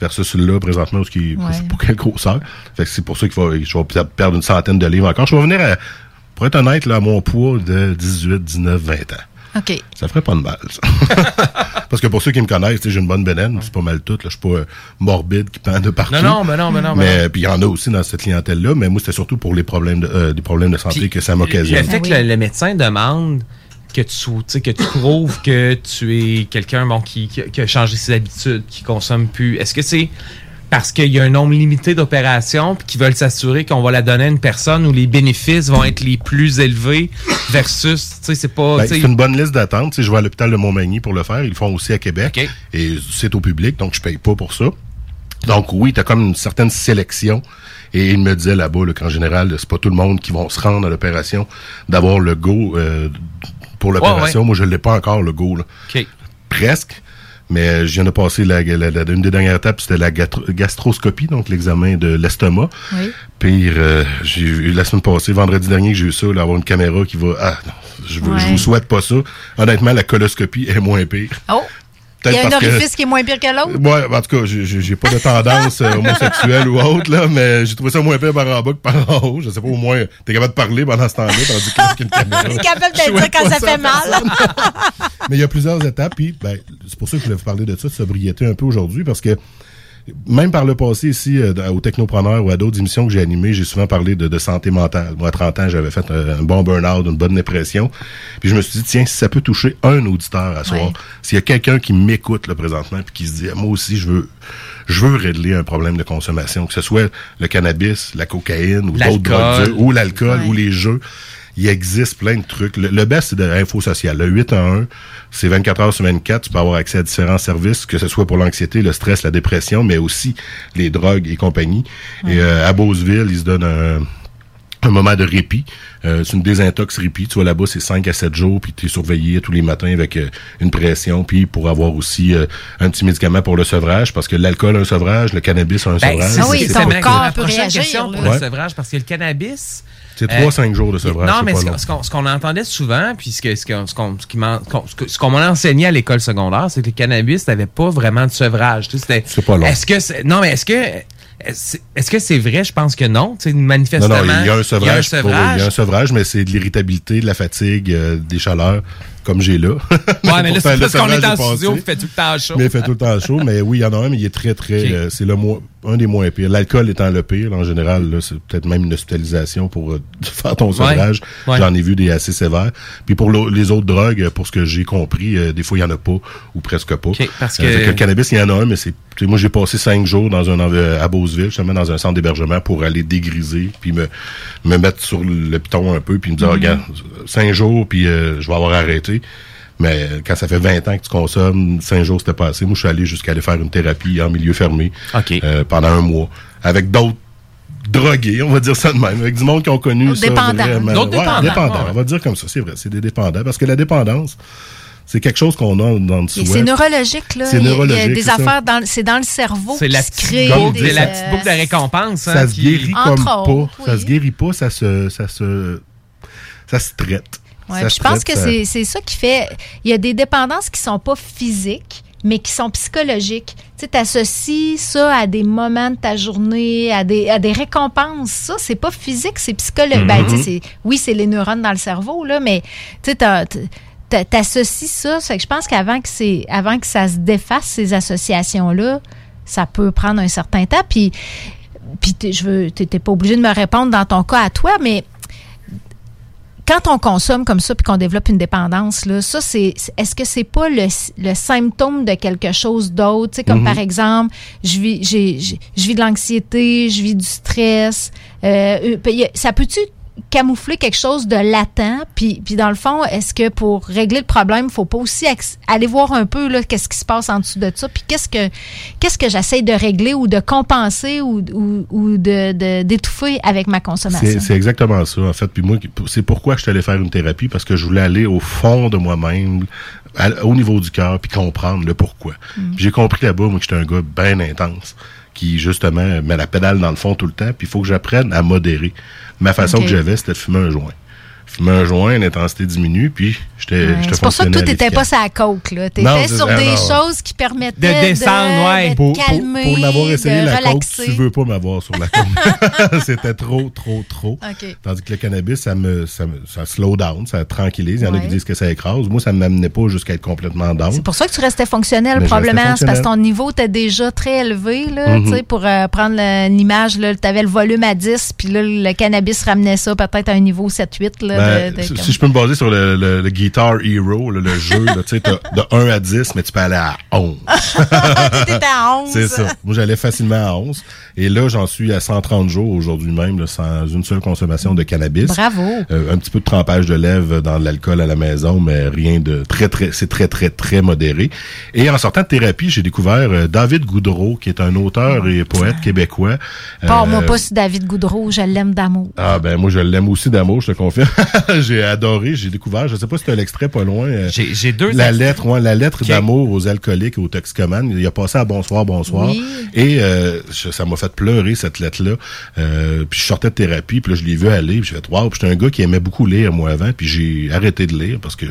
Versus celui-là, présentement, parce qu'il Ouais. je sais pas quelle grosseur. Fait que c'est pour ça qu'il va, je vais peut-être perdre une centaine de livres encore. Je vais venir à, pour être honnête, là, à mon poids de 18, 19, 20 ans. OK. Ça ferait pas de mal, ça. Parce que pour ceux qui me connaissent, j'ai une bonne bédaine, c'est pas mal tout. Là. Je suis pas euh, morbide qui pend de partout. Non, non, ben non, ben non, Mais puis il y en a aussi dans cette clientèle-là, mais moi, c'était surtout pour les problèmes de, euh, des problèmes de santé que ça Le m'occasionne. fait que le, le médecin demande que tu, que tu prouves que tu es quelqu'un bon, qui, qui, a changé ses habitudes, qui consomme plus, est-ce que c'est parce qu'il y a un nombre limité d'opérations puis qu'ils veulent s'assurer qu'on va la donner à une personne où les bénéfices vont être les plus élevés versus, tu sais, c'est pas... Ben, c'est une bonne liste d'attente. Je vais à l'hôpital de Montmagny pour le faire. Ils le font aussi à Québec. Et c'est au public, donc je paye pas pour ça. Donc oui, tu as comme une certaine sélection. Et il me disait là-bas là, qu'en général, c'est pas tout le monde qui vont se rendre à l'opération d'avoir le go euh, pour l'opération. Ouais, ouais. Moi, je l'ai pas encore, le go. Là. Presque. Mais je viens de passer la, la- la- une des dernières étapes, c'était la gastroscopie, donc l'examen de l'estomac. Oui. Pire, euh, j'ai eu la semaine passée, vendredi dernier, que j'ai eu ça, là, avoir une caméra qui va. Ah non, je, veux, je Ouais. vous souhaite pas ça. Honnêtement, la coloscopie est moins pire. Oh! Il y a un que- orifice qui est moins pire que l'autre? Ouais, en tout cas, j'ai- pas de tendance euh, homosexuelle ou autre, là, mais j'ai trouvé ça moins pire par en bas que par en haut. Je sais pas, au moins, t'es capable de parler pendant ce temps-là, tandis que là, avec une caméra. T'es capable de dire quand ça fait mal. Mais il y a plusieurs étapes, puis ben, c'est pour ça que je voulais vous parler de ça, de sobriété un peu aujourd'hui, parce que même par le passé ici, euh, aux technopreneurs ou à d'autres émissions que j'ai animées, j'ai souvent parlé de, de santé mentale. Moi, à 30 ans, j'avais fait un, un bon burn-out, une bonne dépression. Puis je me suis dit, tiens, si ça peut toucher un auditeur à soir, s'il y a quelqu'un qui m'écoute là, présentement, puis qui se dit, moi aussi, je veux je veux régler un problème de consommation, que ce soit le cannabis, la cocaïne ou d'autres L'alcool. drogues ou l'alcool, ou les jeux. Il existe plein de trucs. Le, le best, c'est de l'info sociale. Le 8 à 1, c'est 24 heures sur 24. Tu peux avoir accès à différents services, que ce soit pour l'anxiété, le stress, la dépression, mais aussi les drogues et compagnie. Et euh, à Beauceville, ils se donnent un, un moment de répit. Euh, c'est une désintox répit. Tu vois, là-bas, c'est 5 à 7 jours, puis tu es surveillé tous les matins avec euh, une pression, puis pour avoir aussi euh, un petit médicament pour le sevrage, parce que l'alcool a un sevrage, le cannabis a un Ben, sevrage. c'est- Ah oui, c'est ton corps peut prochaine réagir, question pour le sevrage, parce que le cannabis... C'est euh, 3-5 jours de sevrage. Non, mais ce, qu'on ce qu'on entendait souvent, puis ce que- ce qu'on m'en- m'a enseigné à l'école secondaire, c'est que le cannabis n'avait pas vraiment de sevrage. C'était- C'est pas long. Est-ce que c'est- non, mais est-ce que est-ce que c'est vrai? Je pense que non. Sais, Non, manifestement, non, il y a un sevrage. il y a un sevrage, mais c'est de l'irritabilité, de la fatigue, euh, des chaleurs, comme j'ai là. Ouais, mais là, c'est parce qu'on est en studio, il fait tout le temps chaud. Mais il fait tout le temps chaud. Mais oui, il y en a un, mais il est très, très. Euh, c'est le moins, un des moins pires. L'alcool étant le pire, en général, là, c'est peut-être même une hospitalisation pour euh, faire ton sevrage. Ouais. J'en ai vu des assez sévères. Puis pour les autres drogues, pour ce que j'ai compris, euh, des fois, il y en a pas, ou presque pas. Parce que- le cannabis, il y en a un, mais c'est. Moi, j'ai passé cinq jours dans un à Beauceville, justement, dans un centre d'hébergement pour aller dégriser, puis me, me mettre sur le piton un peu, puis me dire, Mhm. regarde, cinq jours, puis je vais avoir arrêté. Mais quand ça fait 20 ans que tu consommes, 5 jours c'était pas assez. Moi, je suis allé jusqu'à aller faire une thérapie en milieu fermé euh, pendant un mois. Avec d'autres drogués, on va dire ça de même. Avec du monde qui ont connu D'autres ça dépendants. vraiment. D'autres Ouais, dépendants, dépendants, ouais. On va dire comme ça, c'est vrai. C'est des dépendants. Parce que la dépendance, c'est quelque chose qu'on a dans le. C'est neurologique, là. C'est Il y a neurologique, des affaires, dans, c'est dans le cerveau C'est la se petite crée. boucle, des, c'est la euh, petite boucle de récompense. hein, ça se qui- guérit Entre comme autres, pas. Ça se guérit pas, ça se, ça se, ça se traite. Ouais, je pense que ça- c'est c'est ça qui fait. Il y a des dépendances qui sont pas physiques, mais qui sont psychologiques. Tu sais, associes ça à des moments de ta journée, à des, à des récompenses. Ça, c'est pas physique, c'est psychologique. Ben, tu sais, Mhm. c'est- oui, c'est les neurones dans le cerveau, là, mais tu sais, t'as- t'as- t'associes ça. Ça fait que je pense qu'avant que, c'est- avant que ça se défasse, ces associations-là, ça peut prendre un certain temps. Puis, puis je veux, t'es pas obligé de me répondre dans ton cas à toi, mais quand on consomme comme ça puis qu'on développe une dépendance, là, ça, c'est, est-ce que c'est pas le, le symptôme de quelque chose d'autre? Tu sais, comme Mhm. par exemple, je vis, j'ai, je vis de l'anxiété, je vis du stress. Euh, euh, ça peut-tu camoufler quelque chose de latent. Puis, puis dans le fond, est-ce que pour régler le problème, il faut pas aussi aller voir un peu là, qu'est-ce qui se passe en dessous de ça, puis qu'est-ce que qu'est-ce que j'essaie de régler ou de compenser ou, ou, ou de, d'étouffer avec ma consommation? C'est exactement ça, en fait. Puis moi, c'est pourquoi je suis allé faire une thérapie, parce que je voulais aller au fond de moi-même, au niveau du cœur, puis comprendre le pourquoi. Mm. J'ai compris là-bas, moi, que j'étais un gars bien intense, qui, justement, met la pédale dans le fond tout le temps, puis il faut que j'apprenne à modérer. Ma façon que j'avais, c'était de fumer un joint. Fumer un joint, l'intensité diminue, puis j'étais Ouais, c'est pour ça que toi, fonctionnel t'étais pas sa coke, T'étais c'est sur des non. choses qui permettaient De descendre, ouais. de Pour, te pour- calmer, pour l'avoir essayé de la coke, relaxer. tu veux pas m'avoir sur la coke. C'était trop, trop, trop. Tandis que le cannabis, ça me, ça me, ça slow down, ça tranquillise. Il y en a Ouais. qui disent que ça écrase. Moi, ça ne m'amenait pas jusqu'à être complètement down. C'est pour ça que tu restais fonctionnel, Mais probablement. C'est parce que ton niveau était déjà très élevé, là, tu sais, pour euh, prendre le- l'image, là. T'avais le volume à 10, puis là, le cannabis ramenait ça peut-être à un niveau 7-8, là. Ben, de- de- si, comme- si je peux me baser sur le, le- le Guitar Hero, là, le jeu, tu sais, de 1 à 10, mais tu peux aller à 11. T'étais à 11. C'est ça. Moi, j'allais facilement à 11. Et là, j'en suis à 130 jours aujourd'hui même, là, sans une seule consommation de cannabis. Bravo. Euh, un petit peu de trempage de lèvres dans de l'alcool à la maison, mais rien de très, très, c'est très, très, très modéré. Et en sortant de thérapie, j'ai découvert euh, David Goudreau, qui est un auteur et poète québécois. Parle-moi Euh, pas sur David Goudreau, je l'aime d'amour. ah ben moi je l'aime aussi d'amour, je te confirme. j'ai adoré, j'ai découvert, je sais pas si c'était l'extrait pas loin. euh, J'ai deux la extraits. lettre, ouais, la lettre d'amour aux alcooliques et aux toxicomanes. Il a passé à bonsoir, bonsoir. Oui. Et euh, je- ça m'a fait pleurer cette lettre-là. Euh, puis je sortais de thérapie, puis là je l'ai vu aller, puis j'ai fait wow. Puis j'étais un gars qui aimait beaucoup lire moi avant, puis j'ai arrêté de lire parce que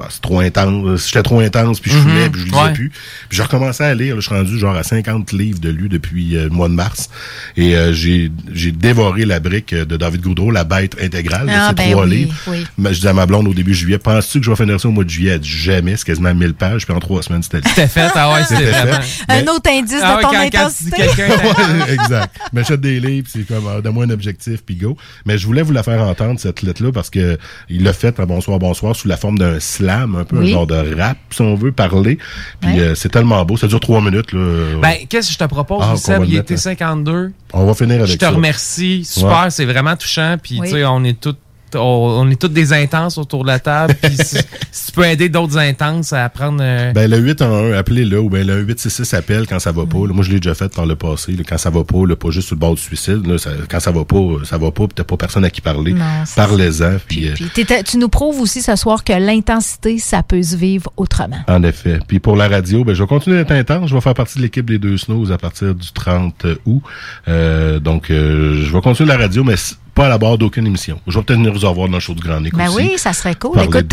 bah, c'est trop intense. J'étais trop intense, puis je Mhm. fumais, puis je lisais Ouais. plus. Puis j'ai recommencé à lire. là, je suis rendu genre à 50 livres de lus depuis euh, le mois de mars. Et euh, j'ai j'ai dévoré la brique de David Goudreau, La bête intégrale. de Ah, ces ben trois oui, livres. oui. Mais je dis à ma blonde au début juillet, penses-tu que je vais finir ça au mois de juillet? Elle dit jamais, c'est quasiment 1000 pages, puis en trois semaines, c'était C'était fait, ah ouais, c'était vraiment. Un autre indice Ah de ouais, ton quand- quand intensité. quelqu'un Ouais, exact. M'achète des livres, c'est comme, euh, donne-moi un objectif, puis go. Mais je voulais vous la faire entendre, cette lettre-là, parce que il l'a fait à Bonsoir, Bonsoir, sous la forme d'un slam, un peu Oui. un genre de rap, si on veut parler. Puis euh, c'est tellement beau, ça dure trois minutes, là. Ben, qu'est-ce que je te propose, Ah, Seb? Il était là. 52. On va finir avec Je te ça. remercie. Super, Ouais. c'est vraiment touchant. Puis, Oui. tu sais, on est tous. On, on est toutes des intenses autour de la table. Puis si, si tu peux aider d'autres intenses à apprendre. euh, Ben, le 811, appelez-le, ou ben, le 866 appelle quand ça va pas. là. Moi, je l'ai déjà fait par le passé. là. quand ça va pas, là, pas juste sur le bord du suicide. là, ça- quand ça va pas, ça va pas, pis t'as pas personne à qui parler. Parlez-en. Puis, euh, Puis tu nous prouves aussi ce soir que l'intensité, ça peut se vivre autrement. En effet. Puis pour la radio, ben, je vais continuer d'être intense. Je vais faire partie de l'équipe des deux Snows à partir du 30 août. Euh, donc, euh, je vais continuer la radio, mais pas à la barre d'aucune émission. Je vais peut-être venir vous avoir dans le show du Grand Nick Ben aussi. oui, ça serait cool. Écoute,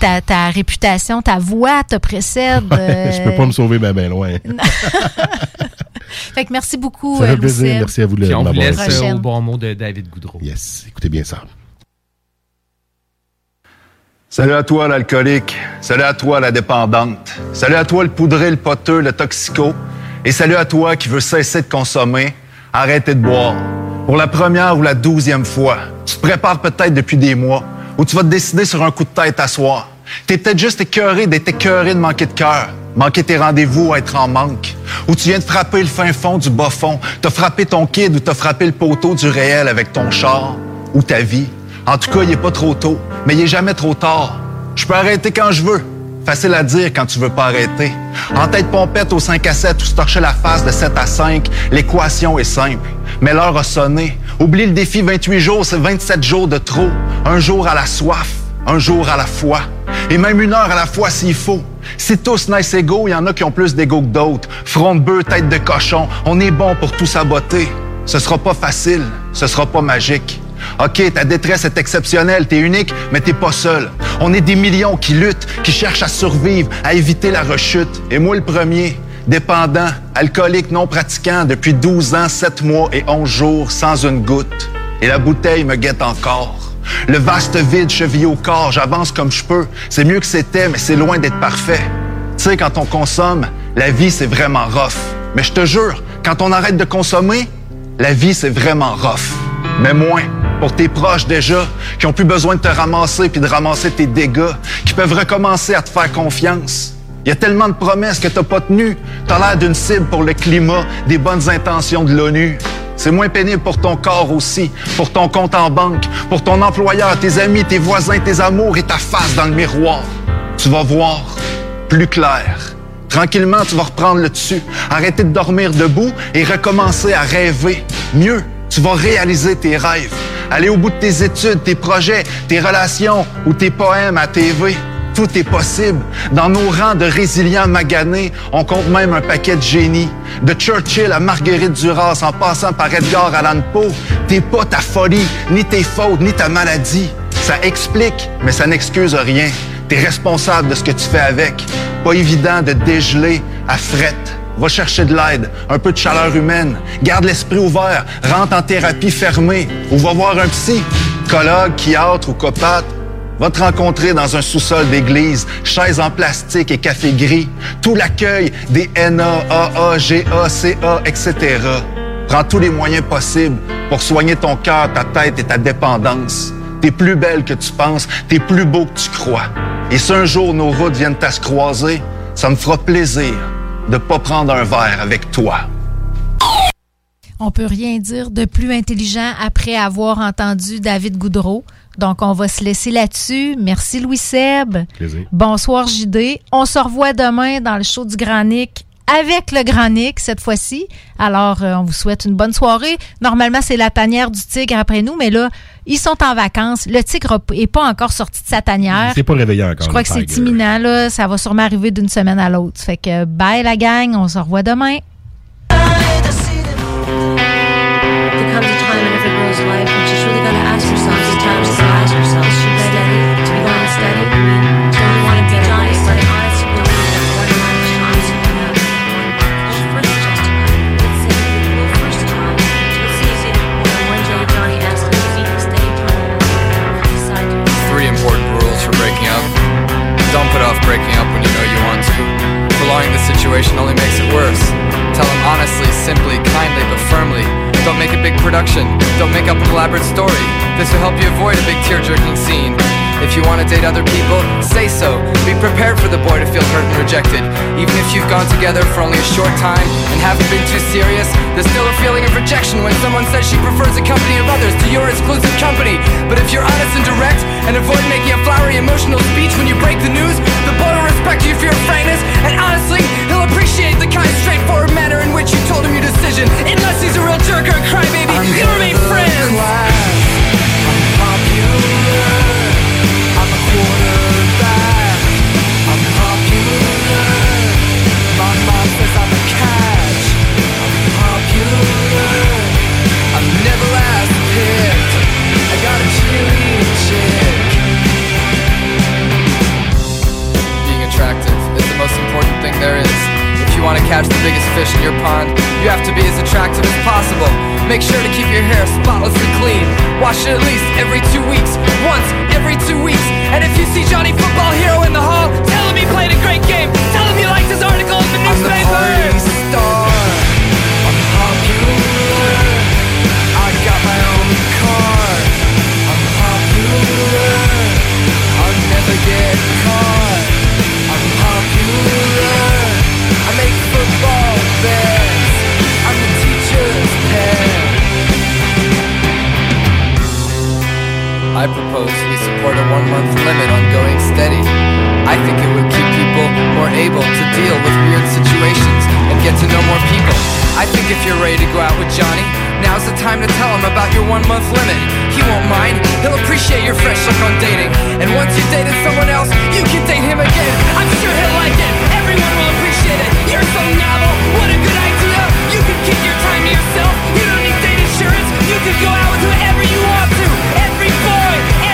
ta, ta réputation, ta voix te précède. euh, je peux pas me sauver ben, ben loin. Fait que merci beaucoup, Ça euh, fait plaisir. Louis-Seb. Merci à vous de Puis on vous m'avoir laisse euh, au bon mot de David Goudreau. Yes, écoutez bien ça. Salut à toi, l'alcoolique. Salut à toi, la dépendante. Salut à toi, le poudré, le poteux, le toxico. Et salut à toi qui veut cesser de consommer, arrêter de boire. Pour la première ou la douzième fois, tu te prépares peut-être depuis des mois, ou tu vas te décider sur un coup de tête à soir. T'es peut-être juste écœuré d'être écœuré de manquer de cœur, manquer tes rendez-vous, être en manque. Ou tu viens de frapper le fin fond du bas fond, t'as frappé ton kid ou t'as frappé le poteau du réel avec ton char ou ta vie. En tout cas, il est pas trop tôt, mais il est jamais trop tard. Je peux arrêter quand je veux. Facile à dire quand tu veux pas arrêter. En tête pompette au 5 à 7 ou se la face de 7 à 5, l'équation est simple. Mais l'heure a sonné. Oublie le défi 28 jours, c'est 27 jours de trop. Un jour à la soif, un jour à la fois. Et même une heure à la fois s'il faut. Si tous naissent égaux, il y en a qui ont plus d'égaux que d'autres. Front de bœuf, tête de cochon, on est bon pour tout saboter. Ce sera pas facile, ce sera pas magique. OK, ta détresse est exceptionnelle, t'es unique, mais t'es pas seul. On est des millions qui luttent, qui cherchent à survivre, à éviter la rechute. Et moi le premier, dépendant, alcoolique non pratiquant depuis 12 ans, 7 mois et 11 jours sans une goutte. Et la bouteille me guette encore. Le vaste vide chevillé au corps, j'avance comme je peux. C'est mieux que c'était, mais c'est loin d'être parfait. Tu sais, quand on consomme, la vie, c'est vraiment rough. Mais je te jure, quand on arrête de consommer, la vie, c'est vraiment rough. Mais moins pour tes proches déjà, qui ont plus besoin de te ramasser puis de ramasser tes dégâts, qui peuvent recommencer à te faire confiance. Il y a tellement de promesses que t'as pas tenues. T'as l'air d'une cible pour le climat, des bonnes intentions de l'ONU. C'est moins pénible pour ton corps aussi, pour ton compte en banque, pour ton employeur, tes amis, tes voisins, tes amours et ta face dans le miroir. Tu vas voir plus clair. Tranquillement, tu vas reprendre le dessus, arrêter de dormir debout et recommencer à rêver. Mieux, tu vas réaliser tes rêves, aller au bout de tes études, tes projets, tes relations ou tes poèmes à TV. Tout est possible. Dans nos rangs de résilients maganés, on compte même un paquet de génies. De Churchill à Marguerite Duras, en passant par Edgar Allan Poe, t'es pas ta folie, ni tes fautes, ni ta maladie. Ça explique, mais ça n'excuse rien. T'es responsable de ce que tu fais avec. Pas évident de dégeler à frette. Va chercher de l'aide, un peu de chaleur humaine. Garde l'esprit ouvert, rentre en thérapie fermée ou va voir un psy, colloque, chiatre ou copate. Va te rencontrer dans un sous-sol d'église, chaises en plastique et café gris, tout l'accueil des NA, AA, GA, CA, etc. Prends tous les moyens possibles pour soigner ton cœur, ta tête et ta dépendance. T'es plus belle que tu penses, t'es plus beau que tu crois. Et si un jour nos routes viennent à se croiser, ça me fera plaisir de pas prendre un verre avec toi. On peut rien dire de plus intelligent après avoir entendu David Goudreau. Donc, on va se laisser là-dessus. Merci, Louis Seb. Plaisir. Bonsoir, JD. On se revoit demain dans le show du Granic avec le Granic cette fois-ci. Alors, euh, on vous souhaite une bonne soirée. Normalement, c'est la tanière du tigre après nous, mais là, ils sont en vacances. Le tigre est pas encore sorti de sa tanière. Il s'est pas réveillé encore. Je crois que c'est imminent, là. Ça va sûrement arriver d'une semaine à l'autre. Fait que bye la gang. On se revoit demain. Don't make up an elaborate story. This will help you avoid a big tear-jerking scene. If you want to date other people, say so. Be prepared for the boy to feel hurt and rejected. Even if you've gone together for only a short time and haven't been too serious, there's still a feeling of rejection when someone says she prefers the company of others to your exclusive company. But if you're honest and direct and avoid making a flowery emotional speech when you break the news, the boy will respect you for your frankness and honestly, appreciate the kind, straightforward manner in which you told him your decision. Unless he's a real jerk or a crybaby, I'm you remain friends. Class. I'm popular. I'm a quarterback. I'm popular. My mom says I'm a catch. I'm popular. I'm never last picked. I got a cheery chick. Being attractive is the most important thing there is. Want to catch the biggest fish in your pond, you have to be as attractive as possible. Make sure to keep your hair spotlessly clean. Wash it at least every two weeks. Once every two weeks. And if you see Johnny Football Hero in the hall, tell him he played a great game. Tell him you liked his article in the newspaper. I'm the star. I'm popular. I got my own car. I'm popular. I'll never get caught. I'm popular. I propose we support a one month limit on going steady. I think it would keep people more able to deal with weird situations and get to know more people. I think if you're ready to go out with Johnny, now's the time to tell him about your one month limit. He won't mind, he'll appreciate your fresh look on dating. And once you've dated someone else, you can date him again. I'm sure he'll like it, everyone will appreciate it. You're so novel, what a good idea. You can keep your time to yourself, you don't need date insurance. You can go out with whoever you want to. Every boy, every